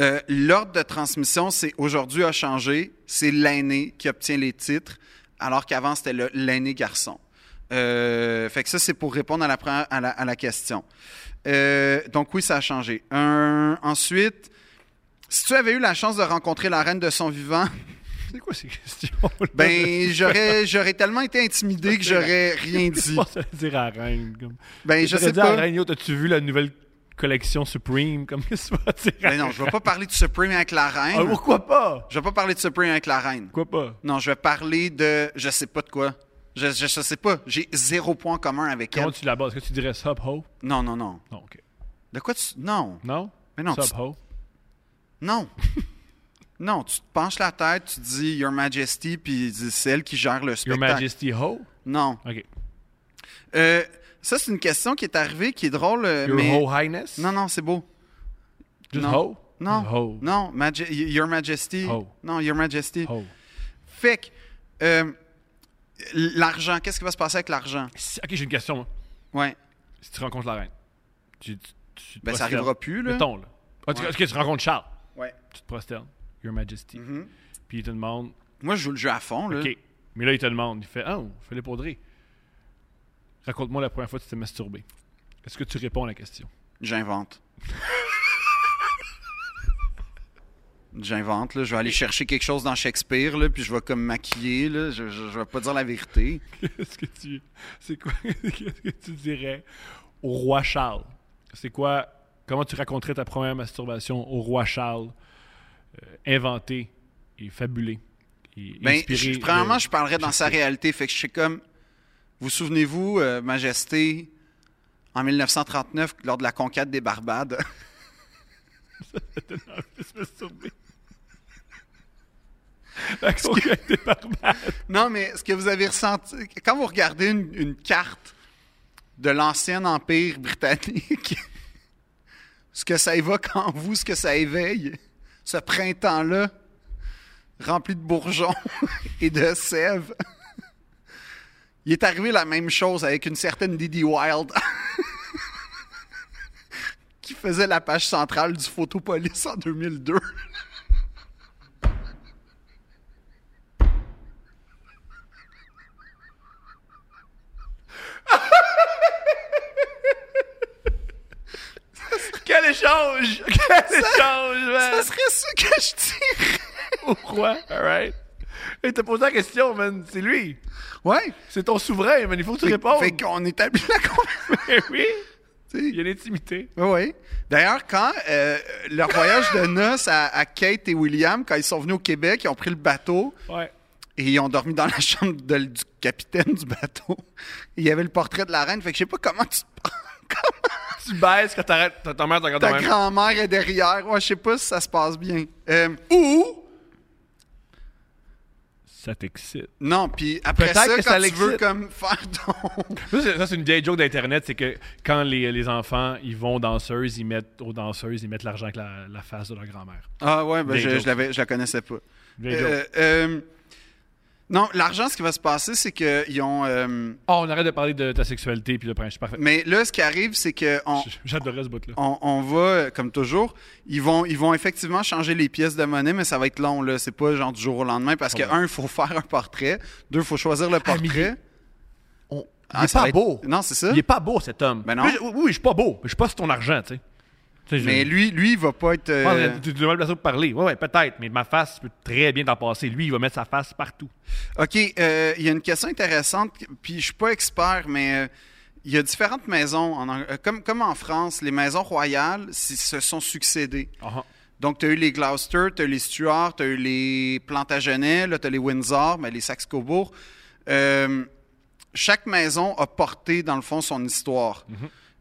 euh, l'ordre de transmission, c'est aujourd'hui a changé, c'est l'aîné qui obtient les titres, alors qu'avant c'était l'aîné garçon. Euh, fait que ça, c'est pour répondre à la, à question. Euh, donc oui, ça a changé. Ensuite, si tu avais eu la chance de rencontrer la reine de son vivant, C'est quoi ces questions? ben j'aurais j'aurais tellement été intimidé que j'aurais rien Je dit. à dire à la reine. Comme... Ben je sais dit à la pas. reine, yo, t'as-tu vu la nouvelle collection Supreme? Comme que tu vas dire à Ben non, je vais pas parler de Supreme avec la reine. Ah, pourquoi pas? Je vais pas parler de Supreme avec la reine. Pourquoi pas? Non, je vais parler de je sais pas de quoi. Je, je, je sais pas. J'ai zéro point commun avec Comment elle. tu l'abordes? Est-ce que tu dirais sub ho? Non, non, non. Non, ok. De quoi tu. Non. Non? Mais non, Sub tu- ho? Non. non, tu te penches la tête, tu dis Your Majesty, puis c'est elle qui gère le Your spectacle. Majesty ho? Non. Ok. Euh, ça, c'est une question qui est arrivée, qui est drôle, euh, Your mais. Ho Highness? Non, non, c'est beau. Just non. ho? Non. Ho. Non, Your Majesty. Oh. Non, Your Majesty. Ho. Fait que, euh, l'argent, qu'est-ce qui va se passer avec l'argent? Si- Ok, j'ai une question. moi. Ouais. Si tu rencontres la reine, tu, tu, tu Ben, ça arrivera plus, là. Mettons, là. Ah, tu- Ouais. Tu rencontres Charles. Ouais. Tu te prosternes. Your Majesty. Mhm. Puis il te demande, Moi, je joue le jeu à fond, là. ok. Mais là, il te demande, il fait, oh, fais-le poudrer. Raconte-moi la première fois que tu t'es masturbé. Est-ce que tu réponds à la question? J'invente. J'invente, là. Je vais aller chercher quelque chose dans Shakespeare, là, puis je vais comme maquiller, là. Je, je, je vais pas dire la vérité. Qu'est-ce que tu. C'est quoi. Qu'est-ce que tu dirais au roi Charles? C'est quoi. Comment tu raconterais ta première masturbation au roi Charles, inventé et fabulé et Ben, inspiré je- premièrement, de- je parlerais dans sa réalité. Fait que je suis comme. Vous souvenez-vous, euh, Majesté, en 1939 lors de la conquête des Barbades? La conquête des barbares. non, mais ce que vous avez ressenti, quand vous regardez une, une carte de l'ancien empire britannique, ce que ça évoque en vous, ce que ça éveille, ce printemps-là, rempli de bourgeons et de sève. Il est arrivé la même chose avec une certaine Didi Wild qui faisait la page centrale du Photopolis en 2002. Quel échange! Quel échange, man! Ça serait ça que je dirais. Au roi, alright? Et t'as posé la question, man. C'est lui. Ouais. C'est ton souverain, man. Il faut que tu répondes. Fait qu'on établit la conversation. Oui. Il y a l'intimité. Oui. D'ailleurs, quand euh, leur voyage de noces à, à Kate et William, quand ils sont venus au Québec, ils ont pris le bateau Ouais. et ils ont dormi dans la chambre de- du capitaine du bateau. Il y avait le portrait de la reine. Fait que je sais pas comment tu te. Tu baisses quand t'arrêtes. Ta ta mère te regarde de Ta même. grand-mère est derrière. Ouais, je sais pas si ça se passe bien. Euh, ou, Ça t'excite. non, puis après ça, que quand ça tu veux comme faire ton... Ça, c'est- une vieille joke d'Internet. C'est que quand les, les enfants, ils vont aux danseuses, ils mettent aux danseuses, ils mettent l'argent avec la, la face de leur grand-mère. Ah ouais, ben je, je, l'avais, je la connaissais pas. Vieille Euh, joke. euh, non, l'argent, ce qui va se passer, c'est qu'ils ont... euh, Oh, on arrête de parler de ta sexualité puis de prince. Parfait. mais là, ce qui arrive, c'est que on, J'adorais ce bout-là. on, on va, comme toujours, ils vont, ils vont effectivement changer les pièces de monnaie, mais ça va être long, là. C'est pas genre du jour au lendemain, parce que, un, il faut faire un portrait. Deux, il faut choisir le Ah, portrait. On- Ah, il est pas être- beau. Non, c'est ça? Il est pas beau, cet homme. Ben non. Oui, je- Oui, je suis pas beau. mais Je suis pas sur ton argent, tu sais. Tu Mais lui, lui, il va pas être... euh, Tu tu laisser pour parler. Ouais, ouais, peut-être. Mais ma face peut très bien t'en passer. Lui, il va mettre sa face partout. OK, euh, il y a une question intéressante, puis je suis pas expert, mais euh, il y a différentes maisons. En, comme, comme en France, les maisons royales si- se sont succédées. Ah, Donc, tu as eu les Gloucester, tu as eu les Stuart, tu as eu les Plantagenets, là, tu as les Windsor, mais les Saxe-Cobourg. Euh, chaque maison a porté, dans le fond, son histoire.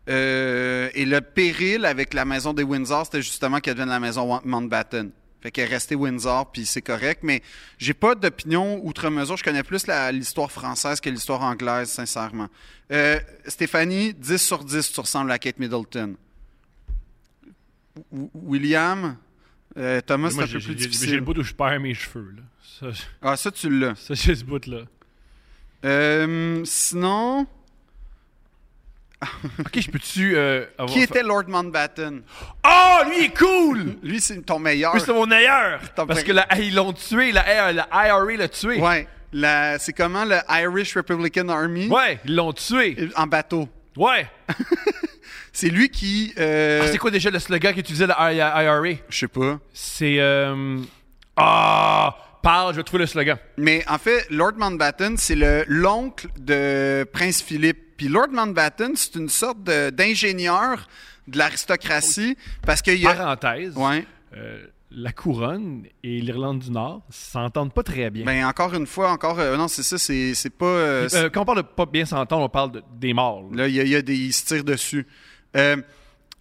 Euh, et le péril avec la maison des Windsor, c'était justement qu'elle devienne la maison Mountbatten. Fait qu'elle est restée Windsor, puis c'est correct. Mais j'ai pas d'opinion outre mesure. Je connais plus l'histoire française que l'histoire anglaise, sincèrement. Euh, Stéphanie, 10 sur 10, tu ressembles à Kate Middleton. W- William, euh, Thomas, c'est un peu plus j'ai- j'ai difficile. le bout où je perds mes cheveux. Là. Ça, Ah, ça, tu l'as. ça j'ai ce bout-là. Euh, sinon, Ok, je peux-tu. euh, avoir- qui était Lord Mountbatten? Oh, lui, il est cool! Lui, c'est ton meilleur. Lui, c'est mon meilleur! Ton Parce que la- ils l'ont tué, la, la IRA l'a tué. Ouais. La- c'est comment le Irish Republican Army? Ouais, ils l'ont tué. en bateau. Ouais. C'est lui qui. euh, Ah, c'est quoi déjà le slogan qu'utilisait la IRA? Je sais pas. C'est. euh, Ah! parle, je vais trouver le slogan. Mais en fait, Lord Mountbatten, c'est le l'oncle de Prince Philippe. Puis Lord Mountbatten, c'est une sorte d'ingénieur de l'aristocratie parce qu'il y a. Parenthèse. Ouais. euh, la couronne et l'Irlande du Nord s'entendent pas très bien. Ben encore une fois, encore euh, non, c'est ça, c'est c'est pas. euh, quand on parle de pas bien s'entendre, on parle de- des morts. là. Il y, a- il y a des, ils se tirent dessus.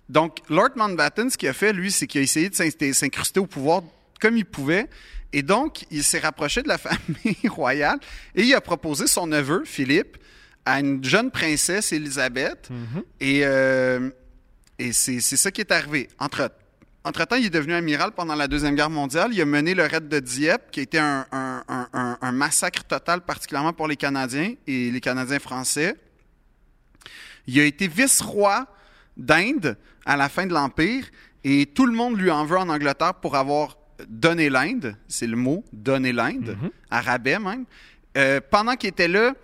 Donc, Lord Mountbatten, ce qu'il a fait, lui, c'est qu'il a essayé de s'in- s'incruster au pouvoir comme il pouvait. Et donc, il s'est rapproché de la famille royale et il a proposé son neveu, Philippe, à une jeune princesse, Élisabeth. Et, euh, et c'est c'est ça qui est arrivé. Entre, entre-temps, il est devenu amiral pendant la Deuxième Guerre mondiale. Il a mené le raid de Dieppe, qui a été un, un- un- un- un massacre total, particulièrement pour les Canadiens et les Canadiens français. Il a été vice-roi d'Inde à la fin de l'Empire et tout le monde lui en veut en Angleterre pour avoir donné l'Inde. C'est le mot, donner l'Inde, à rabais même. Euh, pendant qu'il était là,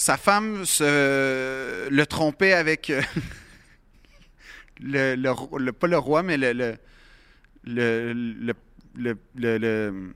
sa femme se, le trompait avec euh, le, le le- pas le roi, mais le, le, le, le-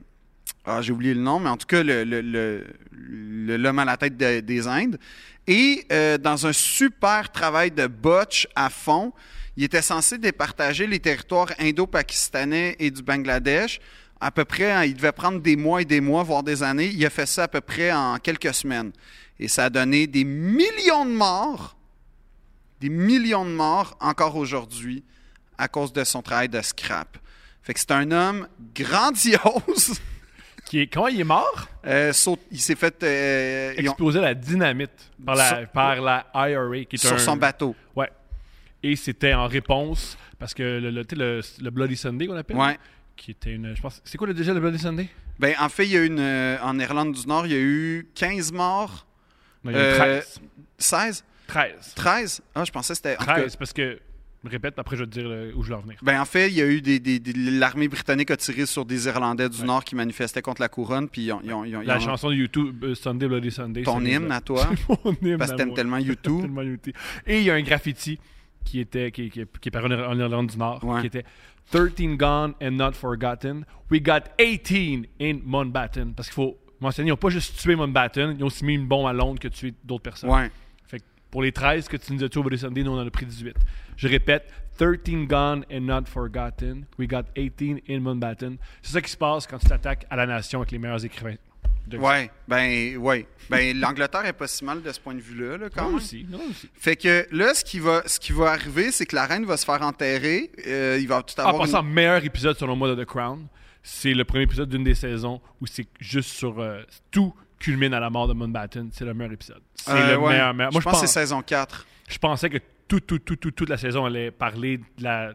ah, j'ai oublié le nom, mais en tout cas, l'homme à la tête de- des Indes. Et euh, dans un super travail de botch à fond, il était censé départager les territoires indo-pakistanais et du Bangladesh. À peu près, hein, il devait prendre des mois et des mois, voire des années. Il a fait ça à peu près en quelques semaines. Et ça a donné des millions de morts. Des millions de morts encore aujourd'hui à cause de son travail de scrap. Fait que c'est un homme grandiose. Qui est, comment il est mort? Euh, saute- il s'est fait euh, ont- à la dynamite par la, Sur- par la IRA. Qui est sur un- son bateau. Ouais. Et c'était en réponse, parce que le, le, le Bloody Sunday qu'on appelle, Ouais. Qui était une. Je pense. C'est quoi le déjà le Bloody Sunday? Ben, en fait, il y a une, euh, en Irlande du Nord, il y a eu 15 morts. Non, il y a eu Euh, 13. 16? 13. 13? Ah, je pensais que c'était... en tout cas, 13, parce que. Répète, après je vais te dire euh, où je veux en venir. Ben, en fait, il y a eu des, des- des- l'armée britannique a tiré sur des Irlandais du Ouais. Nord qui manifestaient contre la couronne, puis ils ont, ils ont- ils ont- ils La ont- chanson de YouTube, euh, Sunday Bloody Sunday. ton hymne à toi, Mon hymne parce que t'aimes tellement YouTube. tellement YouTube. Et il y a un graffiti qui était qui, qui, qui est paru en, en Irlande du Nord, Ouais. qui était 13 gone and not forgotten. We got 18 in Mountbatten. Parce qu'il faut mentionner, ils n'ont pas juste tué Mountbatten, ils ont aussi mis une bombe à Londres que tué d'autres personnes. Ouais. Fait que pour les 13 que tu nous as tués au Bloody Sunday, nous on en a pris 18. Je répète, 13 gone and not forgotten. We got 18 in Mountbatten. C'est ça qui se passe quand tu t'attaques à la nation avec les meilleurs écrivains. De Ouais, ben, ouais. Ben, l'Angleterre est pas si mal de ce point de vue-là, là, quand Non même. aussi, non aussi. Fait que là, ce qui va, ce qui va arriver, c'est que la reine va se faire enterrer. euh, il va tout En avoir. passant, une- meilleur épisode selon moi de The Crown, c'est le premier épisode d'une des saisons où c'est juste sur euh, tout culmine à la mort de Mountbatten. C'est le meilleur épisode. C'est Euh, le ouais. meilleur, meilleur. Moi, je pense que c'est saison 4. je pensais que tout, tout, tout, tout, toute la saison allait parler de la,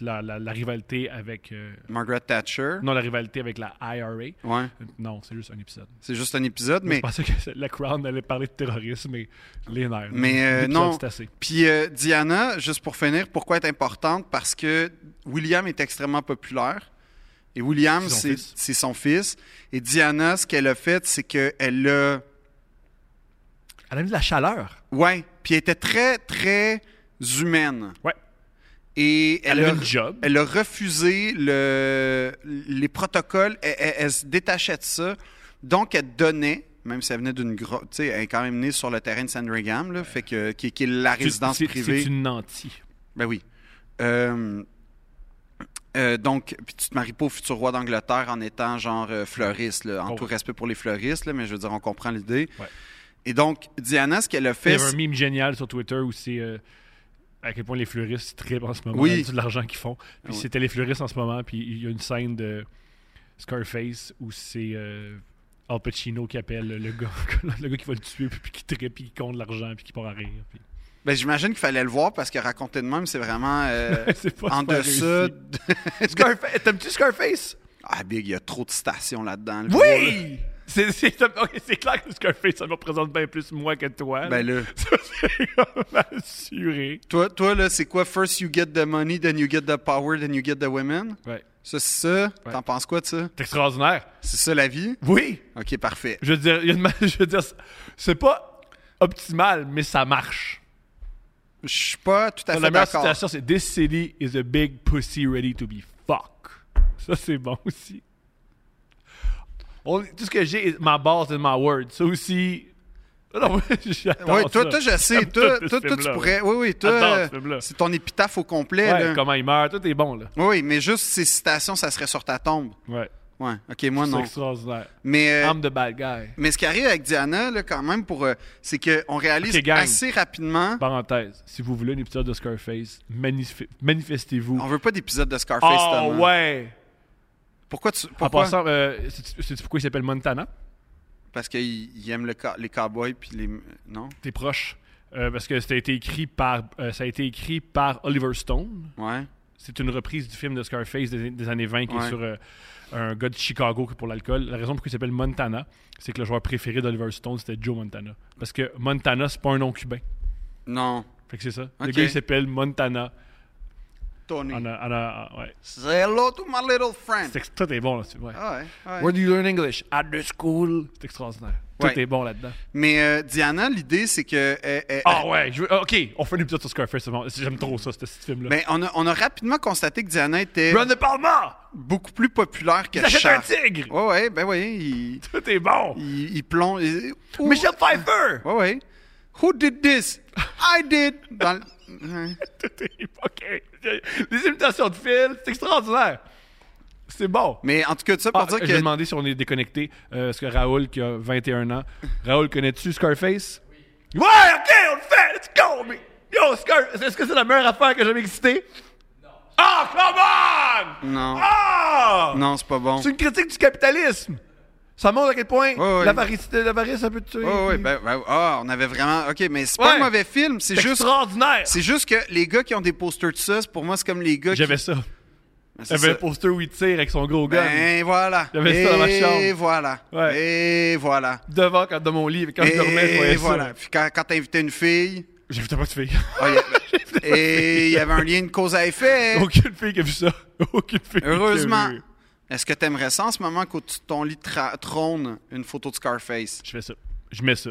la, la- la rivalité avec. euh, Margaret Thatcher. non, la rivalité avec la IRA. Ouais. Non, c'est juste un épisode. C'est juste un épisode, Je mais. pensais que la Crown allait parler de terrorisme, mais les nerfs. Mais, euh, non. Assez. Puis euh, Diana, juste pour finir, pourquoi elle est importante? Parce que William est extrêmement populaire. Et William, C'est son c'est fils. c'est son fils. Et Diana, ce qu'elle a fait, c'est qu'elle a. Elle a mis de la chaleur. Ouais. Puis elle était très, très humaine. Ouais. Et Elle, elle, a a, une job. elle a refusé le, les protocoles. Elle, elle- elle se détachait de ça. Donc, elle donnait, même si elle venait d'une grotte. Tu sais, elle est quand même née sur le terrain de Sandringham, là, fait que, qui, qui est la résidence privée. C'est une nantie. Ben oui. Euh, euh, donc, puis tu te maries pas au futur roi d'Angleterre en étant genre euh, fleuriste, là, en Oh, tout respect pour les fleuristes, là, mais je veux dire, on comprend l'idée. Ouais. Et donc, Diana, ce qu'elle a Il y fait, avait un meme génial sur Twitter où c'est à quel point les fleuristes trippent en ce moment Oui. de l'argent qu'ils font. Puis Oui. c'était les fleuristes en ce moment, puis il y a une scène de Scarface où c'est euh, Al Pacino qui appelle le gars, le gars qui va le tuer, puis qui trippe, puis qui compte l'argent, puis qui part à rire. puis- ben, j'imagine qu'il fallait le voir parce que raconter de même, c'est vraiment euh, en réussi. de- Scarface, t'aimes-tu Scarface? Ah, Big, il y a trop de stations là-dedans. gros, là. C'est c'est- c'est clair que Scarface, ça me représente bien plus moi que toi. Ben là, Ça, c'est comme assuré. toi, toi là, c'est quoi? First you get the money, then you get the power, then you get the women? Ouais. Ça, c'est ça? Ouais. T'en penses quoi de ça? C'est extraordinaire. C'est ça la vie? Oui! Ok, parfait. Je veux dire, je veux dire, c'est pas optimal, mais ça marche. Je suis pas tout à la fait meilleure d'accord. citation, c'est This city is a big pussy ready to be fuck. Ça, c'est bon aussi. On- tout ce que j'ai, ma base and my word. Ça aussi. Non, Oui, toi, toi, je sais. Toi, toi, toi, tu pourrais. Oui, oui, toi, film-là. c'est ton épitaphe au complet. Ouais, là. comment il meurt, tout est bon, là. Oui, mais juste ces citations, ça serait sur ta tombe. Ouais. Ouais, ok, moi C'est non. extraordinaire. Mais, euh, I'm the bad guy. mais ce qui arrive avec Diana, là, quand même, pour, euh, c'est qu'on réalise assez rapidement. Parenthèse, si vous voulez un épisode de Scarface, manif- manifestez-vous. On veut pas d'épisode de Scarface, Oh, Thomas. ouais! Pourquoi tu. En passant, euh, sais-tu pourquoi il s'appelle Montana? Parce qu'il il aime le les cowboys puis les. Non? T'es proche. Euh, parce que ça a été écrit par euh, ça a été écrit par Oliver Stone. Ouais. C'est une reprise du film de Scarface des, des années 20 qui Ouais. est sur un gars de Chicago qui est pour l'alcool. La raison pour laquelle il s'appelle Montana, c'est que le joueur préféré d'Oliver Stone c'était Joe Montana. Parce que Montana c'est pas un nom cubain. Non. Fait que c'est ça. Le gars il s'appelle Montana. Tony. En, a- en a- ouais. Say hello to my little friend. C'est tout est bon là-dessus. Ouais. Ah ouais, ouais. Where do you learn English? At the school. C'est extraordinaire. Tout Ouais. est bon là-dedans. Mais euh, Diana, l'idée, c'est que. elle- elle- Ah ouais, je veux- ok, on fait un épisode sur Scarface. J'aime trop ça, ce ce film-là. Ben, on, a, on a rapidement constaté que Diana était Run de Palma! beaucoup plus populaire que Il achète un tigre! Ouais, ouais, ben oui, il, Tout est bon! il, il plonge. il-. Michel Pfeiffer! Ouais, ouais. Who did this? I did. Dans Tout est. Les imitations de Phil, c'est extraordinaire. C'est bon. Mais en tout cas, ça pour Ah, dire je vais que. demander si on est déconnecté. Euh, parce que Raoul, qui a 21 ans. Raoul, connais-tu Scarface? Oui. Ouais, ok, on le fait! Let's go! Mais Yo, Scar, est-ce que c'est la meilleure affaire que j'ai jamais existé? Non. Ah, come on! Non. Ah! Non, c'est pas bon. C'est une critique du capitalisme. Ça montre à quel point ouais. l'avarice, l'avarice, ça peut tuer. Oh, oui, ben, ben, ah, on avait vraiment. Ok, mais c'est pas Ouais. un mauvais film. C'est c'est juste. extraordinaire. C'est juste que les gars qui ont des posters de ça, c'est- pour moi, c'est comme les gars J'avais qui. ça. Ben, J'avais un poster où il tire avec son gros gun. Ben voilà. J'avais ça dans ma Et chambre. voilà. Ouais. Et voilà. Devant, quand, dans mon lit, quand je dormais, je voyais Et voilà. ça. Puis quand, quand t'invitais une fille, vu pas de fille. ah, y a- et il y avait un lien de cause à effet. Aucune fille qui a vu ça. Aucune fille. qui a Heureusement. vu. Est-ce que t'aimerais ça en ce moment de ton lit trône une photo de Scarface? Je fais ça. Je mets ça.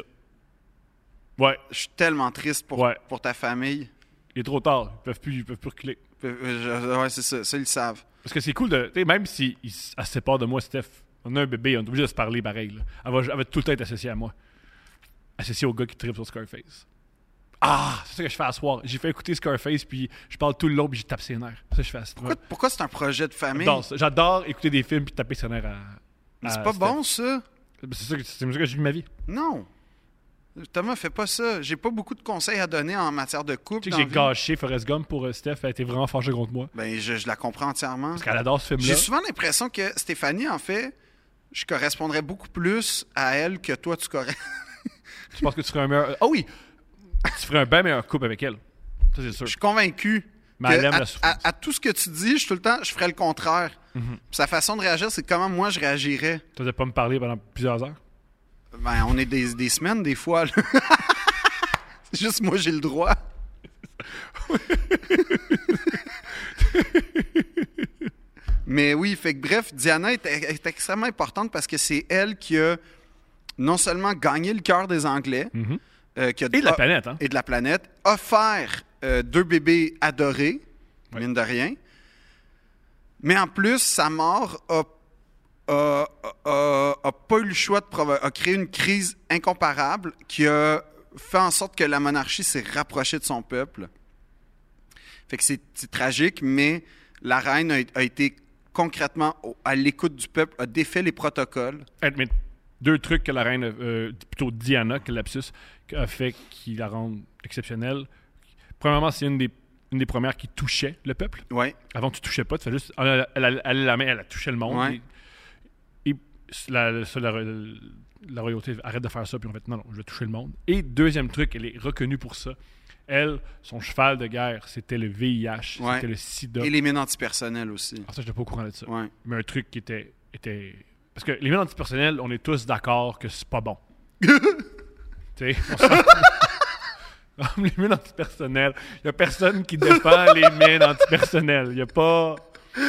Ouais, Je suis tellement triste pour, Ouais. pour ta famille. il est trop tard. Ils peuvent plus, ils peuvent plus reculer. Euh, je- Ouais, c'est ça. Ça, ils le savent. Parce que c'est cool de. tu sais, Même si il elle se sépare de moi, Steph, on a un bébé, on est obligé de se parler pareil. là. Elle, va, elle va tout le temps être associée à moi. Associée au gars qui tripe sur Scarface. Ah, c'est ça que je fais à soir. J'ai fait écouter Scarface, puis je parle tout le long, puis je tape ses nerfs. Ça, je fais à ce Pourquoi, pourquoi c'est un projet de famille? J'adore écouter des films puis taper ses nerfs à. Mais C'est pas Steph. bon, ça. C'est ça que, que je vis ma vie. Non. Thomas, fais pas ça. J'ai pas beaucoup de conseils à donner en matière de couple. Tu sais que j'ai gâché Forrest Gump pour euh, Steph. Elle était vraiment fâchée contre moi. Ben, je, je la comprends entièrement. Parce qu'elle adore ce J'ai film-là. souvent l'impression que Stéphanie, en fait, je correspondrais beaucoup plus à elle que toi, tu corresponds. Tu penses que tu ferais un meilleur. Oh oui! Tu ferais un bien meilleur couple avec elle. Ça, c'est sûr. Je suis convaincu. Mais que elle aime à, la souffrance. à- à tout ce que tu dis, je, tout le temps, je ferais le contraire. Mhm. Sa façon de réagir, c'est comment moi je réagirais. Tu de pas me parler pendant plusieurs heures? Ben, on est des, des semaines, des fois. là. c'est juste moi, j'ai le droit. Mais oui, fait que bref, Diana est, est extrêmement importante parce que c'est elle qui a non seulement gagné le cœur des Anglais, euh, qui a-. Et de la planète, hein? et de la planète, offert euh, deux bébés adorés, mine de rien. Mais en plus, sa mort a, a- a- a pas eu le choix de provo- a créé une crise incomparable qui a fait en sorte que la monarchie s'est rapprochée de son peuple. Fait que c'est c'est tragique, mais la reine a, a été concrètement à l'écoute du peuple, a défait les protocoles. Mais deux trucs que la reine, euh, plutôt Diana, que lapsus, a fait qui la rendent exceptionnelle. Premièrement, c'est une des, une des premières qui touchait le peuple. Ouais. Avant, tu touchais pas, tu fais juste. Elle, elle, elle, la main, elle a touché le monde. Ouais. Et, et la, ça, la, la royauté arrête de faire ça, puis on fait non, non, je vais toucher le monde. Et deuxième truc, elle est reconnue pour ça. Elle, son cheval de guerre, c'était le VIH, Ouais. c'était le sida. Et les mines antipersonnelles aussi. Ah, ça, je n'étais pas au courant de ça. Mais un truc qui était. était... Parce que les mines antipersonnelles, on est tous d'accord que c'est pas bon. tu sais, les mines antipersonnelles, il n'y a personne qui défend les mines antipersonnelles. Il n'y a pas.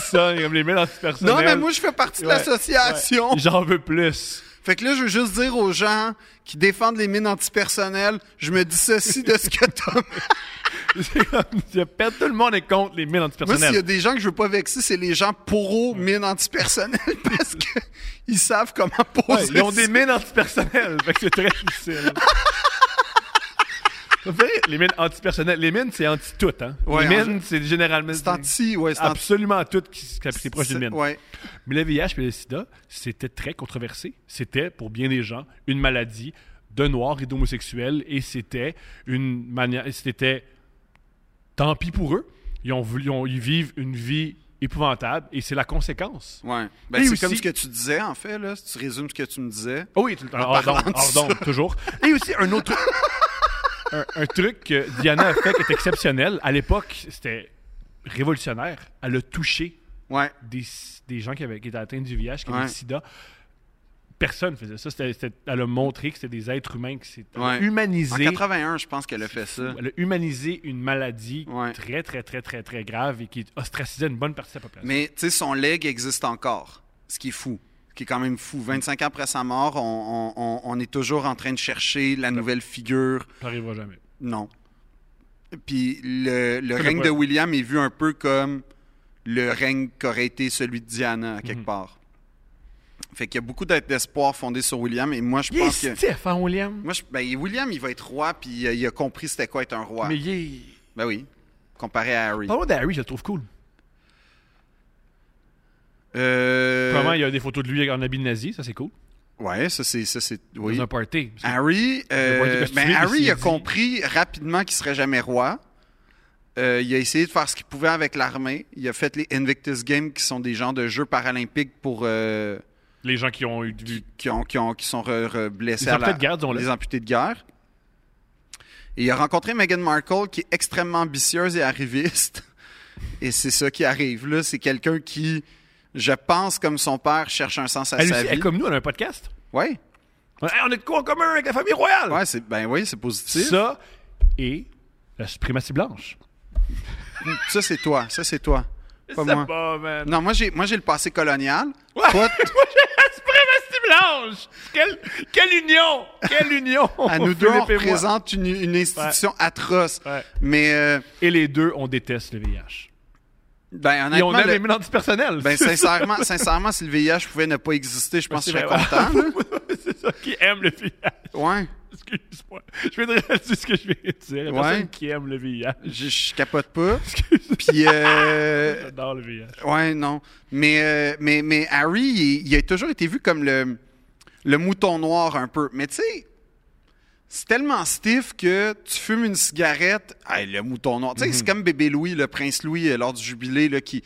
Ça, comme les mines antipersonnelles. Non, mais moi, je fais partie de Ouais, l'association. ouais. J'en veux plus. Fait que là, je veux juste dire aux gens qui défendent les mines antipersonnelles, je me dissocie de ce que Thomas... A pas- Tout le monde est contre les mines Moi, s'il y antipersonnelles. a des gens que je veux pas vexer, c'est les gens pour mines antipersonnelles parce que ils savent comment Ouais, poser ils ont des mines antipersonnelles. fait que c'est très difficile. Ça me fait rire, les mines antipersonnelles. Les mines, c'est anti-tout. Hein? Ouais, les en mines, c'est généralement. C'est anti... Ouais, c'est anti... absolument tout qui, qui est proche d'une mine. Ouais. Mais le VIH et le sida, c'était très controversé. C'était, pour bien des gens, une maladie de noirs et d'homosexuels. Et c'était une manière. C'était. Tant pis pour eux. Ils, ont ils, ont- ils vivent une vie épouvantable. Et c'est la conséquence. Ouais. Ben, Et c'est aussi- comme ce que tu disais, en fait, là. Si tu résumes ce que tu me disais. Oh oui, d'onde, toujours. Et aussi, un autre. un, un truc que Diana a fait qui est exceptionnel. À l'époque, c'était révolutionnaire. Elle a touché Ouais. des, des gens qui, avaient, qui étaient atteints du VIH, qui avaient Ouais. le sida. Personne faisait ça. C'était- c'était- elle a montré que c'était des êtres humains qui s'étaient Ouais. En humanisés. 81, je pense qu'elle a fait ça. Elle a humanisé une maladie très, très, très, très, très grave et qui ostracisait une bonne partie de la population. Mais, tu sais, son leg existe encore. Ce qui est fou. Qui est quand même fou. 25 ans après sa mort, on, on- on- on est toujours en train de chercher la nouvelle figure. Ça n'arrivera jamais. Non. Puis le, règne de William est vu un peu comme le règne qu'aurait été celui de Diana, à quelque Mhm. part. Fait qu'il y a beaucoup d'espoir fondé sur William. Et moi, je Il est pense que. stiff, hein, William? Moi, je- ben, William, il va être roi, puis euh, il a compris c'était quoi être un roi. Mais il est... Ben oui. Comparé à Harry. Parle-moi d'Harry, je le trouve cool. Euh, Probablement, il y a des photos de lui en habit nazi, ça c'est cool. Ouais, ça c'est. Ça, c'est oui. Dans un party. Harry, euh, ben, Harry a dit- compris rapidement qu'il serait jamais roi. Euh, il a essayé de faire ce qu'il pouvait avec l'armée. Il a fait les Invictus Games, qui sont des genres de jeux paralympiques pour euh, Les gens qui ont eu vu. qui, ont, qui, ont- qui sont re- re- blessés Les à la- de guerre, les amputés de guerre. Et il a rencontré Meghan Markle, qui est extrêmement ambitieuse et arriviste. Et c'est ça qui arrive. Là, c'est quelqu'un qui, je pense, comme son père, cherche un sens à Elle, sa aussi, elle est vie. comme nous, elle a un podcast. Hey, on est de quoi en commun avec la famille royale? Ouais, c'est ben oui, c'est positif. Ça et la suprématie blanche. Ça, c'est toi. Ça, c'est toi. Pas C'est moi. pas, man. Non, moi j'ai moi j'ai le passé colonial. Ouais. Toi, t- Moi, j'ai la suprématie blanche. Quelle, quelle union. Quelle union. à nous deux, on représente une, une institution atroce. Ouais. Mais euh, Et les deux, on déteste le VIH. Ben Ils ont même le- les ben sincèrement, sincèrement, si le VIH pouvait ne pas exister, je pense que je serais vrai. content. C'est ça qui aime le VIH. Ouais. Excuse-moi. Je viens de réaliser ce que je viens de dire. La Ouais. personne qui aime le VIH. Je, je capote pas. Excuse-moi. Puis euh, J'adore le VIH. ouais, non. Mais euh, mais mais Harry, il, il a toujours été vu comme le le mouton noir un peu. Mais tu sais, c'est tellement stiff que tu fumes une cigarette, hey, le mouton noir. Tu sais, c'est comme bébé Louis, le prince Louis, euh, lors du jubilé, là, qui,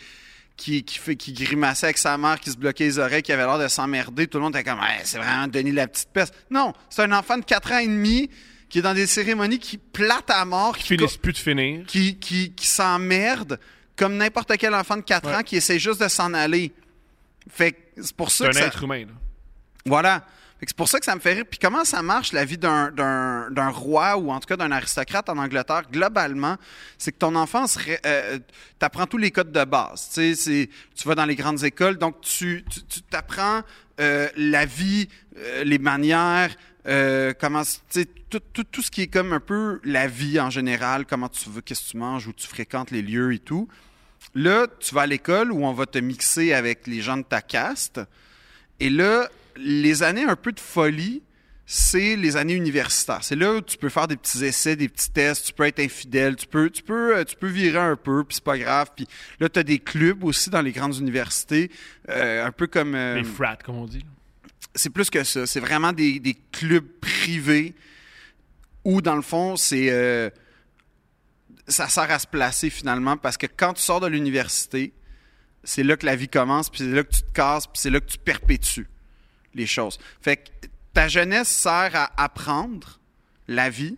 qui, qui, fait, qui grimaçait avec sa mère, qui se bloquait les oreilles, qui avait l'air de s'emmerder. Tout le monde était comme, Hey, c'est vraiment Denis la petite peste. Non, c'est un enfant de 4 ans et demi qui est dans des cérémonies qui plate à mort, Qui qui, finissent plus de finir. qui, qui, qui s'emmerde comme n'importe quel enfant de 4 Ouais. ans qui essaie juste de s'en aller. Fait que c'est pour ça C'est que un ça... être humain. là. Voilà. C'est pour ça que ça me fait rire. Puis comment ça marche la vie d'un- roi ou en tout cas d'un aristocrate en Angleterre? Globalement, c'est que ton enfant serait, euh, t'apprends tous les codes de base. Tu tu vas dans les grandes écoles, donc tu tu, tu t'apprends euh, la vie, euh, les manières, euh, comment, tu tout, tout ce qui est comme un peu la vie en général, comment tu veux, qu'est-ce que tu manges, où tu fréquentes les lieux et tout. Là, tu vas à l'école où on va te mixer avec les gens de ta caste. Et là, les années un peu de folie, c'est les années universitaires. C'est là où tu peux faire des petits essais, des petits tests, tu peux être infidèle, tu peux, tu peux, euh, tu peux virer un peu, puis c'est pas grave. Puis là, tu as des clubs aussi dans les grandes universités, euh, un peu comme... euh, Les frats, comme on dit. c'est plus que ça. C'est vraiment des, des clubs privés où, dans le fond, c'est euh, ça sert à se placer finalement parce que quand tu sors de l'université, c'est là que la vie commence, puis c'est là que tu te casses, puis c'est là que tu perpétues les choses. Fait que ta jeunesse sert à apprendre la vie,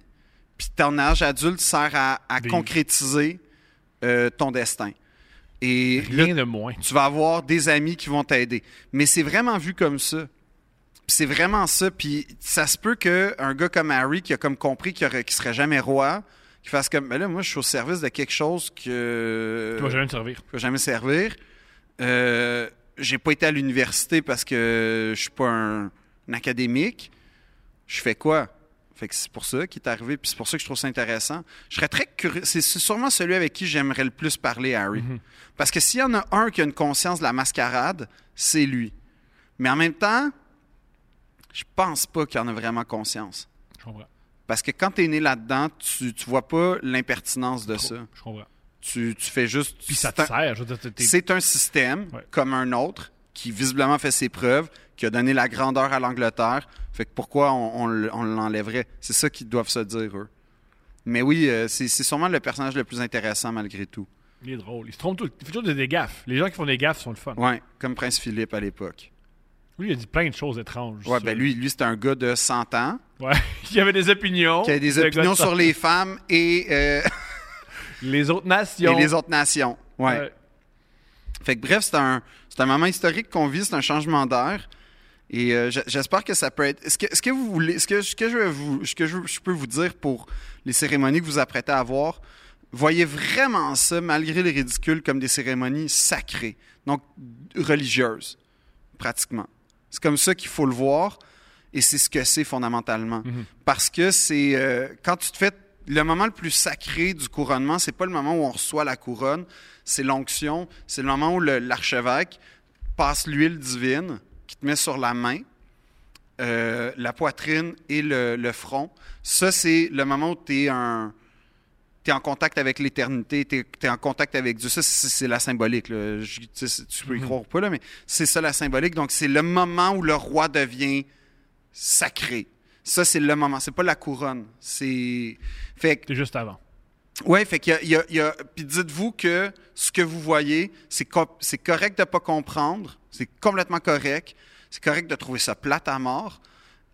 puis ton âge adulte sert à, concrétiser euh, ton destin. Et là, Rien de moins. tu vas avoir des amis qui vont t'aider. Mais c'est vraiment vu comme ça. C'est vraiment ça. Puis ça se peut qu'un gars comme Harry, qui a comme compris qu'il ne serait jamais roi, qui fasse comme, ben là, moi, je suis au service de quelque chose que Tu vas jamais servir. je vais jamais servir. Euh, j'ai pas été à l'université parce que je suis pas un, un académique. Je fais quoi? Fait que c'est pour ça qui est arrivé, puis c'est pour ça que je trouve ça intéressant. Je serais très curieux. C'est sûrement celui avec qui j'aimerais le plus parler, Harry. Parce que s'il y en a un qui a une conscience de la mascarade, c'est lui. Mais en même temps, je pense pas qu'il en a vraiment conscience. Je comprends. Parce que quand tu es né là-dedans, tu, tu vois pas l'impertinence de ça. Je comprends. Tu, tu fais juste. Puis ça te sert. C'est un système Ouais. comme un autre qui visiblement fait ses preuves, qui a donné la grandeur à l'Angleterre. Fait que pourquoi on, on l- on l'enlèverait? C'est ça qu'ils doivent se dire, eux. Mais oui, euh, c'est sûrement le personnage le plus intéressant malgré tout. Il est drôle. Il se trompe tout. Il fait toujours des, gaffes. Les gens qui font des gaffes sont le fun. Ouais, comme Prince Philippe à l'époque. Lui, il a dit plein de choses étranges. Ouais, ben lui, lui c'est un gars de 100 ans Ouais. il avait des opinions. qui a des opinions de- sur les femmes et, euh, les autres et nations. les autres nations. Ouais. Ouais. Fait que bref, c'est un, c'est un moment historique qu'on vit, c'est un changement d'air. Et euh, j'espère que ça peut être. Est-ce que, est-ce que vous voulez. Ce que, ce que je vais vous. Ce que je, je peux vous dire pour les cérémonies que vous apprêtez à avoir, voyez vraiment ça, malgré les ridicules, comme des cérémonies sacrées. Donc, religieuses, pratiquement. C'est comme ça qu'il faut le voir. Et c'est ce que c'est fondamentalement. Parce que c'est. euh, quand tu te fais. Le moment le plus sacré du couronnement, c'est pas le moment où on reçoit la couronne, c'est l'onction, c'est le moment où l'archevêque passe l'huile divine qui te met sur la main, euh, la poitrine et le, le front. Ça, c'est le moment où tu es un. En contact avec l'éternité, tu es, en contact avec Dieu. Ça, c'est la symbolique. là. Je- tu peux y croire ou pas, là, mais c'est ça la symbolique. Donc, c'est le moment où le roi devient sacré. Ça, c'est le moment. C'est pas la couronne. C'est. Fait que juste avant. Ouais, fait qu'il y a, puis dites-vous que ce que vous voyez, c'est co- c'est correct de pas comprendre, c'est complètement correct, c'est correct de trouver ça plate à mort,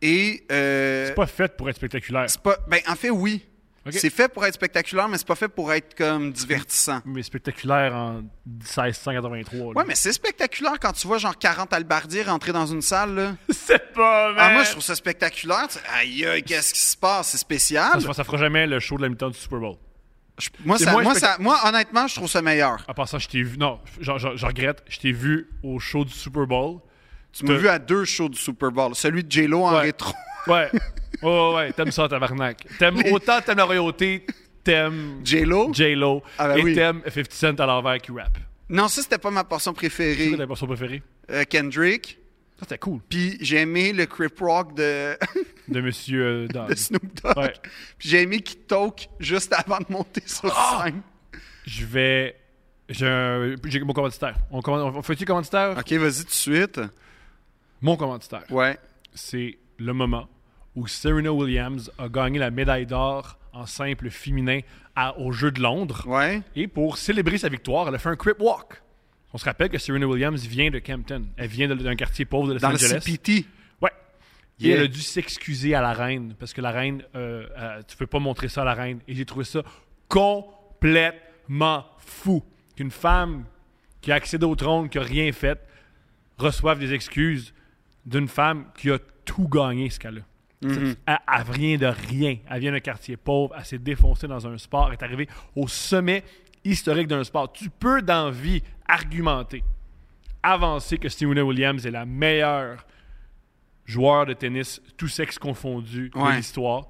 et euh, C'est pas fait pour être spectaculaire. c'est pas, ben en fait oui, C'est fait pour être spectaculaire, mais c'est pas fait pour être comme divertissant. Mais spectaculaire en 1683. là. Ouais, mais c'est spectaculaire quand tu vois genre 40 albardiers rentrer dans une salle. Là. c'est pas Ah, man. moi, je trouve ça spectaculaire. Aïe, aïe, qu'est-ce qui se passe? C'est spécial. ça, ça fera jamais le show de la mi-temps du Super Bowl. Je- moi, C'est ça, moins moi, spectac- ça- moi, honnêtement, je trouve ça meilleur. À part ça, je t'ai vu. Non, je, je- je regrette. Je t'ai vu au show du Super Bowl. Tu m'as vu à deux shows du Super Bowl. Celui de J-Lo en Ouais. rétro. Ouais. ouais, ouais, ouais. T'aimes ça, tabarnak. T'aimes, Autant t'aimes la royauté, t'aimes J-Lo? J-Lo. Ah ben et oui. t'aimes 50 Cent à l'envers qui rap. Non, ça, c'était pas ma portion préférée. quoi ta version préférée? Euh, Kendrick. Ça, c'était cool. Puis j'ai aimé le Crip Rock de, De Monsieur euh, de Snoop Dogg. Ouais. Puis j'ai aimé qu'il talk juste avant de monter sur Ah! scène. Je vais. J'ai, un- j'ai mon commanditaire. On, commande- on fait-tu commanditaire? Ok, vas-y tout de suite. Mon commanditaire. Ouais. c'est le moment où Serena Williams a gagné la médaille d'or en simple féminin à- aux Jeux de Londres. Ouais. Et pour célébrer sa victoire, elle a fait un crip walk. On se rappelle que Serena Williams vient de Campton. Elle vient d'un quartier pauvre de Los Dans le Angeles. CPT. Ouais. Et Yeah. elle a dû s'excuser à la reine parce que la reine, euh, euh, tu peux pas montrer ça à la reine. Et j'ai trouvé ça complètement fou qu'une femme qui a accédé au trône, qui a rien fait, reçoive des excuses d'une femme qui a tout gagné ce cas-là. Mhm. Elle, elle vient de rien. Elle vient d'un quartier pauvre. Elle s'est défoncée dans un sport. Elle est arrivée au sommet historique d'un sport. Tu peux, dans vie, argumenter, avancer que Serena Williams est la meilleure joueur de tennis, tout sexe confondu, Ouais. de l'histoire.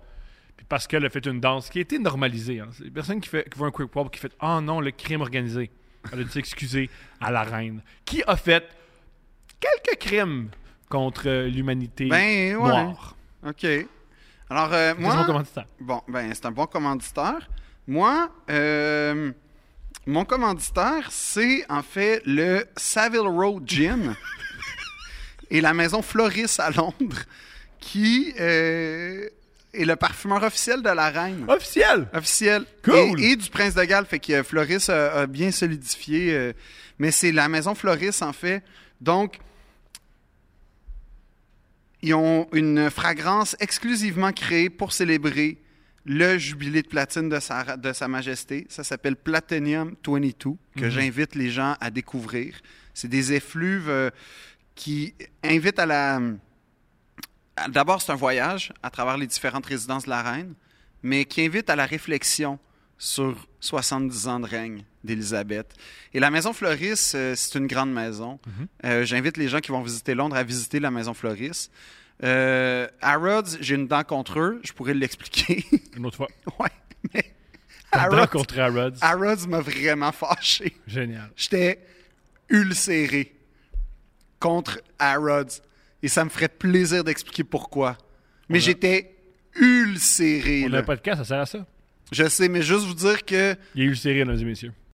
Puis parce qu'elle a fait une danse qui a été normalisée. Hein. C'est personne qui, fait, qui voit un quick walk qui fait Ah non, le crime organisé. Elle a dû s'excuser à la reine. Qui a fait quelques crimes contre euh, l'humanité Ben, ouais. noire. OK. Alors, euh, C'est moi. mon commanditaire. Bon, ben, c'est un bon commanditaire. Moi, euh, mon commanditaire, c'est en fait le Savile Row Gin et la maison Floris à Londres, qui euh, est le parfumeur officiel de la reine. Officiel! Officiel. Cool. Et, et du prince de Galles. Fait que Floris a, a bien solidifié. euh, mais c'est la maison Floris, en fait. Donc, ils ont une fragrance exclusivement créée pour célébrer le jubilé de platine de sa, de sa majesté. Ça s'appelle Platinum 22, que j'invite les gens à découvrir. C'est des effluves euh, qui invitent à la... D'abord, c'est un voyage à travers les différentes résidences de la reine, mais qui invite à la réflexion sur 70 ans de règne d'Élisabeth. Et la Maison Floris, euh, c'est une grande maison. Euh, J'invite les gens qui vont visiter Londres à visiter la Maison Floris. Euh, Harrods, j'ai une dent contre eux, je pourrais l'expliquer. Une autre fois. ouais, mais Harrods, contre Harrods. Harrods m'a vraiment fâché. Génial. J'étais ulcéré contre Harrods. Et ça me ferait plaisir d'expliquer pourquoi. Mais a- j'étais ulcéré. On là. a un podcast, ça sert à ça? Je sais, mais juste vous dire que Il le série, mesdames et messieurs.